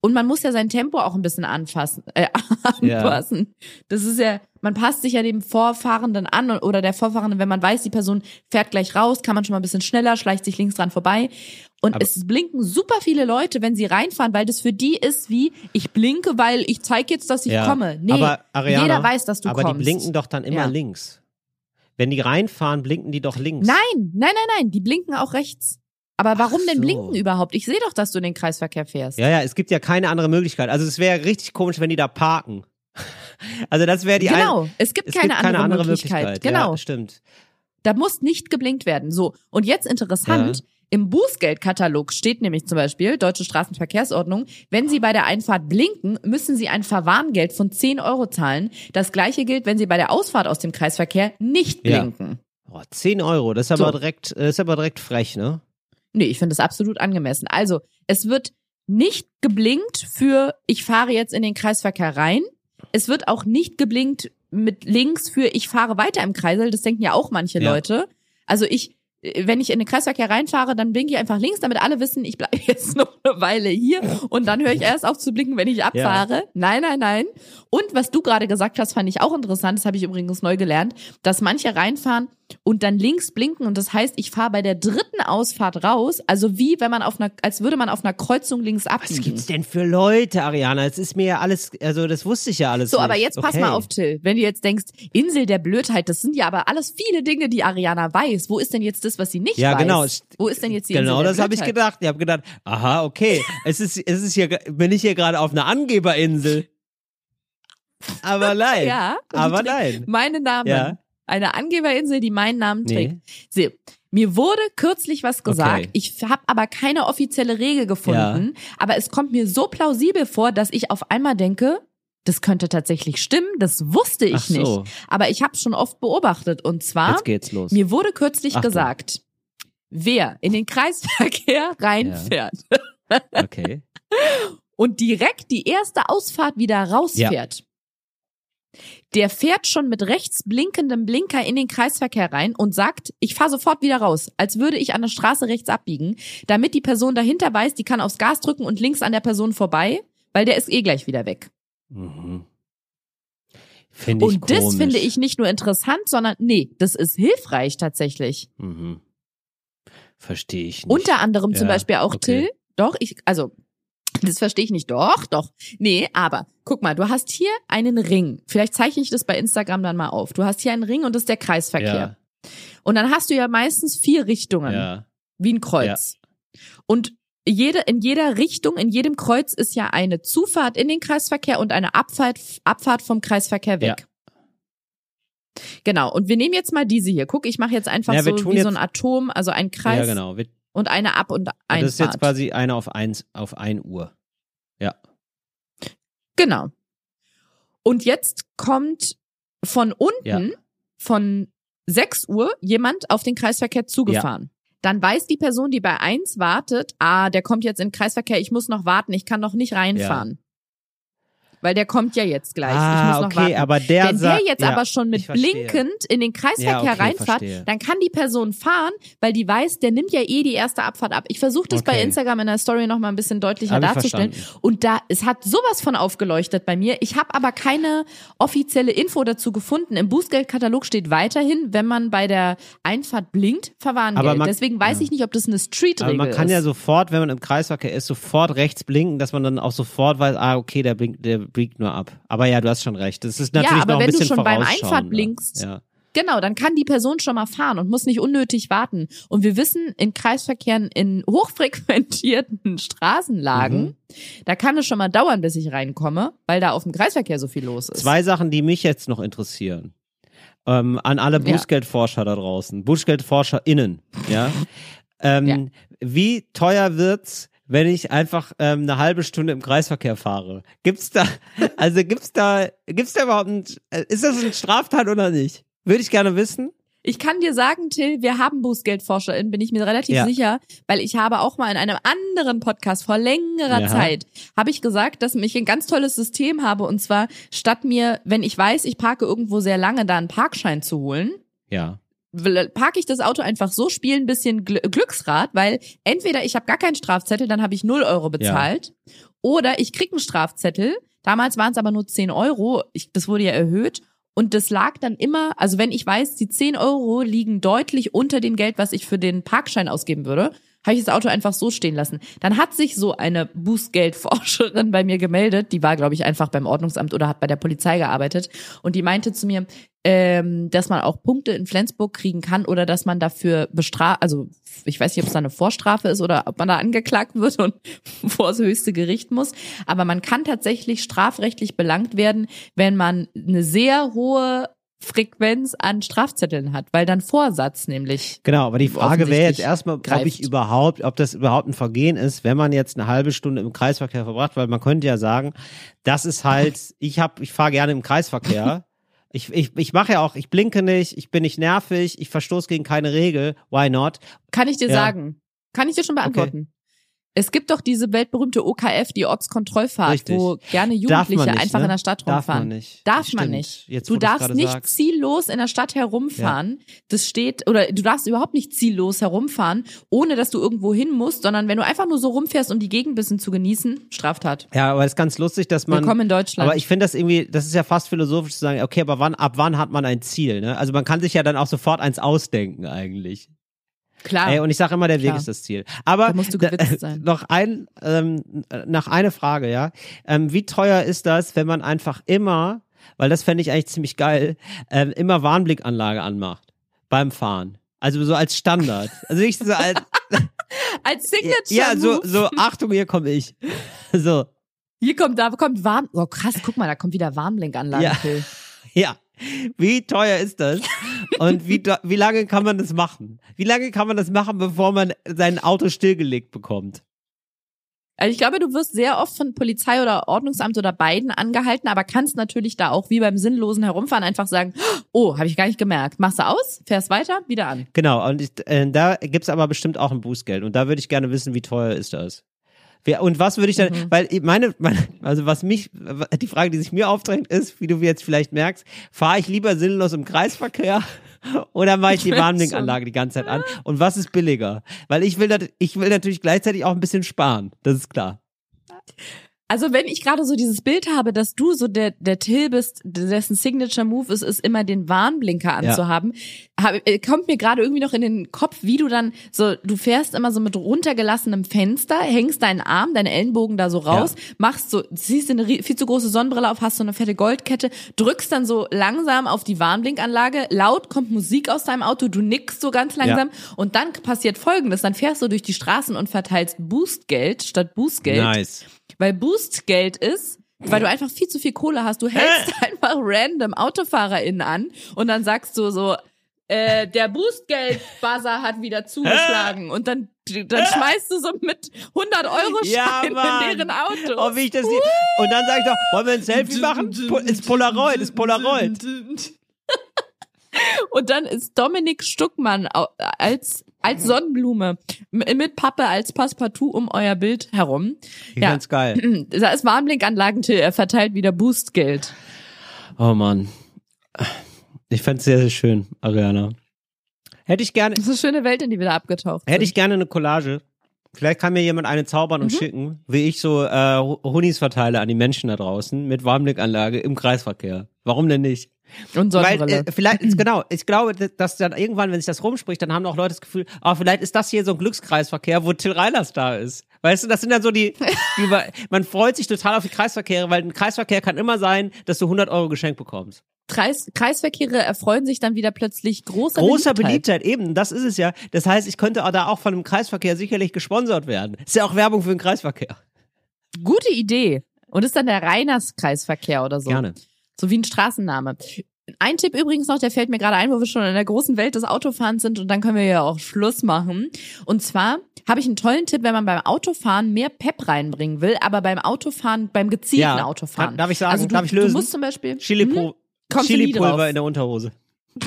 Und man muss ja sein Tempo auch ein bisschen anfassen, äh, (laughs) Ja. anpassen. Das ist ja, man passt sich ja dem Vorfahrenden an oder der Vorfahrenden, wenn man weiß, die Person fährt gleich raus, kann man schon mal ein bisschen schneller, schleicht sich links dran vorbei. Und Aber- es blinken super viele Leute, wenn sie reinfahren, weil das für die ist wie, ich blinke, weil ich zeige jetzt, dass ich Ja. komme. Nee, aber Ariana, jeder weiß, dass du aber kommst. die blinken doch dann immer Ja. links. Wenn die reinfahren, blinken die doch links. Nein, nein, nein, nein, die blinken auch rechts. Aber warum Ach denn so. blinken überhaupt? Ich sehe doch, dass du in den Kreisverkehr fährst. Ja, ja, es gibt ja keine andere Möglichkeit. Also es wäre richtig komisch, wenn die da parken. (laughs) Also das wäre die genau, ein, es gibt es keine, gibt keine andere, andere Möglichkeit. Möglichkeit. Genau, Ja, stimmt. da muss nicht geblinkt werden. So, und jetzt interessant, Ja. im Bußgeldkatalog steht nämlich zum Beispiel, Deutsche Straßenverkehrsordnung, wenn Sie bei der Einfahrt blinken, müssen Sie ein Verwarngeld von 10 Euro zahlen. Das gleiche gilt, wenn Sie bei der Ausfahrt aus dem Kreisverkehr nicht Ja. blinken. Boah, 10 Euro, das ist aber So. direkt, äh, ist aber direkt frech, ne? Nee, ich finde das absolut angemessen. Also, es wird nicht geblinkt für, ich fahre jetzt in den Kreisverkehr rein. Es wird auch nicht geblinkt mit links für, ich fahre weiter im Kreisel. Das denken ja auch manche Ja. Leute. Also ich, wenn ich in den Kreisverkehr reinfahre, dann blinke ich einfach links, damit alle wissen, ich bleibe (laughs) jetzt noch eine Weile hier und dann höre ich erst auf zu blinken, wenn ich abfahre. Nein, nein, nein. Und was du gerade gesagt hast, fand ich auch interessant, das habe ich übrigens neu gelernt, dass manche reinfahren und dann links blinken und das heißt, ich fahre bei der dritten Ausfahrt raus, also wie wenn man auf einer, als würde man auf einer Kreuzung links Was abbiegen. gibt's denn für Leute, Ariana? Es ist mir ja alles, also das wusste ich ja alles So, nicht. aber jetzt pass okay. mal auf, Till. Wenn du jetzt denkst, Insel der Blödheit, das sind ja aber alles viele Dinge, die Ariana weiß. Wo ist denn jetzt das, was sie nicht Ja, weiß? genau. Wo ist denn jetzt die Genau, Insel das habe ich gedacht. Ich habe gedacht, aha, okay, (laughs) es ist, es ist hier, bin ich hier gerade auf einer Angeberinsel. Aber (laughs) nein. Ja, aber nein. Meine Namen. Ja. Eine Angeberinsel, die meinen Namen Nee. trägt. So, mir wurde kürzlich was gesagt. Okay. Ich habe aber keine offizielle Regel gefunden. Aber es kommt mir so plausibel vor, dass ich auf einmal denke, das könnte tatsächlich stimmen. Das wusste ich Ach so. nicht. Aber ich habe schon oft beobachtet. Und zwar, Jetzt geht's los. mir wurde kürzlich Achtung. gesagt, wer in den Kreisverkehr (laughs) reinfährt Okay. (laughs) und direkt die erste Ausfahrt wieder rausfährt. Der fährt schon mit rechts blinkendem Blinker in den Kreisverkehr rein und sagt, ich fahre sofort wieder raus, als würde ich an der Straße rechts abbiegen, damit die Person dahinter weiß, die kann aufs Gas drücken und links an der Person vorbei, weil der ist eh gleich wieder weg. Mhm. Finde ich und das komisch. finde ich nicht nur interessant, sondern nee, das ist hilfreich tatsächlich. Mhm. Verstehe ich nicht. Unter anderem zum Ja, Beispiel auch okay. Till. Doch, ich, also, das verstehe ich nicht. Doch, doch. Nee, aber guck mal, du hast hier einen Ring. Vielleicht zeichne ich das bei Instagram dann mal auf. Du hast hier einen Ring und das ist der Kreisverkehr. Und dann hast du ja meistens vier Richtungen, Ja. ja. wie ein Kreuz. Und jede, in jeder Richtung, in jedem Kreuz ist ja eine Zufahrt in den Kreisverkehr und eine Abfahrt, Abfahrt vom Kreisverkehr weg. Genau. Und wir nehmen jetzt mal diese hier. Guck, ich mache jetzt einfach Ja, so wie so ein Atom, also ein Kreis Ja, genau. Wir, und eine Ab- und das Einfahrt. ist jetzt quasi eine auf eins, auf ein Uhr. Ja. Genau. Und jetzt kommt von unten, Ja. von 6 Uhr, jemand auf den Kreisverkehr zugefahren. Dann weiß die Person, die bei 1 wartet, ah, der kommt jetzt in den Kreisverkehr, ich muss noch warten, ich kann noch nicht reinfahren. Weil der kommt ja jetzt gleich. ich ah, muss noch okay, warten. aber der Wenn der jetzt ja, aber schon mit ich blinkend in den Kreisverkehr Ja, okay, reinfährt, verstehe. dann kann die Person fahren, weil die weiß, der nimmt ja eh die erste Abfahrt ab. Ich versuche das bei Okay. Instagram in der Story noch mal ein bisschen deutlicher Hab ich darzustellen. Und da, es hat sowas von aufgeleuchtet bei mir. Ich habe aber keine offizielle Info dazu gefunden. Im Bußgeldkatalog steht weiterhin, wenn man bei der Einfahrt blinkt, Verwarngeld. Man- Deswegen weiß ich nicht, ob das eine Street-Regel Aber man kann ist. ja sofort, wenn man im Kreisverkehr ist, sofort rechts blinken, dass man dann auch sofort weiß, ah, okay, der blinkt, der blinkt nur ab. Aber ja, du hast schon recht. Das ist natürlich aber noch ein wenn du bisschen schon beim vorausschauender. Einfahrt blinkst, Ja. Genau, dann kann die Person schon mal fahren und muss nicht unnötig warten. Und wir wissen, in Kreisverkehren in hochfrequentierten (laughs) Straßenlagen, Mhm. da kann es schon mal dauern, bis ich reinkomme, weil da auf dem Kreisverkehr so viel los ist. Zwei Sachen, die mich jetzt noch interessieren. Ähm, an alle Ja. Bußgeldforscher da draußen, BußgeldforscherInnen, ja. (laughs) ähm, Ja. Wie teuer wird's, wenn ich einfach ähm, eine halbe Stunde im Kreisverkehr fahre? Gibt's da, (laughs) also gibt's da, gibt's da überhaupt ein, äh, ist das ein Straftat oder nicht? Würde ich gerne wissen. Ich kann dir sagen, Till, wir haben BußgeldforscherInnen, bin ich mir relativ Ja. sicher, weil ich habe auch mal in einem anderen Podcast vor längerer Ja. Zeit, habe ich gesagt, dass ich ein ganz tolles System habe und zwar statt mir, wenn ich weiß, ich parke irgendwo sehr lange, da einen Parkschein zu holen, Ja. Parke ich das Auto einfach so, spiele ein bisschen Gl Glücksrad, weil entweder ich habe gar keinen Strafzettel, dann habe ich 0 Euro bezahlt, oder ich krieg einen Strafzettel. Damals waren es aber nur 10 Euro, ich, das wurde ja erhöht. Und das lag dann immer, also wenn ich weiß, die 10 Euro liegen deutlich unter dem Geld, was ich für den Parkschein ausgeben würde, habe ich das Auto einfach so stehen lassen. Dann hat sich so eine Bußgeldforscherin (laughs) bei mir gemeldet, die war, glaube ich, einfach beim Ordnungsamt oder hat bei der Polizei gearbeitet. Und die meinte zu mir, ähm, dass man auch Punkte in Flensburg kriegen kann oder dass man dafür bestraft, also ich weiß nicht, ob es da eine Vorstrafe ist oder ob man da angeklagt wird und (laughs) vor das höchste Gericht muss. Aber man kann tatsächlich strafrechtlich belangt werden, wenn man eine sehr hohe Frequenz an Strafzetteln hat, weil dann Vorsatz nämlich. Genau, aber die Frage wäre jetzt erstmal, ob greift. ich überhaupt, ob das überhaupt ein Vergehen ist, wenn man jetzt eine halbe Stunde im Kreisverkehr verbracht, weil man könnte ja sagen, das ist halt, (laughs) ich hab, ich fahre gerne im Kreisverkehr. (laughs) Ich, ich, ich mache ja auch, ich blinke nicht, ich bin nicht nervig, ich verstoße gegen keine Regel, why not? Kann ich dir Ja. sagen? Kann ich dir schon beantworten? Es gibt doch diese weltberühmte OKF, die Ortskontrollfahrt, Richtig. wo gerne Darf Jugendliche nicht, einfach ne? in der Stadt Darf rumfahren. man nicht. Darf man nicht. Jetzt, du darfst nicht sagst. ziellos in der Stadt herumfahren. Das steht, oder du darfst überhaupt nicht ziellos herumfahren, ohne dass du irgendwo hin musst, sondern wenn du einfach nur so rumfährst, um die Gegend ein bisschen zu genießen, Straftat. Ja, aber es ist ganz lustig, dass man. Willkommen in Deutschland. Aber ich finde das irgendwie, das ist ja fast philosophisch zu sagen, okay, aber wann, ab wann hat man ein Ziel, ne? Also man kann sich ja dann auch sofort eins ausdenken eigentlich. Klar. Ey, und ich sage immer, der Weg Klar. ist das Ziel. Aber Da musst du gewitzt (laughs) sein. noch ein, ähm, nach eine Frage, ja. Ähm, wie teuer ist das, wenn man einfach immer, weil das fände ich eigentlich ziemlich geil, ähm, immer Warnblickanlage anmacht beim Fahren? Also so als Standard. Also nicht so als, (laughs) Als Signature ja, so, so, Achtung, hier komme ich. (laughs) So, Hier kommt, da kommt Warn, oh krass, guck mal, da kommt wieder Warnblinkanlage. Ja. Ja. Wie teuer ist das? Und wie, (laughs) wie lange kann man das machen? Wie lange kann man das machen, bevor man sein Auto stillgelegt bekommt? Also ich glaube, du wirst sehr oft von Polizei oder Ordnungsamt oder beiden angehalten, aber kannst natürlich da auch wie beim sinnlosen Herumfahren einfach sagen, oh, habe ich gar nicht gemerkt. Machst du aus, fährst weiter, wieder an. Genau, und ich, äh, da gibt's aber bestimmt auch ein Bußgeld. Und da würde ich gerne wissen, wie teuer ist das? Wer, und was würde ich dann, Mhm. weil meine, meine, also was mich, die Frage, die sich mir aufdrängt, ist, wie du jetzt vielleicht merkst, fahre ich lieber sinnlos im Kreisverkehr (laughs) oder mache ich die Warnblinkanlage die ganze Zeit an? Und was ist billiger? Weil ich will, ich will natürlich gleichzeitig auch ein bisschen sparen. Das ist klar. Also wenn ich gerade so dieses Bild habe, dass du so der, der Till bist, dessen Signature Move ist, ist immer den Warnblinker anzuhaben, hab, äh, kommt mir gerade irgendwie noch in den Kopf, wie du dann so, du fährst immer so mit runtergelassenem Fenster, hängst deinen Arm, deine Ellenbogen da so raus, machst so, ziehst eine viel zu große Sonnenbrille auf, hast so eine fette Goldkette, drückst dann so langsam auf die Warnblinkanlage, laut kommt Musik aus deinem Auto, du nickst so ganz langsam und dann passiert folgendes, dann fährst du durch die Straßen und verteilst Boostgeld statt Bußgeld. Nice. Weil Boostgeld ist, weil du einfach viel zu viel Kohle hast. Du hältst (laughs) einfach random AutofahrerInnen an und dann sagst du so, äh, der Boostgeld-Buzzer hat wieder zugeschlagen und dann, dann schmeißt du so mit 100 Euro Ja, Schein Mann. in deren Auto. Oh, wie ich das hier. Und dann sag ich doch, wollen wir ein Selfie machen? Po- Ist Polaroid, ist Polaroid. (laughs) (laughs) Und dann ist Dominik Stuckmann als als Sonnenblume m- mit Pappe als Passepartout um euer Bild herum. Ich Ja. find's geil. Da ist Warnblinkanlagen, Till, er verteilt wieder Boostgeld. Oh Mann. Ich fand's sehr, sehr schön, Ariana. Hätte ich gerne, Das ist eine schöne Welt, in die wir da abgetaucht hätte ich sind. gerne eine Collage. Vielleicht kann mir jemand eine zaubern und schicken, wie ich so äh, Hunis verteile an die Menschen da draußen mit Warmblickanlage im Kreisverkehr. Warum denn nicht? Und Weil Sonnenbrille. äh, vielleicht, (clears throat) ist, genau, ich glaube, dass dann irgendwann, wenn sich das rumspricht, dann haben auch Leute das Gefühl, ah, vielleicht ist das hier so ein Glückskreisverkehr, wo Till Reiners da ist. Weißt du, das sind dann so die, (laughs) die man- man freut sich total auf die Kreisverkehre, weil ein Kreisverkehr kann immer sein, dass du 100 Euro geschenkt bekommst. Kreis, Kreisverkehre erfreuen sich dann wieder plötzlich großer, Großer Beliebtheit. Beliebtheit, eben, das ist es ja. Das heißt, ich könnte auch da auch von einem Kreisverkehr sicherlich gesponsert werden. Ist ja auch Werbung für den Kreisverkehr. Gute Idee. Und ist dann der Reiners Kreisverkehr oder so. Gerne. So wie ein Straßenname. Ein Tipp übrigens noch, der fällt mir gerade ein, wo wir schon in der großen Welt des Autofahrens sind und dann können wir ja auch Schluss machen. Und zwar habe ich einen tollen Tipp, wenn man beim Autofahren mehr Pep reinbringen will, aber beim Autofahren, beim gezielten Ja, Autofahren. darf ich sagen, also du, darf ich lösen? Du musst zum Beispiel Chili Mhm. Chili-Pulver drauf. in der Unterhose. (laughs)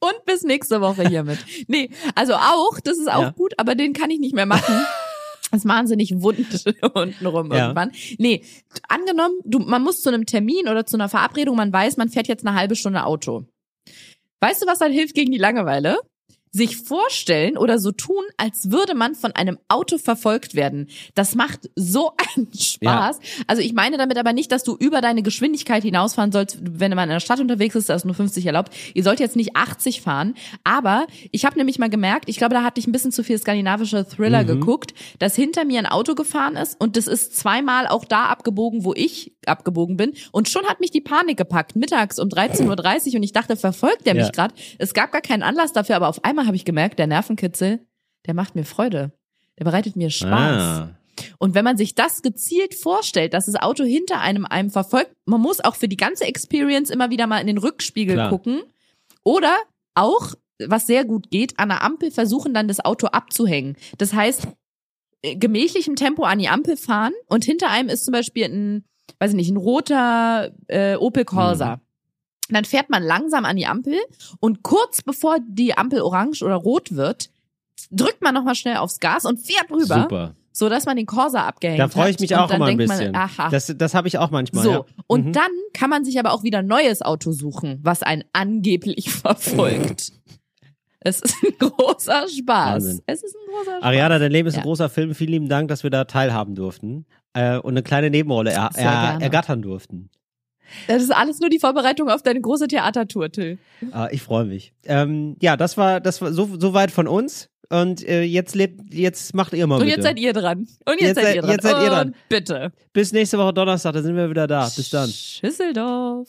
und bis nächste Woche hiermit. nee, also auch, das ist auch Ja. gut, aber den kann ich nicht mehr machen. (laughs) Das ist wahnsinnig wund (laughs) untenrum Ja. irgendwann. Nee, angenommen, du, man muss zu einem Termin oder zu einer Verabredung, man weiß, man fährt jetzt eine halbe Stunde Auto. Weißt du, was dann hilft gegen die Langeweile? Sich vorstellen oder so tun, als würde man von einem Auto verfolgt werden. Das macht so (laughs) einen Spaß. Also ich meine damit aber nicht, dass du über deine Geschwindigkeit hinausfahren sollst, wenn man in der Stadt unterwegs ist, da ist nur 50 erlaubt. Ihr sollt jetzt nicht 80 fahren. Aber ich habe nämlich mal gemerkt, ich glaube, da hatte ich ein bisschen zu viel skandinavische Thriller geguckt, dass hinter mir ein Auto gefahren ist und das ist zweimal auch da abgebogen, wo ich abgebogen bin. Und schon hat mich die Panik gepackt, mittags um 13.30 Uhr und ich dachte, verfolgt der Ja. mich gerade? Es gab gar keinen Anlass dafür, aber auf einmal habe ich gemerkt, der Nervenkitzel, der macht mir Freude. Der bereitet mir Spaß. Ah. Und wenn man sich das gezielt vorstellt, dass das Auto hinter einem einem verfolgt, man muss auch für die ganze Experience immer wieder mal in den Rückspiegel Klar. gucken. Oder auch, was sehr gut geht, an der Ampel versuchen dann das Auto abzuhängen. Das heißt, äh, gemächlichem Tempo an die Ampel fahren und hinter einem ist zum Beispiel ein, weiß ich nicht, ein roter äh, Opel Corsa. Dann fährt man langsam an die Ampel und kurz bevor die Ampel orange oder rot wird, drückt man nochmal schnell aufs Gas und fährt rüber Super. so dass man den Corsa abgehängt Da freue ich hat. mich auch dann immer ein bisschen. Man, aha. Das, das habe ich auch manchmal. so, ja. und Mhm. dann kann man sich aber auch wieder ein neues Auto suchen, was einen angeblich (laughs) verfolgt. es ist ein großer Spaß. Wahnsinn. Es ist ein großer Spaß. Ariana, dein Leben ist ein Ja. großer Film. Vielen lieben Dank, dass wir da teilhaben durften äh, und eine kleine Nebenrolle er, er, ergattern durften. Das ist alles nur die Vorbereitung auf deine große Theatertour, Till. Äh, ich freue mich. Ähm, ja, das war das war so, so weit von uns. Und äh, jetzt lebt, jetzt macht ihr mal Und bitte. jetzt seid ihr dran. Und jetzt, Jetzt seid seid- ihr dran. jetzt seid ihr dran. Und bitte. Bis nächste Woche Donnerstag, da sind wir wieder da. Bis dann. Schüsseldorf.